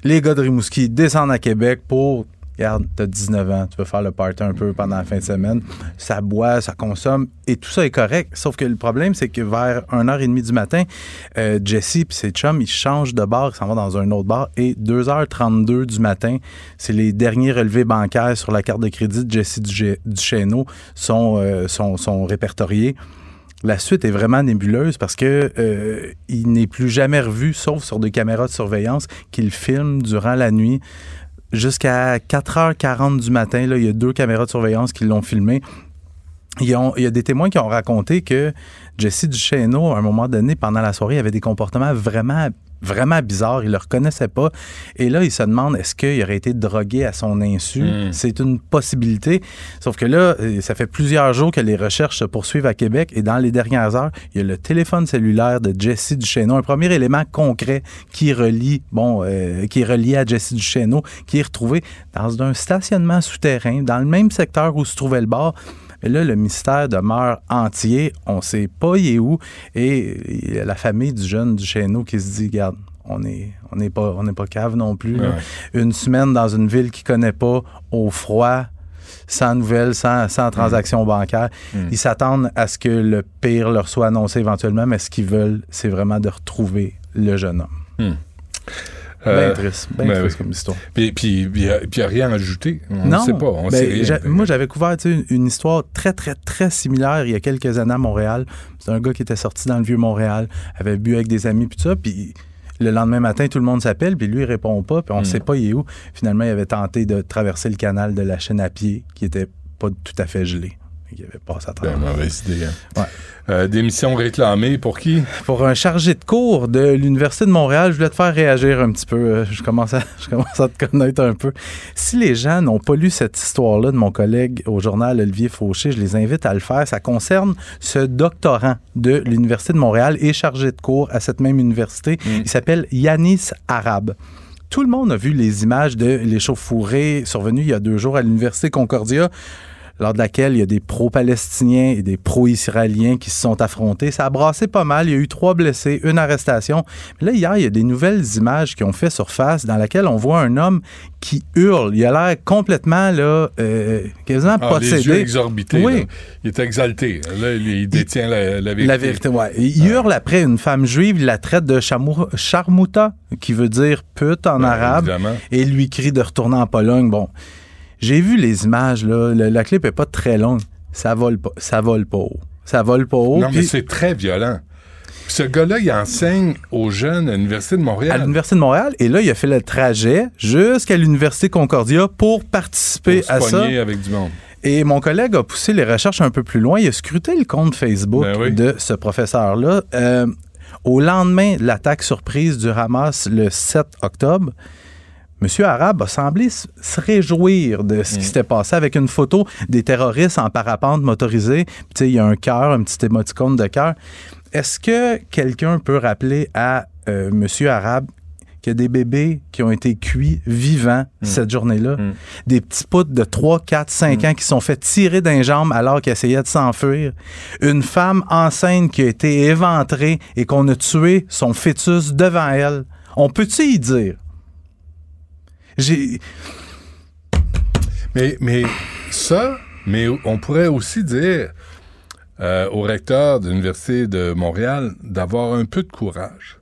Les gars de Rimouski descendent à Québec pour Regarde, t'as 19 ans, tu peux faire le party un peu pendant la fin de semaine. Ça boit, ça consomme, et tout ça est correct. Sauf que le problème, c'est que vers 1h30 du matin, euh, Jesse et ses chums, ils changent de bar, ils s'en vont dans un autre bar, et 2h32 du matin, c'est les derniers relevés bancaires sur la carte de crédit de Jesse Duchesneau sont, euh, sont, sont répertoriés. La suite est vraiment nébuleuse parce que euh, il n'est plus jamais revu, sauf sur des caméras de surveillance qu'il filme durant la nuit jusqu'à 4h40 du matin. Là, il y a deux caméras de surveillance qui l'ont filmé. Ils il y a des témoins qui ont raconté que Jesse Duchesneau, à un moment donné, pendant la soirée, avait des comportements vraiment vraiment bizarres. Il ne le reconnaissait pas. Et là, il se demande est-ce qu'il aurait été drogué à son insu? Mm. C'est une possibilité. Sauf que là, euh, ça fait plusieurs jours que les recherches se poursuivent à Québec. Et dans les dernières heures, il y a le téléphone cellulaire de Jesse Duchesneau, un premier élément concret qui relie, bon, euh, qui est relié à Jesse Duchesneau, qui est retrouvé dans un stationnement souterrain, dans le même secteur où se trouvait le bar. Mais là, le mystère demeure entier. On ne sait pas il est où. Et il y a la famille du jeune Duchesneau qui se dit, regarde, on n'est on n'est pas, on pas cave non plus. Ouais. Une semaine dans une ville qu'il ne connaît pas, au froid, sans nouvelles, sans, sans transaction bancaire. Mm. Ils s'attendent à ce que le pire leur soit annoncé éventuellement, mais ce qu'ils veulent, c'est vraiment de retrouver le jeune homme. Hmm. Bien triste, bien ben triste oui. comme histoire. Puis, puis, il n'y a, puis il y a rien à ajouter. On non, ne sait pas. On ben, sait rien. j'a- Moi, j'avais couvert une, une histoire très, très, très similaire il y a quelques années à Montréal. C'est un gars qui était sorti dans le vieux Montréal, avait bu avec des amis, puis tout ça, puis le lendemain matin, tout le monde s'appelle, puis lui, il répond pas, puis on ne Mm. sait pas il est où. Finalement, il avait tenté de traverser le canal de la chaîne à pied, qui était pas tout à fait gelé. Il avait à Ben, travers. mauvaise idée. hein. Euh, démission réclamée pour qui? Pour un chargé de cours de l'Université de Montréal, je voulais te faire réagir un petit peu. Euh, Je commence à, je commence à te connaître un peu. Si les gens n'ont pas lu cette histoire-là de mon collègue au journal Olivier Fauché, je les invite à le faire. Ça concerne ce doctorant de l'Université de Montréal et chargé de cours à cette même université. Il s'appelle Yanis Arabe. Tout le monde a vu les images de l'échauffourée survenue il y a deux jours à l'Université Concordia lors de laquelle il y a des pro-palestiniens et des pro-israéliens qui se sont affrontés. Ça a brassé pas mal. Il y a eu trois blessés, une arrestation. Mais là, hier, il y a des nouvelles images qui ont fait surface dans laquelle on voit un homme qui hurle. Il a l'air complètement, là, euh, quasiment Ah, possédé. les yeux exorbités. Oui. là. Il est exalté. Là, il, il détient la, la vérité. La vérité, ouais. Il hurle après une femme juive, il la traite de chamou- charmouta, qui veut dire pute en arabe, Ben, évidemment. et lui crie de retourner en Pologne. Bon, j'ai vu les images, là. Le- la clip est pas très longue. Ça vole pas, ça vole pas haut. Ça vole pas haut. Non, mais c'est très violent. Ce gars-là, il enseigne aux jeunes à l'Université de à Montréal. l'Université de Montréal. Et là, il a fait le trajet jusqu'à l'Université Concordia pour participer Pour se à ça. avec du monde. Et mon collègue a poussé les recherches un peu plus loin. Il a scruté le compte Facebook Ben oui. de ce professeur-là. Euh, au lendemain de l'attaque surprise du Hamas le 7 octobre, M. Arabe a semblé se réjouir de ce qui s'était passé avec une photo des terroristes en parapente motorisé. Puis, tu sais, il y a un cœur, un petit émoticône de cœur. Est-ce que quelqu'un peut rappeler à euh, M. Arabe qu'il y a des bébés qui ont été cuits vivants cette journée-là? Des petits poutres de 3, 4, 5 ans qui sont fait tirer d'un jambe alors qu'ils essayaient de s'enfuir. Une femme enceinte qui a été éventrée et qu'on a tué son fœtus devant elle. On peut-tu y dire? J'ai. Mais, mais ça, mais on pourrait aussi dire euh, au recteur de l'Université de Montréal d'avoir un peu de courage,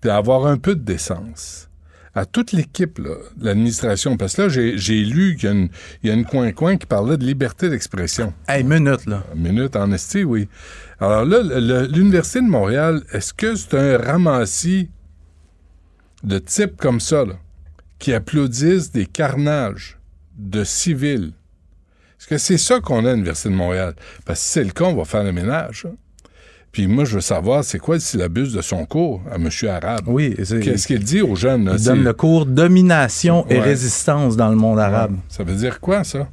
puis d'avoir un peu de décence. À toute l'équipe là, de l'administration, parce que là, j'ai j'ai lu qu'il y a une- il y a une coin-coin qui parlait de liberté d'expression. Hey, minute, là. Minute, en esti, oui. Alors là, le- l'Université de Montréal, est-ce que c'est un ramassis de types comme ça, là, qui applaudissent des carnages de civils? Est-ce que c'est ça qu'on a à l'Université de Montréal? Parce que si c'est le cas, on va faire le ménage. hein. Puis moi, je veux savoir, c'est quoi le syllabus de son cours à M. Arabe? Oui. c'est- Qu'est-ce qu'il dit aux jeunes? là? Il donne le cours Domination et résistance dans le monde arabe. Ouais. Ça veut dire quoi, ça?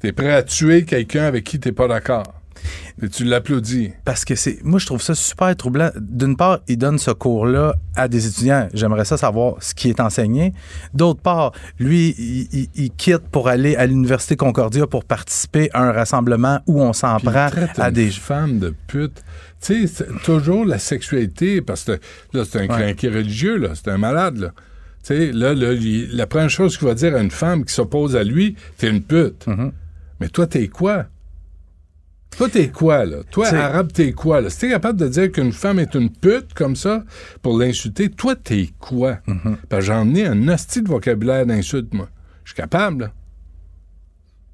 T'es prêt à tuer quelqu'un avec qui t'es pas d'accord? Et tu l'applaudis. Parce que c'est. Moi, je trouve ça super troublant. D'une part, il donne ce cours-là à des étudiants. J'aimerais ça savoir ce qui est enseigné. D'autre part, lui, il, il- il quitte pour aller à l'Université Concordia pour participer à un rassemblement où on s'en prend à une des. femmes de pute. Tu sais, c'est toujours la sexualité, parce que là, c'est un clinqué religieux, là. C'est un malade, là. Tu sais, là, là, il- la première chose qu'il va dire à une femme qui s'oppose à lui, t'es une pute. Mm-hmm. Mais toi, t'es quoi? Toi, t'es quoi, là? Toi, T'sais- arabe, t'es quoi, là? Si t'es capable de dire qu'une femme est une pute comme ça pour l'insulter, toi, t'es quoi? Parce que j'en ai un hostie de vocabulaire d'insulte, moi. Je suis capable, là.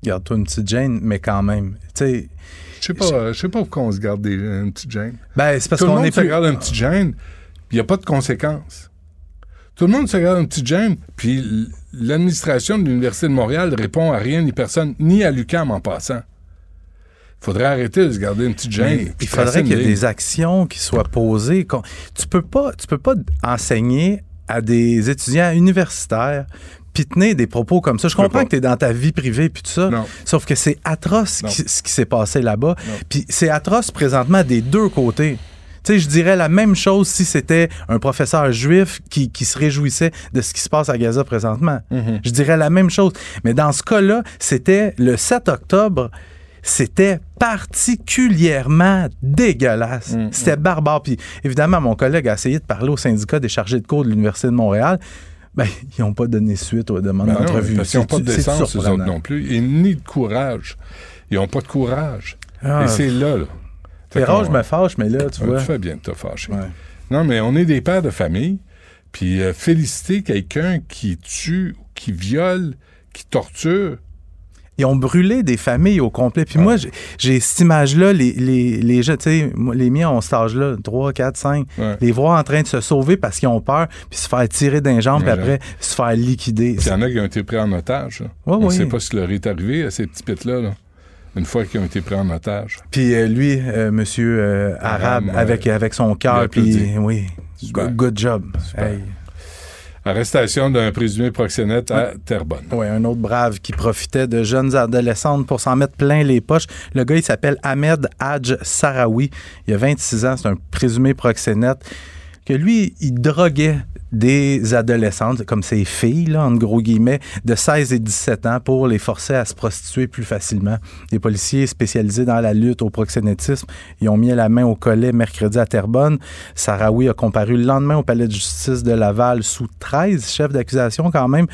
Garde-toi une petite gêne, mais quand même. Tu sais. Je sais pas, je sais pas pourquoi on se garde des, une petite gêne. Ben, c'est parce Tout le qu'on monde est se plus- garde une petite gêne, puis il n'y a pas de conséquences. Tout le monde se garde une petite gêne, puis l'administration de l'Université de Montréal répond à rien ni personne, ni à l'UQAM en passant. Il faudrait arrêter de se garder une petite gêne. Il faudrait qu'il y ait des actions qui soient posées. Tu peux pas, tu peux pas enseigner à des étudiants universitaires puis tenir des propos comme ça. Je comprends que tu es dans ta vie privée puis tout ça. Sauf que c'est atroce Non. qui- ce qui s'est passé là-bas. Puis c'est atroce présentement des deux côtés. Tu sais, je dirais la même chose si c'était un professeur juif qui, qui se réjouissait de ce qui se passe à Gaza présentement. Mhm. Je dirais la même chose. Mais dans ce cas-là, c'était le 7 octobre, c'était particulièrement dégueulasse. Mm, C'était barbare. Puis évidemment, mon collègue a essayé de parler au syndicat des chargés de cours de l'Université de Montréal. Ben, ils n'ont pas donné suite aux demandes Ben d'entrevue. qu'ils n'ont pas de décence, eux autres non plus, et ni de courage. Ils n'ont pas de courage. Ah. et c'est là, là. Qu'on- je me fâche, mais là, tu Ouais, vois. Tu fais bien de te fâcher. Non, mais on est des pères de famille. Puis euh, féliciter quelqu'un qui tue, qui viole, qui torture. Ils ont brûlé des familles au complet. Puis moi, j'ai- cette image-là, les, les, les gens, tu sais, les miens ont cet âge-là, 3, 4, 5, les voir en train de se sauver parce qu'ils ont peur, puis se faire tirer d'un jambe, puis après se faire liquider. Il y en a qui ont été pris en otage. on ne sait pas ce qui leur est arrivé à ces petits pits-là. là, une fois qu'ils ont été pris en otage. Puis euh, lui, euh, monsieur euh, arabe, avec, avec son cœur, puis oui, Super. good, good job. Hey. Arrestation d'un présumé proxénète à Terrebonne. Oui, un autre brave qui profitait de jeunes adolescentes pour s'en mettre plein les poches. Le gars, il s'appelle Ahmed Hadj Sarawi. Il a 26 ans, c'est un présumé proxénète. Que lui, il droguait des adolescentes, comme ses filles, là, en gros guillemets, de 16 et 17 ans pour les forcer à se prostituer plus facilement. Les policiers spécialisés dans la lutte au proxénétisme, ils ont mis la main au collet mercredi à Terrebonne. Sarawi a comparu le lendemain au palais de justice de Laval sous 13 chefs d'accusation quand même.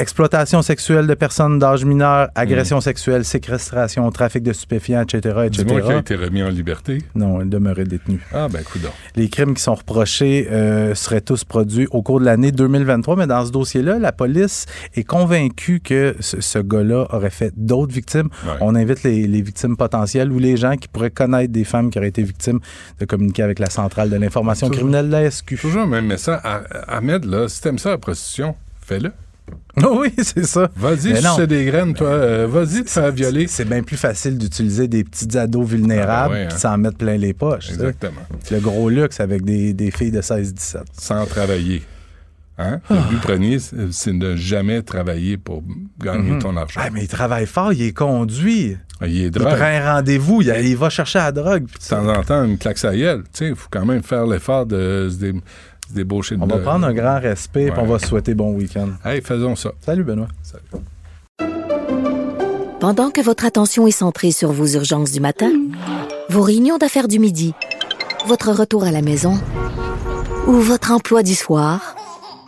Exploitation sexuelle de personnes d'âge mineur, agression sexuelle, séquestration, trafic de stupéfiants, etc., etc. Dis-moi qu'il a été remis en liberté. Non, il demeurait détenu. Ah, ben, coudonc. Les crimes qui sont reprochés euh, seraient tous produits au cours de l'année 2023, mais dans ce dossier-là, la police est convaincue que ce, ce gars-là aurait fait d'autres victimes. On invite les, les victimes potentielles ou les gens qui pourraient connaître des femmes qui auraient été victimes de communiquer avec la centrale de l'information criminelle de la SQ. Toujours même message. Ah- Ahmed, là, si t'aimes ça la prostitution, fais-le. Oui, c'est ça. Vas-y, c'est des graines, toi. euh, Vas-y, te faire violer. C'est bien plus facile d'utiliser des petits ados vulnérables Ah, ouais, hein. s'en mettre plein les poches. Exactement. Le gros luxe avec des, des filles de 16-17. Sans travailler. Hein? Le but premier, c'est de jamais travailler pour gagner Mhm. ton argent. Ah, mais il travaille fort, il est conduit. Ah, il est Il drogue. prend un rendez-vous, il, il va chercher la drogue. De temps en temps, une claque à gueule. Il faut quand même faire l'effort de se, On va prendre un grand respect et Ouais. on va se souhaiter bon week-end. Hey, faisons ça. Salut Benoît. Pendant que votre attention est centrée sur vos urgences du matin, vos réunions d'affaires du midi, votre retour à la maison ou votre emploi du soir,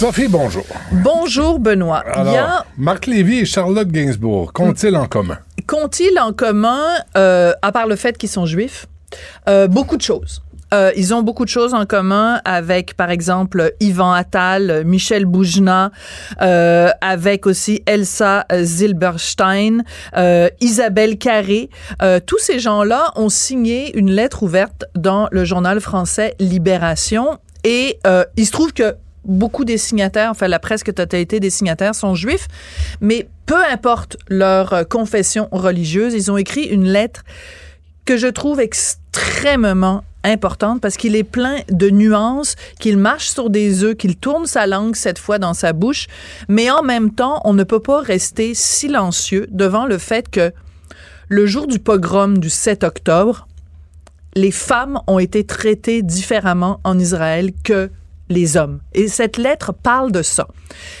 Sophie, bonjour. Bonjour, Benoît. Il y a Alors, Marc Lévy et Charlotte Gainsbourg, qu'ont-ils en commun? qu'ont-ils en commun, euh, à part le fait qu'ils sont juifs? Euh, beaucoup de choses. Euh, ils ont beaucoup de choses en commun avec, par exemple, Yvan Attal, Michel Boujna, euh, avec aussi Elsa Zilberstein, euh, Isabelle Carré. Tous ces gens-là ont signé une lettre ouverte dans le journal français Libération. Et il se trouve que beaucoup des signataires, enfin la presque totalité des signataires sont juifs, mais peu importe leur euh, confession religieuse, ils ont écrit une lettre que je trouve extrêmement importante parce qu'il est plein de nuances, qu'il marche sur des œufs, qu'il tourne sa langue cette fois dans sa bouche, mais en même temps, on ne peut pas rester silencieux devant le fait que le jour du pogrom du 7 octobre, les femmes ont été traitées différemment en Israël que les hommes. Et cette lettre parle de ça.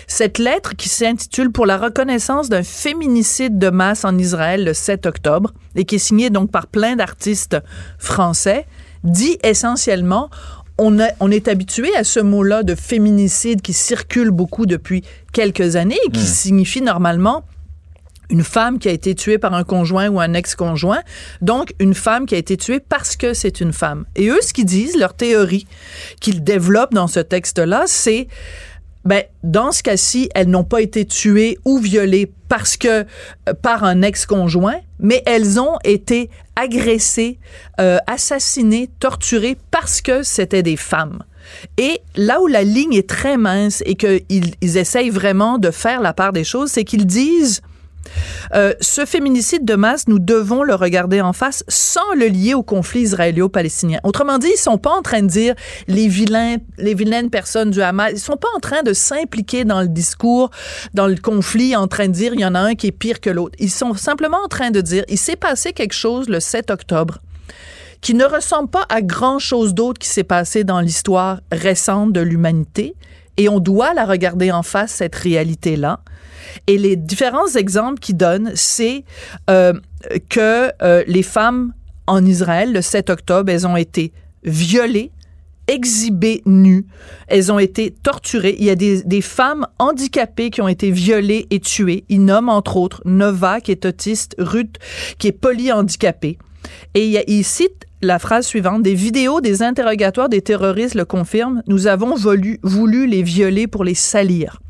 Cette lettre qui s'intitule Pour la reconnaissance d'un féminicide de masse en Israël le 7 octobre et qui est signée donc par plein d'artistes français dit essentiellement on, a- on est habitué à ce mot-là de féminicide qui circule beaucoup depuis quelques années et qui signifie normalement une femme qui a été tuée par un conjoint ou un ex-conjoint, donc une femme qui a été tuée parce que c'est une femme. Et eux, ce qu'ils disent, leur théorie qu'ils développent dans ce texte-là, c'est ben, dans ce cas-ci, elles n'ont pas été tuées ou violées parce que euh, par un ex-conjoint, mais elles ont été agressées, euh, assassinées, torturées parce que c'était des femmes. Et là où la ligne est très mince et qu'ils ils essayent vraiment de faire la part des choses, c'est qu'ils disent euh, ce féminicide de masse, nous devons le regarder en face sans le lier au conflit israélo-palestinien. Autrement dit, ils sont pas en train de dire les vilains, les vilaines personnes du Hamas. Ils sont pas en train de s'impliquer dans le discours, dans le conflit, en train de dire il y en a un qui est pire que l'autre. Ils sont simplement en train de dire il s'est passé quelque chose le 7 octobre qui ne ressemble pas à grand chose d'autre qui s'est passé dans l'histoire récente de l'humanité. Et on doit la regarder en face, cette réalité-là. Et les différents exemples qu'ils donnent, c'est euh, que euh, les femmes en Israël, le 7 octobre, elles ont été violées, exhibées nues, elles ont été torturées. Il y a des, femmes handicapées qui ont été violées et tuées. Ils nomment entre autres Nova, qui est autiste, Ruth, qui est polyhandicapée. Et il, il cite la phrase suivante, des vidéos des interrogatoires des terroristes le confirment, nous avons voulu les violer pour les salir.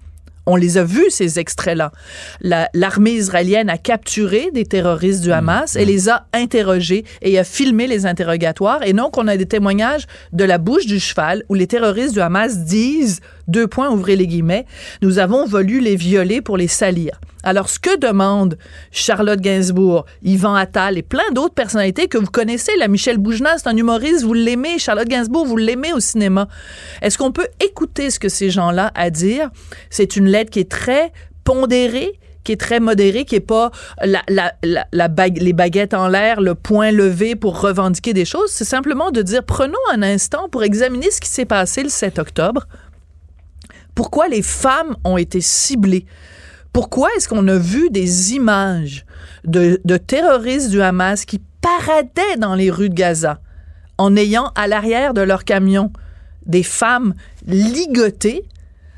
On les a vus, ces extraits-là. La- L'armée israélienne a capturé des terroristes du Hamas et les a interrogés et a filmé les interrogatoires. Et donc, on a des témoignages de la bouche du cheval où les terroristes du Hamas disent, deux points, ouvrez les guillemets, nous avons voulu les violer pour les salir. Alors, ce que demande Charlotte Gainsbourg, Yvan Attal et plein d'autres personnalités que vous connaissez, la Michel Boujna, c'est un humoriste, vous l'aimez, Charlotte Gainsbourg, vous l'aimez au cinéma. Est-ce qu'on peut écouter ce que ces gens-là à dire? C'est une lettre qui est très pondérée, qui est très modérée, qui est pas les baguettes en l'air, le point levé pour revendiquer des choses. C'est simplement de dire, prenons un instant pour examiner ce qui s'est passé le 7 octobre. Pourquoi les femmes ont été ciblées? Pourquoi est-ce qu'on a vu des images de, terroristes du Hamas qui paradaient dans les rues de Gaza en ayant à l'arrière de leur camion des femmes ligotées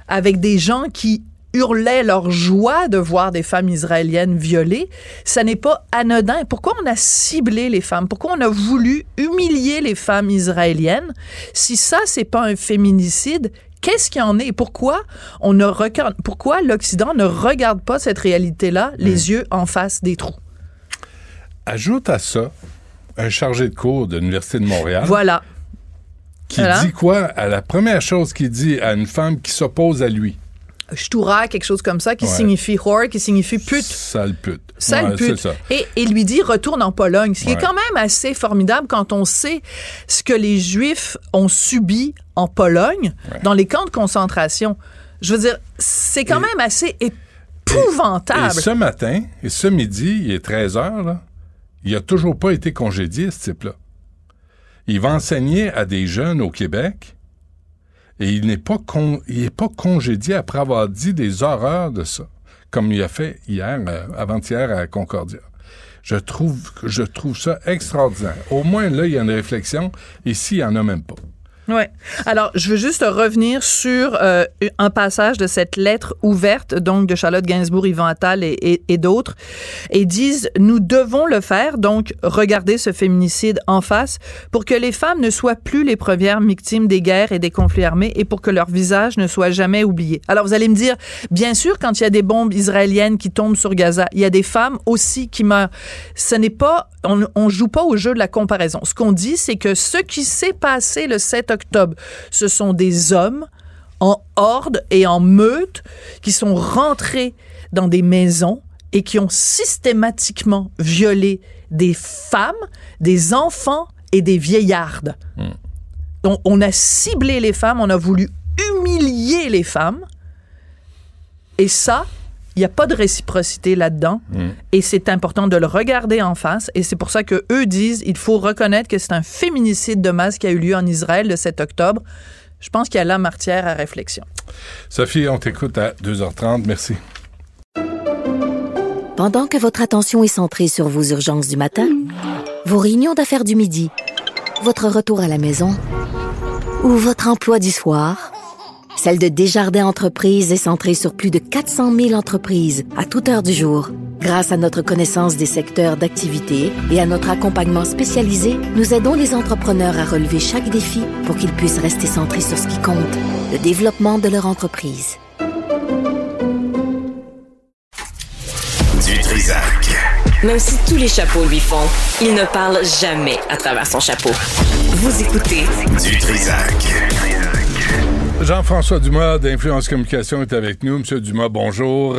avec des gens qui hurlaient leur joie de voir des femmes israéliennes violées, ça n'est pas anodin. Pourquoi on a ciblé les femmes? Pourquoi on a voulu humilier les femmes israéliennes? Si ça, c'est pas un féminicide, qu'est-ce qu'il y en est? Et pourquoi on ne regarde, pourquoi l'Occident ne regarde pas cette réalité-là, les yeux en face des trous? Ajoute à ça un chargé de cours de l'Université de Montréal. Voilà. Qui Voilà. dit quoi? À la première chose qu'il dit à une femme qui s'oppose à lui. Shtura, quelque chose comme ça, qui Ouais. signifie whore, qui signifie pute. Sale pute. Sale Ouais, pute. ça. Et, et lui dit retourne en Pologne, ce qui Ouais. est quand même assez formidable quand on sait ce que les Juifs ont subi en Pologne, dans les camps de concentration. Je veux dire, c'est quand même assez épouvantable. Et ce matin, et ce midi, il est 13 heures, là, il a toujours pas été congédié, ce type-là. Il va enseigner à des jeunes au Québec et il n'est pas, con- il est pas congédié après avoir dit des horreurs de ça, comme il a fait hier, euh, avant-hier à Concordia. Je trouve, je trouve ça extraordinaire. Au moins, là, il y a une réflexion. Ici, il n'y en a même pas. Ouais. Alors, je veux juste revenir sur euh, un passage de cette lettre ouverte, donc de Charlotte Gainsbourg, Yvan Attal et d'autres, et disent nous devons le faire, donc regarder ce féminicide en face, pour que les femmes ne soient plus les premières victimes des guerres et des conflits armés, et pour que leur visage ne soit jamais oublié. Alors, vous allez me dire, bien sûr, quand il y a des bombes israéliennes qui tombent sur Gaza, il y a des femmes aussi qui meurent. Ce n'est pas, on, on joue pas au jeu de la comparaison. Ce qu'on dit, c'est que ce qui s'est passé le 7 octobre, ce sont des hommes en horde et en meute qui sont rentrés dans des maisons et qui ont systématiquement violé des femmes, des enfants et des vieillardes. Donc, on a ciblé les femmes, on a voulu humilier les femmes. Et ça, il n'y a pas de réciprocité là-dedans. Et c'est important de le regarder en face. Et c'est pour ça que eux disent il faut reconnaître que c'est un féminicide de masse qui a eu lieu en Israël le 7 octobre. Je pense qu'il y a là matière à réflexion. Sophie, on t'écoute à 2h30. Merci. Pendant que votre attention est centrée sur vos urgences du matin, vos réunions d'affaires du midi, votre retour à la maison ou votre emploi du soir, celle de Desjardins Entreprises est centrée sur plus de 400 000 entreprises à toute heure du jour. Grâce à notre connaissance des secteurs d'activité et à notre accompagnement spécialisé, nous aidons les entrepreneurs à relever chaque défi pour qu'ils puissent rester centrés sur ce qui compte, le développement de leur entreprise. Du Trisac. Même si tous les chapeaux lui font, il ne parle jamais à travers son chapeau. Vous écoutez Du Trisac. Jean-François Dumas d'Influence Communication est avec nous. Monsieur Dumas, bonjour.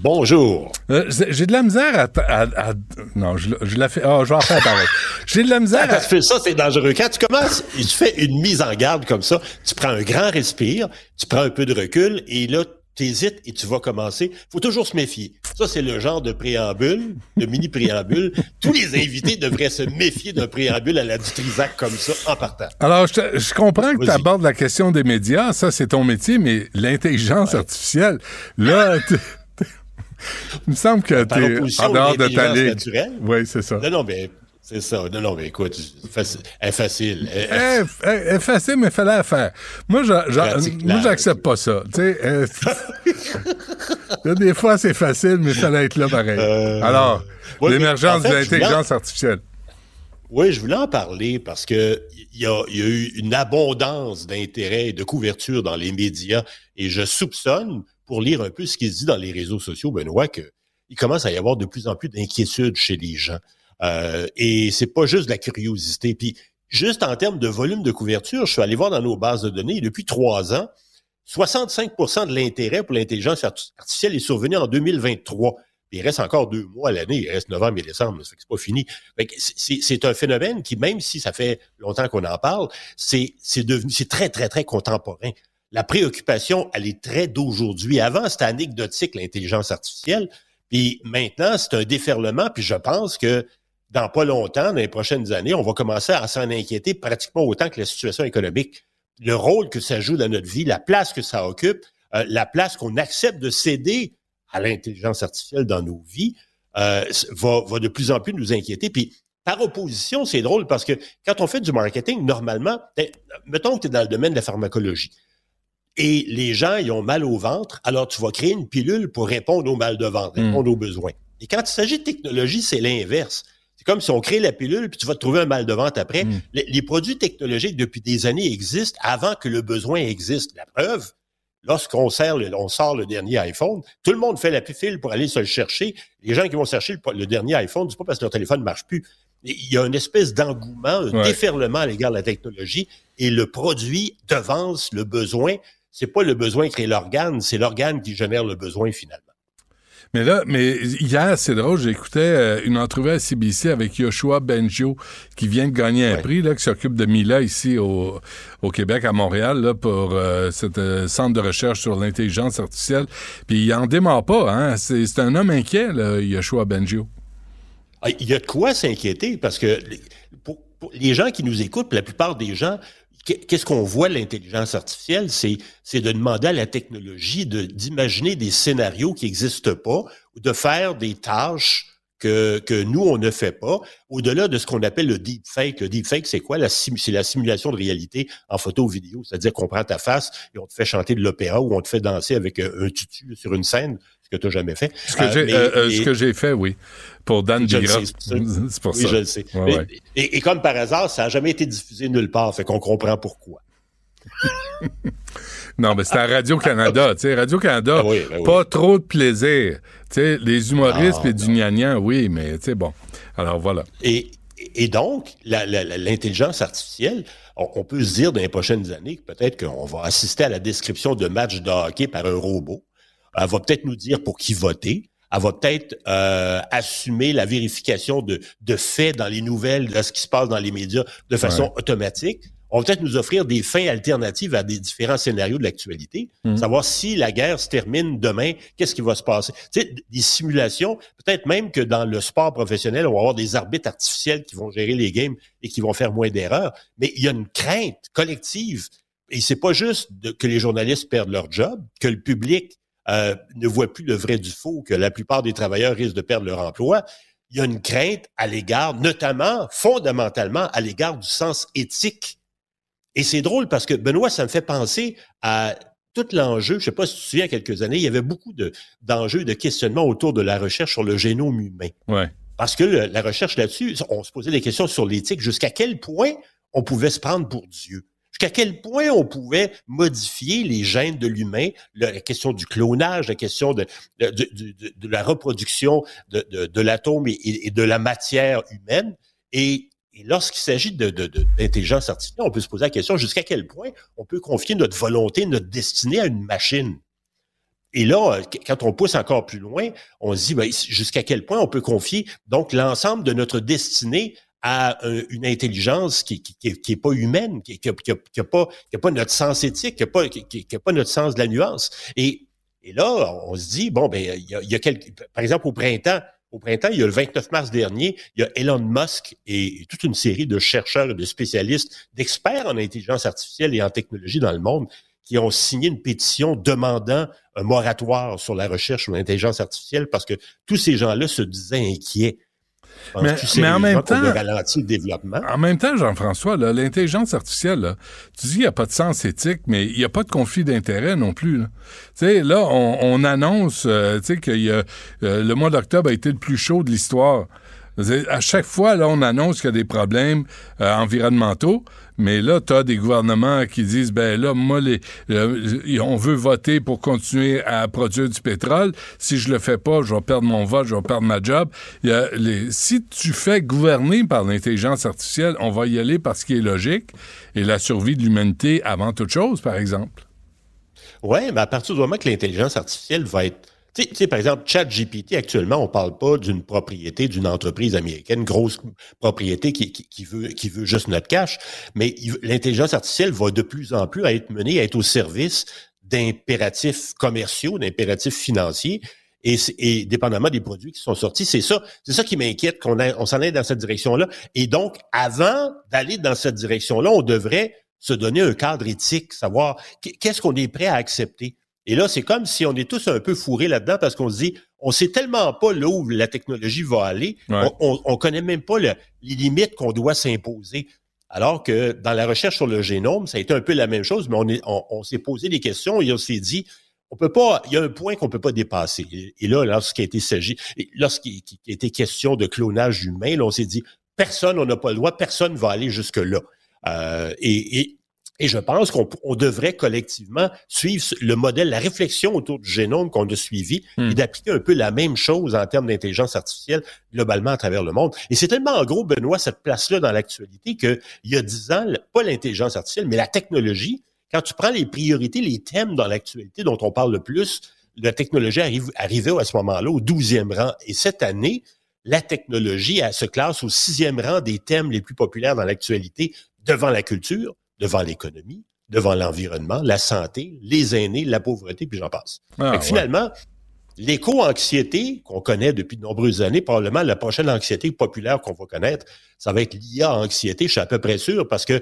Bonjour. Euh, J'ai de la misère à... à- à- non, je, je la fais... Ah, je vais en faire pareil. J'ai de la misère Quand à... tu fais ça, c'est dangereux. Quand tu commences, tu fais une mise en garde comme ça, tu prends un grand respire, tu prends un peu de recul, et là, t'hésites et tu vas commencer. faut toujours se méfier. Ça, c'est le genre de préambule, de mini-préambule. Tous les invités devraient se méfier d'un préambule à la Dutrisac comme ça, en partant. Alors, je, te- je comprends que tu abordes la question des médias, ça c'est ton métier, mais l'intelligence artificielle, là, t'es- il me semble que tu es en dehors de ta ligue. naturelle. Oui, c'est ça. Non, non, mais c'est ça. Non, non, mais écoute, est facile. Elle- est facile, mais fallait la faire. Moi, j'accepte pas ça. Euh, là, des fois, c'est facile, mais fallait être là pareil. Euh, Alors, ouais, l'émergence en fait, de l'intelligence artificielle. Oui, je voulais en parler parce que il y a, il y a eu une abondance d'intérêt et de couverture dans les médias et je soupçonne, pour lire un peu ce qui se dit dans les réseaux sociaux, Benoît, que il commence à y avoir de plus en plus d'inquiétude chez les gens. Euh, et c'est pas juste de la curiosité. Puis juste en termes de volume de couverture, je suis allé voir dans nos bases de données, depuis trois ans, 65% de l'intérêt pour l'intelligence arti- artificielle est survenu en 2023. Puis il reste encore deux mois à l'année, il reste novembre et décembre, c'est pas fini. C'est- un phénomène qui, même si ça fait longtemps qu'on en parle, c'est devenu, c'est très, très, très contemporain. La préoccupation, elle est très d'aujourd'hui. Avant, c'était anecdotique, l'intelligence artificielle. Puis maintenant, c'est un déferlement. Puis je pense que dans pas longtemps, dans les prochaines années, on va commencer à s'en inquiéter pratiquement autant que la situation économique. Le rôle que ça joue dans notre vie, la place que ça occupe, euh, la place qu'on accepte de céder à l'intelligence artificielle dans nos vies, euh, va, va de plus en plus nous inquiéter. Puis par opposition, c'est drôle parce que quand on fait du marketing, normalement, t'es- mettons que tu es dans le domaine de la pharmacologie et les gens, ils ont mal au ventre, alors tu vas créer une pilule pour répondre au mal de ventre, répondre aux besoins. Et quand il s'agit de technologie, c'est l'inverse. C'est comme si on crée la pilule, puis tu vas te trouver un mal de ventre après. Les, les produits technologiques, depuis des années, existent avant que le besoin existe. La preuve, lorsqu'on sert le- on sort le dernier iPhone, tout le monde fait la file pour aller se le chercher. Les gens qui vont chercher le, le dernier iPhone, c'est pas parce que leur téléphone ne marche plus. Il y a une espèce d'engouement, un Ouais. déferlement à l'égard de la technologie, et le produit devance le besoin. C'est pas le besoin qui crée l'organe, c'est l'organe qui génère le besoin finalement. Mais là, mais hier, c'est drôle, j'écoutais euh, une entrevue à CBC avec Yoshua Benjo, qui vient de gagner un prix, là, qui s'occupe de Mila ici au, au Québec, à Montréal, là, pour euh, cet euh, centre de recherche sur l'intelligence artificielle. Puis il en démarre pas, hein. C'est un homme inquiet, là, Yoshua Benjo. Ah, Il y a de quoi s'inquiéter parce que les- pour, pour les gens qui nous écoutent, la plupart des gens, qu'est-ce qu'on voit l'intelligence artificielle? C'est, de demander à la technologie d'imaginer des scénarios qui n'existent pas ou de faire des tâches que, nous, on ne fait pas, au-delà de ce qu'on appelle le deepfake. Le deepfake, c'est quoi? c'est la simulation de réalité en photo ou vidéo. C'est-à-dire qu'on prend ta face et on te fait chanter de l'opéra ou on te fait danser avec un, tutu sur une scène, que tu n'as jamais fait. Ce que euh, j'ai euh, euh, que j'ai fait, oui. Pour Dan Bigra. C'est pour oui, je le sais. Et, et, comme par hasard, ça n'a jamais été diffusé nulle part, fait qu'on comprend pourquoi. non, mais c'est à Radio-Canada. tu sais, Radio-Canada, ah ben pas trop de plaisir. Tu sais, les humoristes ah, et du gnagnan, oui, mais tu sais, bon. Alors voilà. Et, et donc, l'intelligence artificielle, on, peut se dire dans les prochaines années que peut-être qu'on va assister à la description de matchs de hockey par un robot. Elle va peut-être nous dire pour qui voter. Elle va peut-être euh, assumer la vérification de, de faits dans les nouvelles, de ce qui se passe dans les médias de façon automatique on va peut-être nous offrir des fins alternatives à des différents scénarios de l'actualité. Mmh. Savoir si la guerre se termine demain, qu'est-ce qui va se passer? Tu sais, des simulations, peut-être même que dans le sport professionnel, on va avoir des arbitres artificiels qui vont gérer les games et qui vont faire moins d'erreurs. Mais il y a une crainte collective. Et c'est pas juste que les journalistes perdent leur job, que le public euh, ne voit plus le vrai du faux, que la plupart des travailleurs risquent de perdre leur emploi. Il y a une crainte à l'égard, notamment, fondamentalement, à l'égard du sens éthique et c'est drôle parce que Benoît, ça me fait penser à tout l'enjeu. Je ne sais pas si tu te souviens, il y a quelques années, il y avait beaucoup d'enjeux, de, de questionnements autour de la recherche sur le génome humain. Ouais. Parce que la recherche là-dessus, on se posait des questions sur l'éthique, jusqu'à quel point on pouvait se prendre pour Dieu. Jusqu'à quel point on pouvait modifier les gènes de l'humain, la question du clonage, la question de, la reproduction de, l'atome et, de la matière humaine? Et lorsqu'il s'agit d'intelligence artificielle, on peut se poser la question jusqu'à quel point on peut confier notre volonté, notre destinée à une machine? Et là, quand on pousse encore plus loin, on se dit ben, jusqu'à quel point on peut confier donc l'ensemble de notre destinée à une intelligence qui, qui, qui, est, pas humaine, qui, qui, qui, a, pas, qui a pas notre sens éthique, qui a pas, qui, a pas notre sens de la nuance. Et, et là, on se dit bon ben il y a, il y a quelques, par exemple au printemps, au printemps, il y a le 29 mars dernier, il y a Elon Musk et toute une série de chercheurs et de spécialistes, d'experts en intelligence artificielle et en technologie dans le monde qui ont signé une pétition demandant un moratoire sur la recherche sur l'intelligence artificielle parce que tous ces gens-là se disaient inquiets mais, en même temps, le développement? En même temps, Jean-François, l'intelligence artificielle, tu dis qu'il n'y a pas de sens éthique, mais il n'y a pas de conflit d'intérêt non plus. Là. Tu sais, là, on, annonce, euh, que euh, le mois d'octobre a été le plus chaud de l'histoire. À chaque fois, là, on annonce qu'il y a des problèmes euh, environnementaux, mais là, tu as des gouvernements qui disent, ben là, moi, les, on veut voter pour continuer à produire du pétrole. Si je le fais pas, je vais perdre mon vote, je vais perdre ma job. Si tu fais gouverner par l'intelligence artificielle, on va y aller parce qu'il est logique et la survie de l'humanité avant toute chose, par exemple. Oui, mais à partir du moment que l'intelligence artificielle va être tu sais, par exemple, ChatGPT, actuellement, on parle pas d'une propriété d'une entreprise américaine, grosse propriété qui, veut, juste notre cash, mais l'intelligence artificielle va de plus en plus être menée à être au service d'impératifs commerciaux, d'impératifs financiers. Et, dépendamment des produits qui sont sortis, c'est ça, c'est ça qui m'inquiète qu'on on s'en aille dans cette direction-là. Et donc, avant d'aller dans cette direction-là, on devrait se donner un cadre éthique, savoir qu'est-ce qu'on est prêt à accepter. Et là, c'est comme si on est tous un peu fourrés là-dedans parce qu'on se dit, on sait tellement pas là où la technologie va aller, on, on, connaît même pas les limites qu'on doit s'imposer. Alors que dans la recherche sur le génome, ça a été un peu la même chose, mais on, on, s'est posé des questions et on s'est dit, on peut pas, il y a un point qu'on peut pas dépasser. Et, là, lorsqu'il a été s'agit, lorsqu'il a été question de clonage humain, là, on s'est dit, personne, on n'a pas le droit, personne va aller jusque là. Euh, et, et, et je pense qu'on devrait collectivement suivre le modèle, la réflexion autour du génome qu'on a suivi hmm. et d'appliquer un peu la même chose en termes d'intelligence artificielle globalement à travers le monde. Et c'est tellement en gros, Benoît, cette place-là dans l'actualité qu'il y a dix ans, pas l'intelligence artificielle, mais la technologie, quand tu prends les priorités, les thèmes dans l'actualité dont on parle le plus, la technologie arrive, arrivait à ce moment-là au douzième rang. Et cette année, la technologie elle, se classe au sixième rang des thèmes les plus populaires dans l'actualité devant la culture, devant l'économie, devant l'environnement, la santé, les aînés, la pauvreté, puis j'en passe. Ah, finalement, l'éco-anxiété qu'on connaît depuis de nombreuses années, probablement la prochaine anxiété populaire qu'on va connaître, ça va être l'IA-anxiété, je suis à peu près sûr, parce que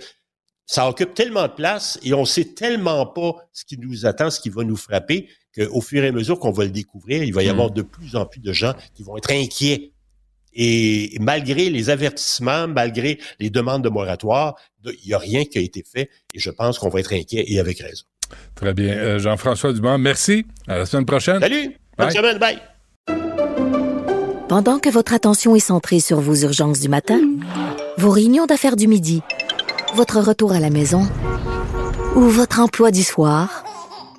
ça occupe tellement de place et on sait tellement pas ce qui nous attend, ce qui va nous frapper, qu'au fur et à mesure qu'on va le découvrir, il va y hmm. avoir de plus en plus de gens qui vont être inquiets Et malgré les avertissements, malgré les demandes de moratoire, il n'y a rien qui a été fait et je pense qu'on va être inquiet et avec raison. Très bien. Euh, Jean-François Dumont, merci. À la semaine prochaine. Salut. Bonne semaine. Bye. Pendant que votre attention est centrée sur vos urgences du matin, vos réunions d'affaires du midi, votre retour à la maison ou votre emploi du soir,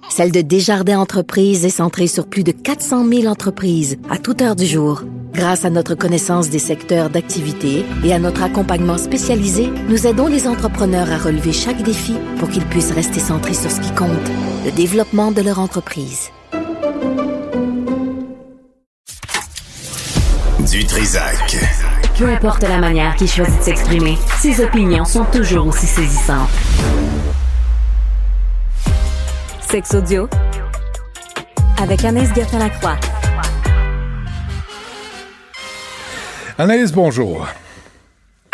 celle de Desjardins Entreprises est centrée sur plus de 400 000 entreprises à toute heure du jour. Grâce à notre connaissance des secteurs d'activité et à notre accompagnement spécialisé, nous aidons les entrepreneurs à relever chaque défi pour qu'ils puissent rester centrés sur ce qui compte, le développement de leur entreprise. Du Trisac. Peu importe la manière qu'il choisit de s'exprimer, ses opinions sont toujours aussi saisissantes. Sex audio avec Anaïs Gertin-Lacroix. Anaïs, bonjour.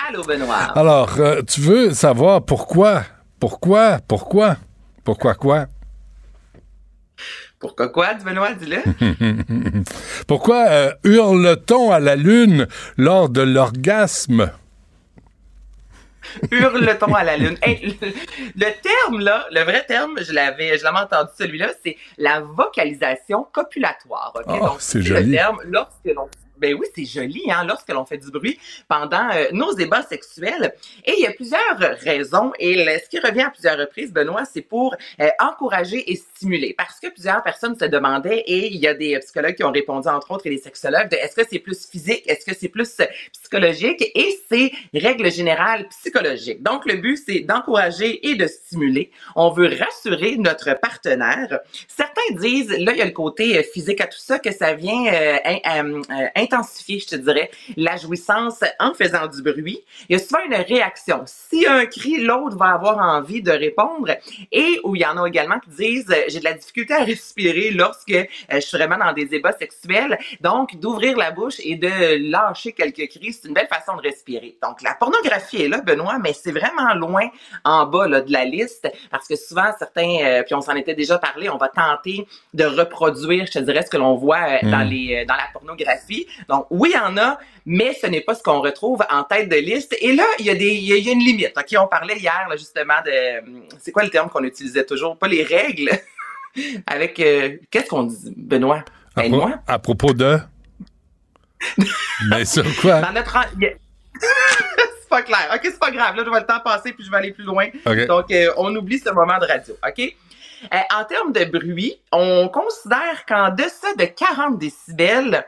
Allô, Benoît. Alors, euh, tu veux savoir pourquoi, pourquoi, pourquoi, pourquoi quoi? Pourquoi quoi, Benoît, dis-le? pourquoi euh, hurle-t-on à la lune lors de l'orgasme? Hurle-t-on à la lune? Hey, le, le, terme, là, le vrai terme, je l'avais, je l'avais entendu celui-là, c'est la vocalisation copulatoire. Okay? Oh, Donc, c'est joli. le terme lorsque l'on ben oui, c'est joli, hein, lorsque l'on fait du bruit pendant euh, nos débats sexuels. Et il y a plusieurs raisons. Et ce qui revient à plusieurs reprises, Benoît, c'est pour euh, encourager et Parce que plusieurs personnes se demandaient, et il y a des psychologues qui ont répondu, entre autres, et des sexologues, de est-ce que c'est plus physique, est-ce que c'est plus euh, psychologique? Et c'est règle générale psychologique. Donc, le but, c'est d'encourager et de stimuler. On veut rassurer notre partenaire. Certains disent, là, il y a le côté euh, physique à tout ça, que ça vient euh, in- euh, euh, intensifier, je te dirais, la jouissance en faisant du bruit. Il y a souvent une réaction. Si un cri, l'autre va avoir envie de répondre. Et où il y en a également qui disent, euh, j'ai de la difficulté à respirer lorsque euh, je suis vraiment dans des débats sexuels. Donc, d'ouvrir la bouche et de lâcher quelques cris, c'est une belle façon de respirer. Donc, la pornographie est là, Benoît, mais c'est vraiment loin en bas là, de la liste parce que souvent, certains, euh, puis on s'en était déjà parlé, on va tenter de reproduire, je te dirais, ce que l'on voit euh, dans, Mm. les, euh, dans la pornographie. Donc, oui, il y en a, mais ce n'est pas ce qu'on retrouve en tête de liste. Et là, il y a, des, il y a, il y a une limite. OK, on parlait hier, là, justement, de... C'est quoi le terme qu'on utilisait toujours? Pas les règles. Avec... euh, Qu'est-ce qu'on dit, Benoît? À, Ben, pro- moi? à propos de? Mais sur quoi? Dans notre... c'est pas clair. OK, c'est pas grave. Là, je vais le temps passer puis je vais aller plus loin. Donc, euh, on oublie ce moment de radio. OK? Euh, en termes de bruit, on considère qu'en deçà de 40 décibels,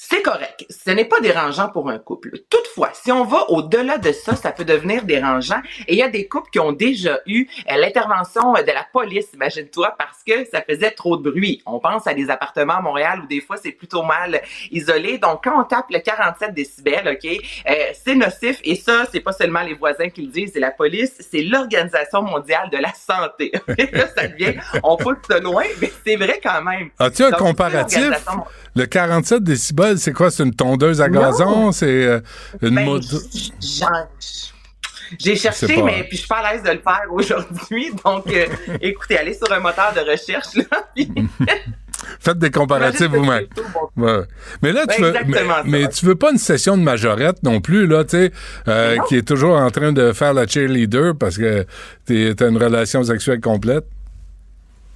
c'est correct. Ce n'est pas dérangeant pour un couple. Toutefois, si on va au-delà de ça, ça peut devenir dérangeant. Et il y a des couples qui ont déjà eu euh, l'intervention euh, de la police, imagine-toi, parce que ça faisait trop de bruit. On pense à des appartements à Montréal où des fois c'est plutôt mal isolé. Donc, quand on tape le 47 décibels, OK, euh, c'est nocif. Et ça, c'est pas seulement les voisins qui le disent, c'est la police, c'est l'Organisation mondiale de la santé. Là, ça devient, on pousse de loin, mais c'est vrai quand même. As-tu un Donc, comparatif? Le 47 décibels, c'est quoi? C'est une tondeuse à gazon? C'est euh, une Ben, J'ai cherché, pas. mais puis je suis pas à l'aise de le faire aujourd'hui. Donc, euh, écoutez, allez sur un moteur de recherche, là, puis Faites des comparatifs vous-même. Ouais. Mais là, tu Ouais, veux, mais, tu veux pas une session de majorette non plus, là, tu sais, euh, qui est toujours en train de faire la cheerleader parce que t'as une relation sexuelle complète?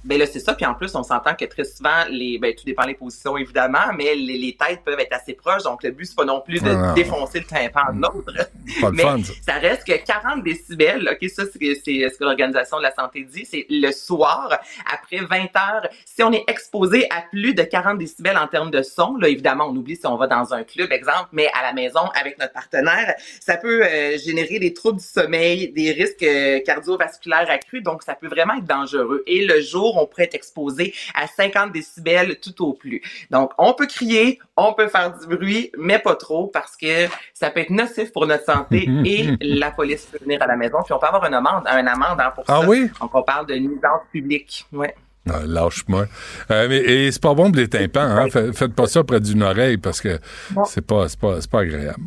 Ben là, c'est ça. Puis en plus, on s'entend que très souvent, les, ben, tout dépend des positions, évidemment, mais les, les têtes peuvent être assez proches. Donc, le but, c'est pas non plus de Ah. défoncer le tympan de l'autre. Mais fun, ça. ça reste que 40 décibels, OK, ça, c'est c'est ce que l'Organisation de la santé dit, c'est le soir, après 20 heures. Si on est exposé à plus de 40 décibels en termes de son, là, évidemment, on oublie si on va dans un club, exemple, mais à la maison, avec notre partenaire, ça peut euh, générer des troubles du sommeil, des risques euh, cardiovasculaires accrus, donc ça peut vraiment être dangereux. Et le jour, on pourrait être exposé à 50 décibels tout au plus. Donc, on peut crier, on peut faire du bruit, mais pas trop parce que ça peut être nocif pour notre santé et la police peut venir à la maison. Puis on peut avoir une amende, un amende hein, pour Ah ça. oui? Donc, on parle de nuisance publique. Ouais. Ah, Lâche-moi. Euh, mais, et c'est pas bon pour les tympans, hein? Fait- Faites pas ça près d'une oreille parce que c'est pas, c'est pas, c'est pas agréable.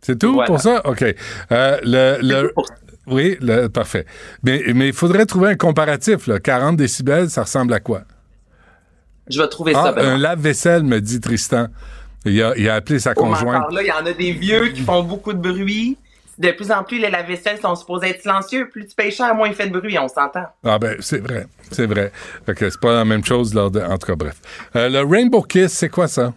C'est tout Voilà. pour ça? OK. Euh, le, le- Oui, le- parfait. Mais mais il faudrait trouver un comparatif. Là. 40 décibels, ça ressemble à quoi? Je vais trouver Ah, ça. Benoît. un lave-vaisselle, me dit Tristan. Il a, il a appelé sa Oh, conjointe. encore là, il y en a des vieux qui font beaucoup de bruit. De plus en plus, les lave-vaisselle sont supposés être silencieux. Plus tu payes cher, moins il fait de bruit, on s'entend. Ah ben, c'est vrai, c'est vrai. Fait que c'est pas la même chose lors de... En tout cas, bref. Euh, le Rainbow Kiss, c'est quoi ça?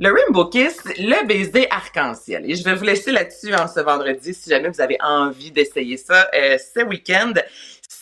Le Rainbow Kiss, le baiser arc-en-ciel. Et je vais vous laisser là-dessus en ce vendredi si jamais vous avez envie d'essayer ça euh, ce week-end.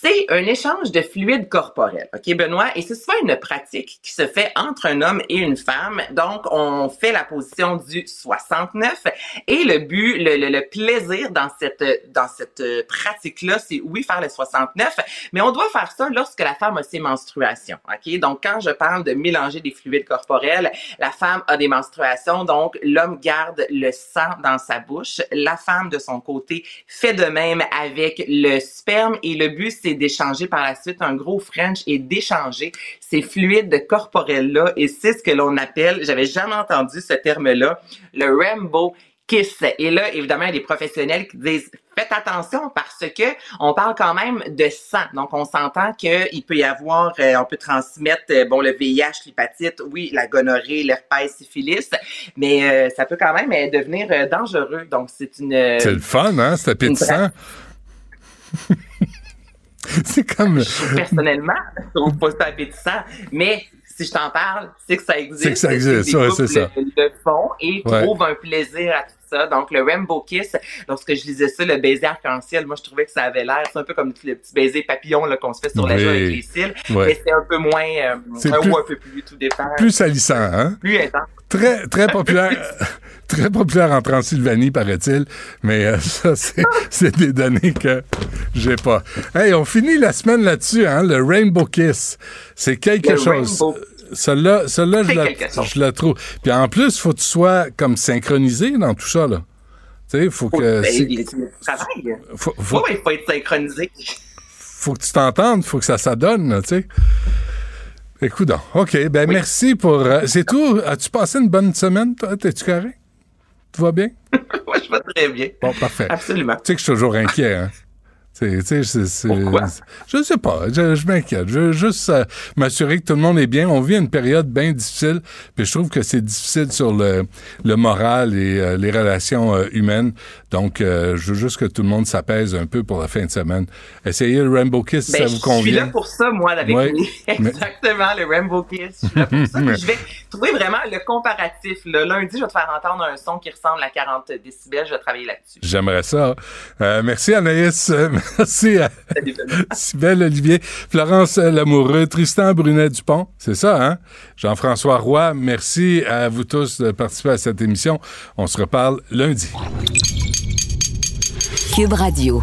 C'est un échange de fluides corporels, OK, Benoît? Et c'est souvent une pratique qui se fait entre un homme et une femme. Donc, on fait la position du 69. Et le but, le, le- le plaisir dans cette, dans cette euh, pratique-là, c'est oui, faire le 69, mais on doit faire ça lorsque la femme a ses menstruations, OK? Donc, quand je parle de mélanger des fluides corporels, la femme a des menstruations, donc l'homme garde le sang dans sa bouche. La femme, de son côté, fait de même avec le sperme et le but, c'est d'échanger par la suite un gros French et d'échanger ces fluides corporels-là et c'est ce que l'on appelle, j'avais jamais entendu ce terme-là, le Rainbow Kiss. Et là, évidemment, il y a des professionnels qui disent faites attention parce que on parle quand même de sang. Donc, on s'entend qu'il peut y avoir, euh, on peut transmettre, euh, bon, le VIH, l'hépatite, oui, la gonorrhée, l'herpès, syphilis, mais euh, ça peut quand même devenir dangereux. Donc, c'est une. C'est le fun, hein? C'est appétissant. c'est comme... personnellement, je trouve pas ça appétissant, mais si je t'en parle, c'est que ça existe. C'est que ça existe, ouais, c'est ça. Le, font et Ouais. trouvent un plaisir à tout ça. Donc, le Rainbow Kiss, lorsque je lisais ça, le baiser arc-en-ciel, moi, je trouvais que ça avait l'air, c'est un peu comme le petit baiser papillon là, qu'on se fait sur la joue avec les cils, mais c'est un peu moins, euh, un plus- ou un peu plus, tout dépend. Plus salissant, hein? Plus intense. Très, très populaire. très populaire en Transylvanie, paraît-il. Mais euh, ça, c'est, c'est des données que j'ai pas. Hey, on finit la semaine là-dessus, hein? Le Rainbow Kiss. C'est quelque Le chose. Rainbow- Celle-là, celle-là je, la, je la trouve. Puis en plus, faut que tu sois comme synchronisé dans tout ça, là. Tu sais, faut que. Il il faut- faut- il faut être synchronisé. faut que tu t'entendes, faut que ça s'adonne, tu sais. Écoute donc. OK, ben merci pour... euh, c'est tout. As-tu passé une bonne semaine, toi? T'es-tu carré? Tout va bien? Moi, je vais très bien. Bon, parfait. Absolument. Tu sais que je suis toujours inquiet, hein? C'est- c'est- Je sais pas, je, je m'inquiète. Je veux juste euh, m'assurer que tout le monde est bien. On vit une période bien difficile, puis je trouve que c'est difficile sur le, le moral et euh, les relations euh, humaines. Donc, euh, je veux juste que tout le monde s'apaise un peu pour la fin de semaine. Essayez le Rainbow Kiss si Ben, ça vous convient. Je suis là pour ça, moi, avec Ouais, mais- Exactement, le Rainbow Kiss. Je suis là pour ça. Puis je vais trouver vraiment le comparatif. là. Lundi, je vais te faire entendre un son qui ressemble à 40 décibels. Je vais travailler là-dessus. J'aimerais ça. Euh, merci Anaïs. Euh, merci à Sybelle Olivier, Florence Lamoureux, Tristan Brunet-Dupont. C'est ça, hein? Jean-François Roy, merci à vous tous de participer à cette émission. On se reparle lundi. Cube Radio.